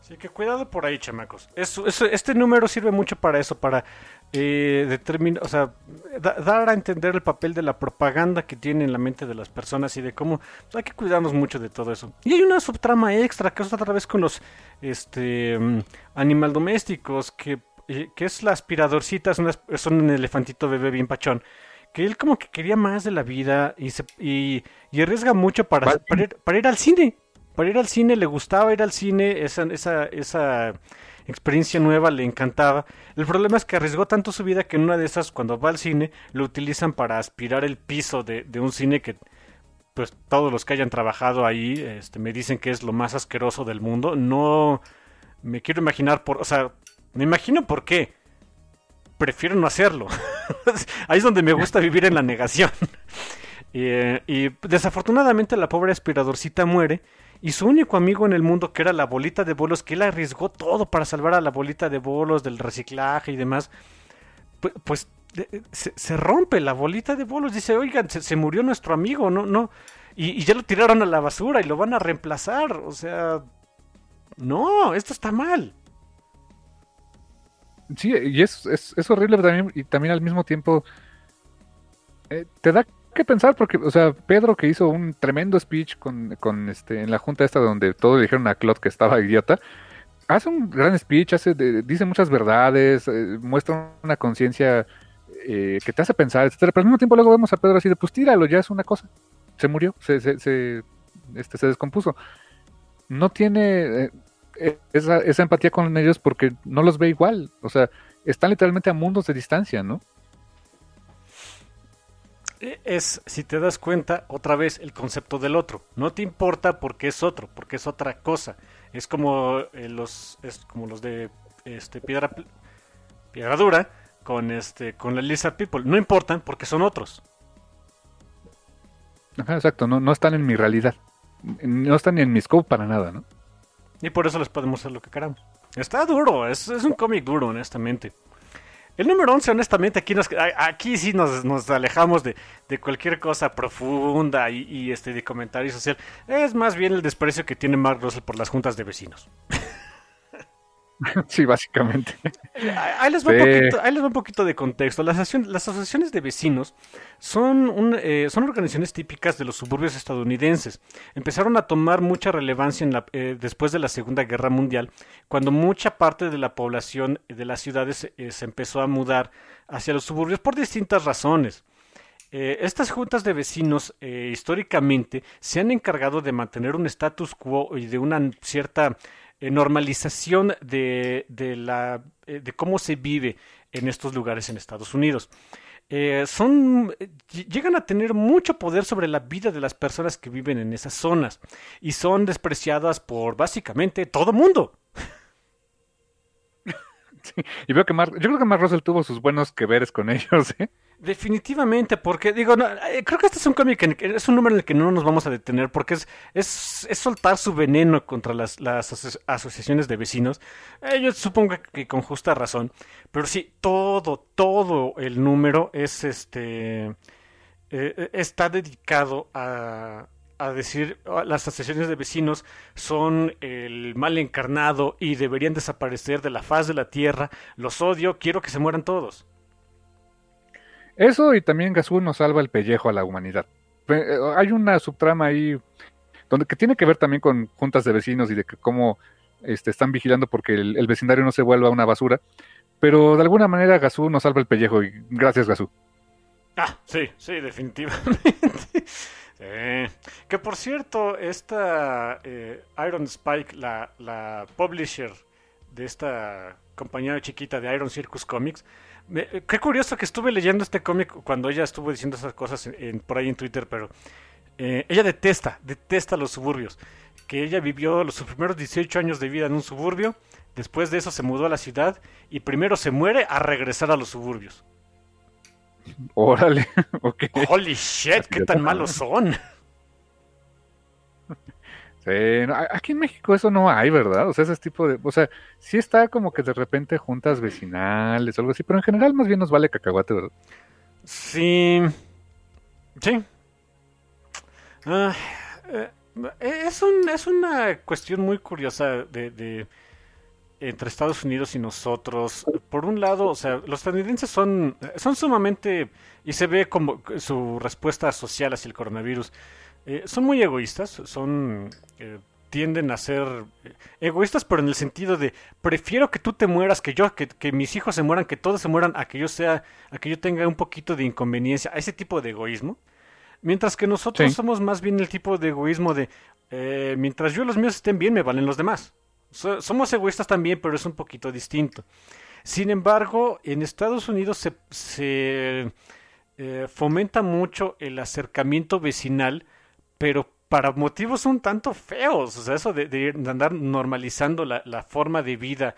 Sí, que cuidado por ahí, chamacos. Eso, este número sirve mucho para eso, para eh, determinar, o sea, dar a entender el papel de la propaganda que tiene en la mente de las personas y de cómo pues, hay que cuidarnos mucho de todo eso. Y hay una subtrama extra que es otra vez con los este mm, animal domésticos, que, eh, que es la aspiradorcita, es, un elefantito bebé bien pachón que él como que quería más de la vida y, se, y, arriesga mucho para, para ir al cine para ir al cine, le gustaba ir al cine, esa, esa, esa experiencia nueva le encantaba. El problema es que arriesgó tanto su vida que en una de esas, cuando va al cine, lo utilizan para aspirar el piso de, un cine que pues todos los que hayan trabajado ahí este, me dicen que es lo más asqueroso del mundo. No me quiero imaginar por, o sea, me imagino por qué. Prefiero no hacerlo. ahí es donde me gusta vivir en la negación. Eh, y desafortunadamente la pobre aspiradorcita muere y su único amigo en el mundo, que era la bolita de bolos, que él arriesgó todo para salvar a la bolita de bolos del reciclaje y demás, pues, pues se, rompe la bolita de bolos. Dice, oigan, se, murió nuestro amigo, no, no. Y, ya lo tiraron a la basura y lo van a reemplazar. O sea, no, esto está mal. Sí, y es, es, horrible también, y también al mismo tiempo eh, te da que pensar porque, o sea, Pedro que hizo un tremendo speech con, con este en la junta esta donde todos dijeron a Claude que estaba idiota, hace un gran speech, hace dice muchas verdades, eh, muestra una conciencia eh, que te hace pensar, etcétera, pero al mismo tiempo luego vemos a Pedro así de pues tíralo, ya es una cosa, se murió, se, se, se este, se descompuso. No tiene esa, esa empatía con ellos porque no los ve igual. O sea, están literalmente a mundos de distancia, ¿no? Es, si te das cuenta, otra vez el concepto del otro. No te importa porque es otro, porque es otra cosa. Es como eh, los, es como los de este piedra, piedra dura con este, con la Lizard People. No importan porque son otros. Ajá, exacto. No, no están en mi realidad. No están ni en mi scope para nada, ¿no? Y por eso les podemos hacer lo que queramos. Está duro, es, un cómic duro, honestamente. El número 11, honestamente, aquí, nos, aquí sí nos, alejamos de, cualquier cosa profunda y, y, este, de comentario social. Es más bien el desprecio que tiene Mark Russell por las juntas de vecinos. Sí, básicamente. Ahí les, va un poquito, de contexto. Las, asociaciones de vecinos son, eh, son organizaciones típicas de los suburbios estadounidenses. Empezaron a tomar mucha relevancia en la, eh, después de la Segunda Guerra Mundial, cuando mucha parte de la población de las ciudades eh, se empezó a mudar hacia los suburbios por distintas razones. estas juntas de vecinos históricamente se han encargado de mantener un status quo y de una cierta eh, normalización de, de, la, eh, de cómo se vive en estos lugares en Estados Unidos. Eh, son llegan a tener mucho poder sobre la vida de las personas que viven en esas zonas y son despreciadas por básicamente todo mundo. Y veo que Mar, yo creo que Mark Russell tuvo sus buenos que veres con ellos, ¿eh? Definitivamente, porque digo, eh, creo que este es un cómic, es un número en el que no nos vamos a detener, porque es, es, es soltar su veneno contra las, las asociaciones de vecinos. Eh, yo supongo que con justa razón, pero sí, todo, todo el número es este, eh, está dedicado a, a decir las asociaciones de vecinos son el mal encarnado y deberían desaparecer de la faz de la tierra. Los odio, quiero que se mueran todos. Eso y también Gazú nos salva el pellejo a la humanidad. Eh, hay una subtrama ahí donde que tiene que ver también con juntas de vecinos y de que cómo este, están vigilando porque el, vecindario no se vuelva una basura. Pero de alguna manera Gazú nos salva el pellejo y gracias Gazú. Ah, sí, sí, definitivamente. Que por cierto, esta eh, Iron Spike, la, la publisher de esta compañía chiquita de Iron Circus Comics, qué curioso que estuve leyendo este cómic cuando ella estuvo diciendo esas cosas por ahí en Twitter, pero eh, ella detesta, detesta los suburbios. Que ella vivió los sus primeros 18 años de vida en un suburbio, después de eso se mudó a la ciudad y primero se muere a regresar a los suburbios. Órale, ok. Holy shit, qué tan malos son. Sí, aquí en México eso no hay, ¿verdad? O sea, ese tipo de... O sea, sí está como que de repente juntas vecinales o algo así, pero en general más bien nos vale cacahuate, ¿verdad? Sí. Sí. Ah, eh, es, un, es una cuestión muy curiosa de, de, entre Estados Unidos y nosotros. Por un lado, o sea, los estadounidenses son, son sumamente... Y se ve como su respuesta social hacia el coronavirus eh, son muy egoístas, son eh, tienden a ser eh, egoístas, pero en el sentido de prefiero que tú te mueras, que yo, que, que, mis hijos se mueran, que todos se mueran, a que yo sea, a que yo tenga un poquito de inconveniencia, a ese tipo de egoísmo. Mientras que nosotros somos más bien el tipo de egoísmo de mientras yo y los míos estén bien, me valen los demás. Somos egoístas también, pero es un poquito distinto. Sin embargo, en Estados Unidos se, se fomenta mucho el acercamiento vecinal pero para motivos un tanto feos, o sea, eso de, andar normalizando la, la, forma de vida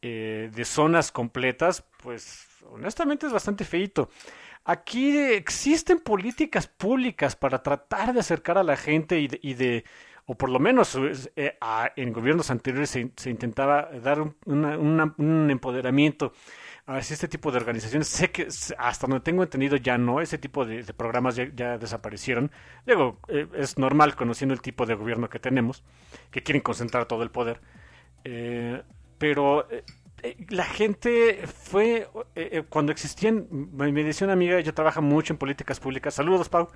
eh, de zonas completas, pues honestamente es bastante feito. Aquí existen políticas públicas para tratar de acercar a la gente y de, o por lo menos eh, en gobiernos anteriores se, intentaba dar un, empoderamiento hacia este tipo de organizaciones. Sé que hasta donde tengo entendido ya no, ese tipo de, programas ya, desaparecieron. Digo, eh, es normal conociendo el tipo de gobierno que tenemos, que quieren concentrar todo el poder. Eh, pero eh, la gente fue, eh, eh, cuando existían, me decía una amiga, ella trabaja mucho en políticas públicas, saludos Pau,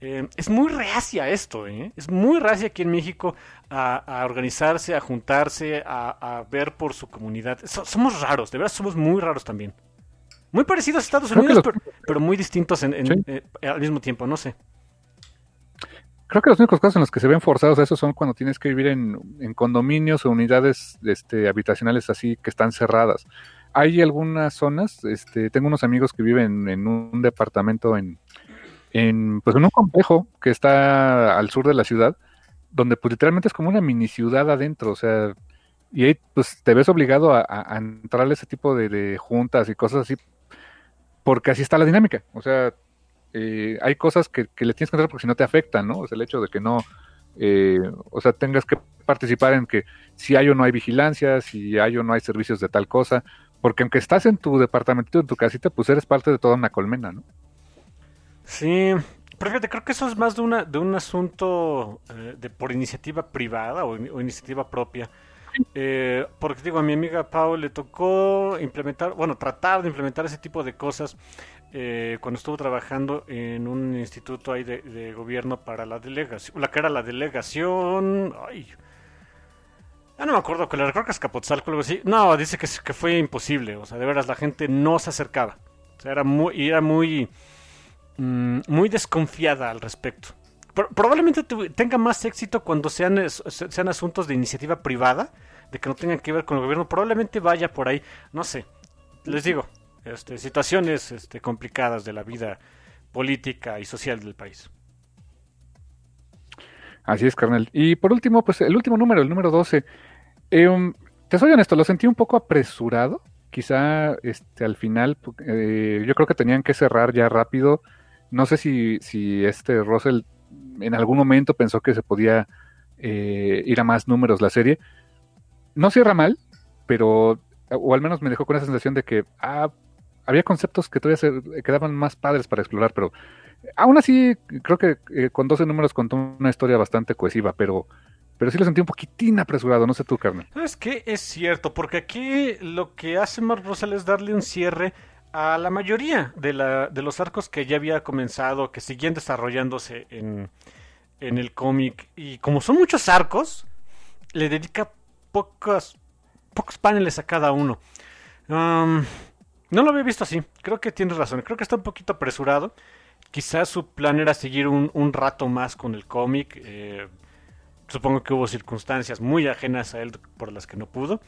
es muy reacia esto, es muy reacia aquí en México a, organizarse, a juntarse, a, ver por su comunidad. somos raros, de verdad somos muy raros también. Muy parecidos a Estados Unidos, pero, muy distintos al mismo tiempo, no sé. Creo que los únicos casos en los que se ven forzados a eso son cuando tienes que vivir en, condominios o unidades este, habitacionales así que están cerradas. Hay algunas zonas, este, tengo unos amigos que viven en un departamento en, en, pues en un complejo que está al sur de la ciudad, donde pues literalmente es como una mini ciudad adentro, o sea, y ahí pues te ves obligado a, entrar a ese tipo de, juntas y cosas así, porque así está la dinámica, o sea, eh, hay cosas que, le tienes que entrar porque si no te afectan, ¿no? Es el hecho de que no, eh, o sea, tengas que participar en que si hay o no hay vigilancia, si hay o no hay servicios de tal cosa, porque aunque estás en tu departamento, en tu casita, pues eres parte de toda una colmena, ¿no? Sí, pero fíjate, creo que eso es más de, una, de un asunto eh, de por iniciativa privada o, iniciativa propia. porque digo, a mi amiga Pau le tocó implementar, bueno, tratar de implementar ese tipo de cosas eh, cuando estuvo trabajando en un instituto ahí de, gobierno para la delegación, la que era la delegación, ay, ya no me acuerdo que recuerdo que es Capotzalco algo así. No, dice que, que fue imposible, o sea, de veras la gente no se acercaba, o sea, era muy, era muy, mm, muy desconfiada al respecto. probablemente tenga más éxito cuando sean, sean asuntos de iniciativa privada, de que no tengan que ver con el gobierno. Probablemente vaya por ahí, no sé. Les digo, este, situaciones este, complicadas de la vida política y social del país. Así es, carnal. Y por último, pues el último número, el número 12. Eh, um, te soy honesto, lo sentí un poco apresurado. Quizá este, al final, eh, yo creo que tenían que cerrar ya rápido. No sé si, si este Russell en algún momento pensó que se podía eh, ir a más números la serie. No cierra mal, pero, o al menos me dejó con esa sensación de que, ah, había conceptos que todavía se quedaban más padres para explorar, pero aún así creo que eh, con 12 números contó una historia bastante cohesiva, pero, pero sí lo sentí un poquitín apresurado, no sé tú, Carmen. ¿Sabes qué? Es cierto, porque aquí lo que hace Mark Russell es darle un cierre a la mayoría de, la, de los arcos que ya había comenzado, que seguían desarrollándose en, en el cómic, y como son muchos arcos, le dedica pocos, pocos paneles a cada uno. No lo había visto así. Creo que tienes razón. Creo que está un poquito apresurado. Quizás su plan era seguir un, rato más con el cómic. Eh, supongo que hubo circunstancias muy ajenas a él por las que no pudo.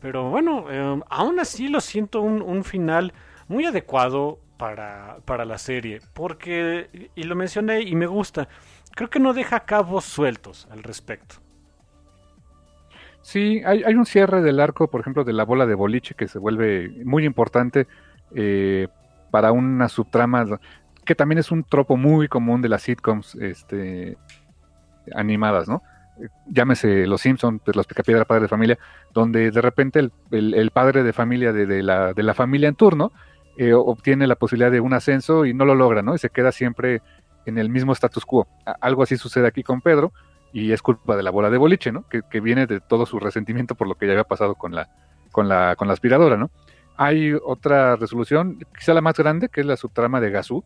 Pero bueno, eh, aún así lo siento un, final muy adecuado para, para, la serie. Porque, y lo mencioné y me gusta, creo que no deja cabos sueltos al respecto. Sí, hay, hay, un cierre del arco, por ejemplo, de la bola de boliche que se vuelve muy importante eh, para una subtrama que también es un tropo muy común de las sitcoms este, animadas, ¿no? Llámese Los Simpsons, pues, Los Picapiedra Padre de Familia, donde de repente el, padre de familia de, la, de, la, familia en turno eh, obtiene la posibilidad de un ascenso y no lo logra, ¿no? Y se queda siempre en el mismo status quo. Algo así sucede aquí con Pedro, y es culpa de la bola de boliche, ¿no? Que, viene de todo su resentimiento por lo que ya había pasado con la, con la, con la aspiradora, ¿no? Hay otra resolución, quizá la más grande, que es la subtrama de Gazú,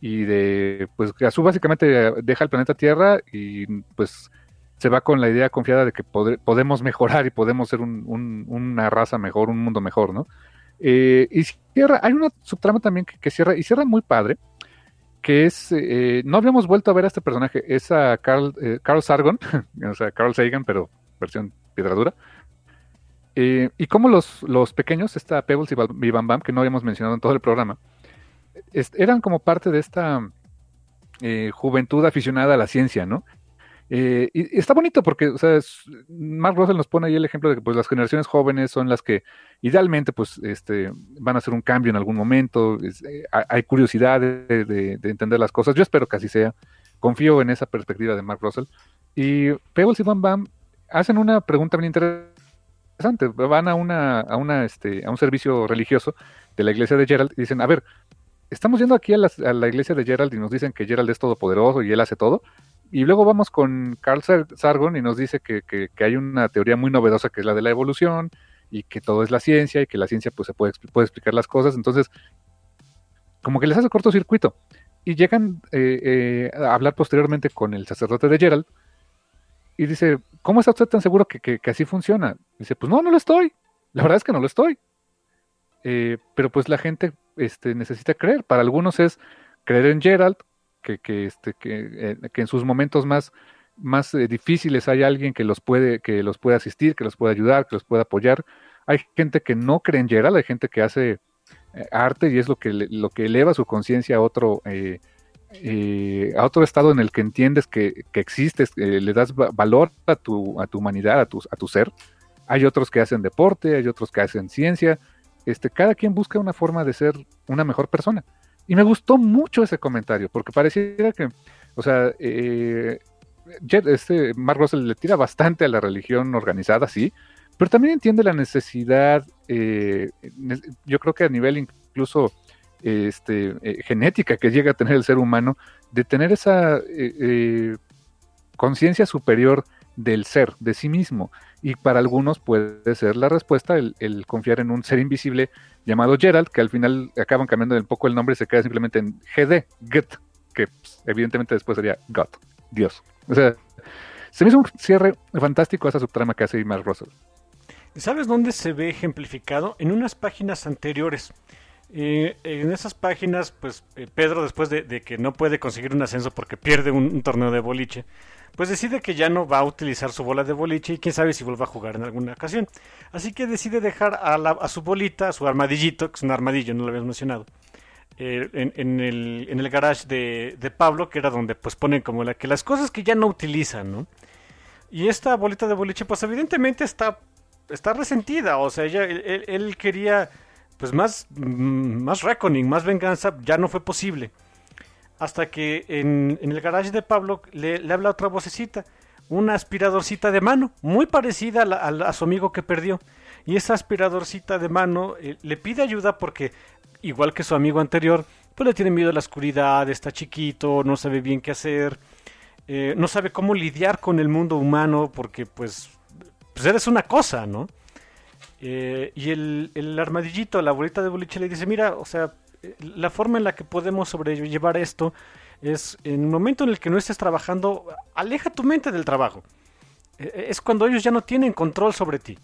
y de, pues Gazú básicamente deja el planeta Tierra y pues se va con la idea confiada de que podemos mejorar y podemos ser una raza mejor, un mundo mejor, ¿no? Eh, y cierra, hay una subtrama también que, cierra, y cierra muy padre, que es, eh, no habíamos vuelto a ver a este personaje, es a Carl, eh, Carl Sargon, o sea, Carl Sagan, pero versión piedradura. Eh, y como los, los pequeños, esta Pebbles y Bam Bam, que no habíamos mencionado en todo el programa, eran como parte de esta juventud aficionada a la ciencia, ¿no? Eh, y, está bonito porque, o sea, Mark Russell nos pone ahí el ejemplo de que pues las generaciones jóvenes son las que idealmente pues este van a hacer un cambio en algún momento, eh, hay curiosidad de, entender las cosas, yo espero que así sea, confío en esa perspectiva de Mark Russell. Y Pebbles y Bam Bam hacen una pregunta bien interesante, van a una, a una este, un servicio religioso de la iglesia de Gerald y dicen, a ver, estamos yendo aquí a la, a la iglesia de Gerald y nos dicen que Gerald es todopoderoso y él hace todo, y luego vamos con Carl Sargon y nos dice que, que, hay una teoría muy novedosa que es la de la evolución y que todo es la ciencia y que la ciencia pues se puede, puede explicar las cosas. Entonces, como que les hace cortocircuito. Y llegan eh, eh, a hablar posteriormente con el sacerdote de Gerald y dice, ¿cómo está usted tan seguro que, que, así funciona? Dice, pues no, no lo estoy. La verdad es que no lo estoy. Eh, pero pues la gente este, necesita creer. Para algunos es creer en Gerald, que, que, este, que, eh, que en sus momentos más, más eh, difíciles hay alguien que los puede, que los puede asistir, que los puede ayudar, que los puede apoyar. Hay gente que no cree en Gerald, hay gente que hace eh, arte y es lo que, lo que eleva su conciencia a otro, a otro estado en el que entiendes que, que existes, le das valor a tu, a tu humanidad, a tu, a tu ser. Hay otros que hacen deporte, hay otros que hacen ciencia. Este, cada quien busca una forma de ser una mejor persona. Y me gustó mucho ese comentario, porque pareciera que, o sea, eh, este Mark Russell le tira bastante a la religión organizada, sí, pero también entiende la necesidad, eh, yo creo que a nivel incluso este, eh, genética que llega a tener el ser humano, de tener esa eh, conciencia superior del ser, de sí mismo. Y para algunos puede ser la respuesta el, confiar en un ser invisible llamado Gerald, que al final acaban cambiando un poco el nombre y se queda simplemente en GD, Get, que pues, evidentemente después sería God, Dios. O sea, se me hizo un cierre fantástico a esa subtrama que hace Mark Russell. ¿Sabes dónde se ve ejemplificado? En unas páginas anteriores. Eh, en esas páginas, pues eh, Pedro, después de, que no puede conseguir un ascenso porque pierde un torneo de boliche, pues decide que ya no va a utilizar su bola de boliche y quién sabe si vuelva a jugar en alguna ocasión. Así que decide dejar a, su bolita, a su armadillito, que es un armadillo, no lo habías mencionado, eh, en, el, en, el, garage de, Pablo, que era donde pues ponen como la, que las cosas que ya no utilizan, ¿no? Y esta bolita de boliche, pues evidentemente está, está resentida, o sea, ella, él, quería pues más, mm, más reckoning, más venganza, ya no fue posible hasta que en, el garage de Pablo le, habla otra vocecita, una aspiradorcita de mano, muy parecida a, su amigo que perdió. Y esa aspiradorcita de mano eh, le pide ayuda porque, igual que su amigo anterior, pues le tiene miedo a la oscuridad, está chiquito, no sabe bien qué hacer, eh, no sabe cómo lidiar con el mundo humano porque pues, pues eres una cosa, ¿no? Eh, y el, el armadillito, la bolita de boliche le dice, mira, o sea, la forma en la que podemos sobrellevar esto es en el momento en el que no estés trabajando, aleja tu mente del trabajo. E, e, es cuando ellos ya no tienen control sobre ti.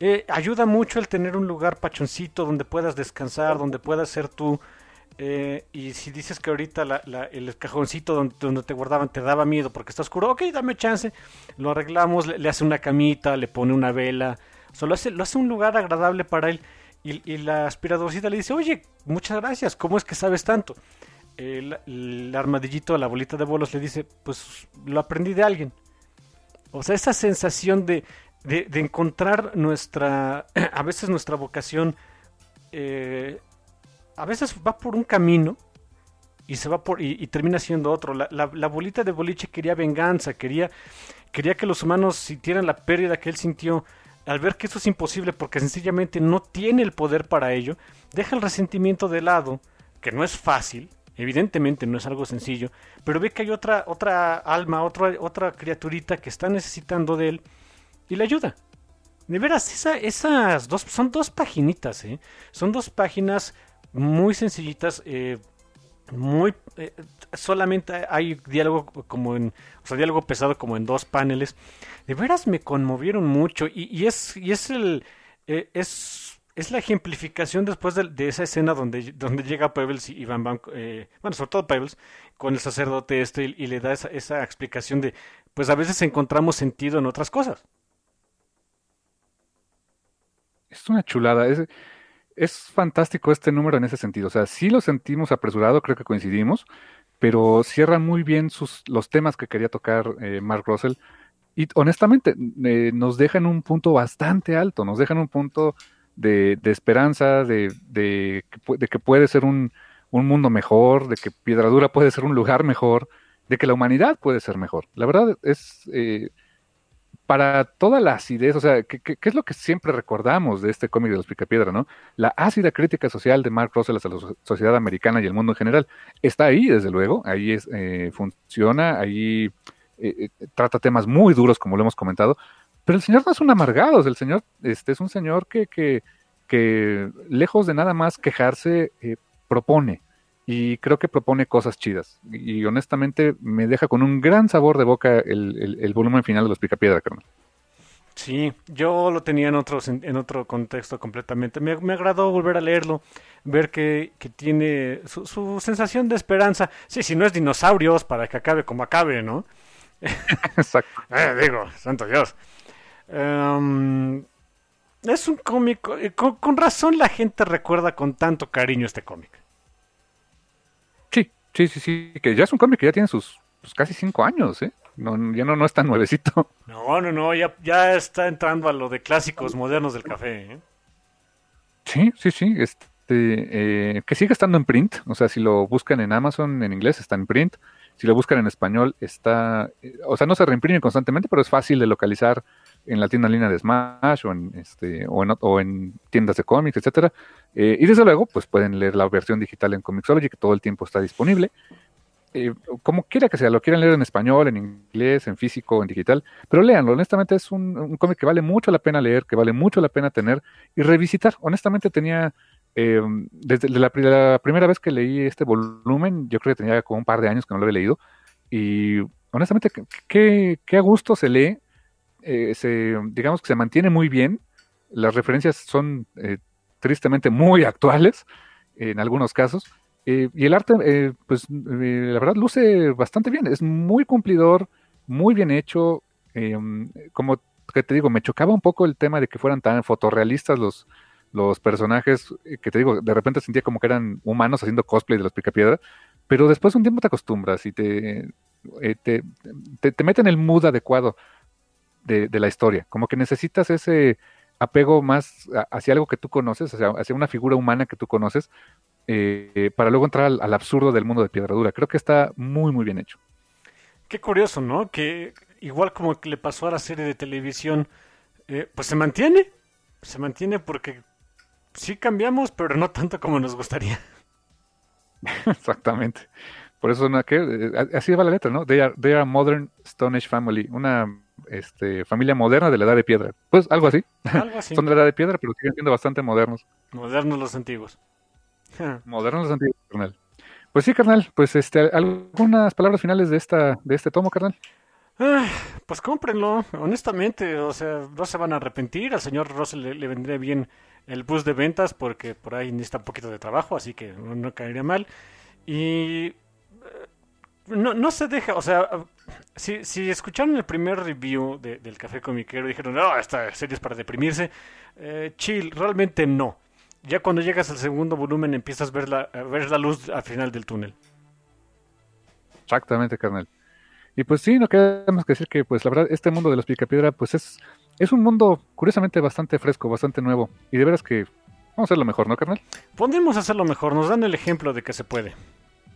Eh, ayuda mucho el tener un lugar pachoncito donde puedas descansar, donde puedas ser tú. Y si dices que ahorita el cajoncito donde, te guardaban te daba miedo porque está oscuro, ok, dame chance, lo arreglamos, le, hace una camita, le pone una vela, solo hace, lo hace un lugar agradable para él. Y, la aspiradorcita le dice, oye, muchas gracias, ¿cómo es que sabes tanto? El, armadillito, la bolita de bolos le dice, pues lo aprendí de alguien. O sea, esa sensación de, de, encontrar nuestra, a veces nuestra vocación, eh, a veces va por un camino y se va por y, termina siendo otro. La, la, bolita de boliche quería venganza, quería, quería que los humanos sintieran la pérdida que él sintió al ver que eso es imposible porque sencillamente no tiene el poder para ello, deja el resentimiento de lado, que no es fácil, evidentemente no es algo sencillo, pero ve que hay otra, otra alma, otra, otra criaturita que está necesitando de él y le ayuda. De veras, esas dos son dos paginitas, ¿eh? son dos páginas muy sencillitas, eh, muy eh, solamente hay diálogo como en o sea diálogo pesado como en dos paneles de veras me conmovieron mucho y, es y es el eh, es es la ejemplificación después de, esa escena donde, donde llega Pebbles y Van Van, eh, bueno, sobre todo Pebbles, con el sacerdote este y, le da esa, esa, explicación de, pues a veces encontramos sentido en otras cosas. Es una chulada, es, es fantástico este número en ese sentido, o sea, sí lo sentimos apresurado, creo que coincidimos, pero cierran muy bien sus, los temas que quería tocar eh, Mark Russell. Y honestamente, eh, nos dejan un punto bastante alto, nos dejan un punto de, esperanza, de, que puede ser un, un, mundo mejor, de que Piedradura puede ser un lugar mejor, de que la humanidad puede ser mejor. La verdad es, eh, para toda la acidez, o sea, ¿qué, ¿qué, es lo que siempre recordamos de este cómic de los Picapiedra, no? La ácida crítica social de Mark Russell hacia la sociedad americana y el mundo en general está ahí, desde luego, ahí es, eh, funciona, ahí eh, eh, trata temas muy duros, como lo hemos comentado, pero el señor no es un amargado, el señor este, es un señor que, que, que lejos de nada más quejarse, eh, propone, y creo que propone cosas chidas. Y, honestamente me deja con un gran sabor de boca el, el, el volumen final de los Picapiedra, carnal. Sí, yo lo tenía en otro, en otro contexto completamente. Me, me agradó volver a leerlo, ver que, que tiene su, su, sensación de esperanza. Sí, si no es dinosaurios, para que acabe como acabe, ¿no? Exacto. eh, digo, santo Dios. Um, es un cómic, eh, con, con razón la gente recuerda con tanto cariño este cómic. Sí, sí, sí, que ya es un cómic que ya tiene sus pues, casi cinco años, ¿eh? No, ya no, no es tan nuevecito. No, no, no, ya, ya está entrando a lo de clásicos modernos del café. ¿eh? Sí, sí, sí, este, eh, que sigue estando en print, o sea, si lo buscan en Amazon en inglés está en print, si lo buscan en español está, eh, o sea, no se reimprime constantemente, pero es fácil de localizar en la tienda en línea de Smash o en, este, o en, tiendas de cómics, etcétera. Eh, y desde luego, pues pueden leer la versión digital en Comixology, que todo el tiempo está disponible. Eh, como quiera que sea, lo quieran leer en español, en inglés, en físico, en digital, pero léanlo. Honestamente, es un, un cómic que vale mucho la pena leer, que vale mucho la pena tener y revisitar. Honestamente, tenía. Eh, desde la, la, primera vez que leí este volumen, yo creo que tenía como un par de años que no lo había leído. Y honestamente, qué, qué a gusto se lee eh, se, digamos que se mantiene muy bien. Las referencias son eh, tristemente muy actuales en algunos casos. Eh, y el arte, pues la verdad, luce bastante bien. Es muy cumplidor, muy bien hecho. como que te digo, me chocaba un poco el tema de que fueran tan fotorrealistas los, los personajes, que te digo, de repente sentía como que eran humanos haciendo cosplay de los Picapiedra, pero después de un tiempo te acostumbras y te, te, te, te meten el mood adecuado de, de, la historia. Como que necesitas ese apego más hacia algo que tú conoces, hacia, hacia una figura humana que tú conoces, eh, para luego entrar al, al, absurdo del mundo de Piedradura. Creo que está muy, muy bien hecho. Qué curioso, ¿no? Que igual como que le pasó a la serie de televisión, eh, pues se mantiene, se mantiene porque sí cambiamos, pero no tanto como nos gustaría. Exactamente. Por eso, ¿no? ¿qué? Eh, así va la letra, ¿no? They are, they are a modern Stone Age family, una este, familia moderna de la edad de piedra. Pues algo así. Algo así. Son de la edad de piedra, pero siguen siendo bastante modernos. Modernos los antiguos. modernos los antiguos, carnal. Pues sí, carnal, pues este, algunas palabras finales de esta, de este tomo, carnal. Ah, pues cómprenlo, honestamente, o sea, no se van a arrepentir, al señor Russell le, le vendría bien el bus de ventas porque por ahí necesita un poquito de trabajo, así que no, no caería mal. Y no, no se deja, o sea, si, si escucharon el primer review de, del Café Comiquero dijeron, no, esta serie es para deprimirse, eh, chill, realmente no. Ya cuando llegas al segundo volumen empiezas a ver la, a ver la luz al final del túnel. Exactamente, carnal. Y pues sí, no queda más que decir que, pues la verdad, este mundo de los Picapiedra, pues es, es un mundo curiosamente bastante fresco, bastante nuevo. Y de veras que vamos a hacerlo mejor, ¿no, carnal? Podemos hacerlo mejor, nos dan el ejemplo de que se puede.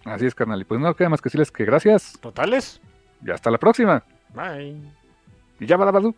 Así es, carnal. Y pues no queda más que decirles que gracias. Totales. Y hasta la próxima. Bye. Y ya va la Bye.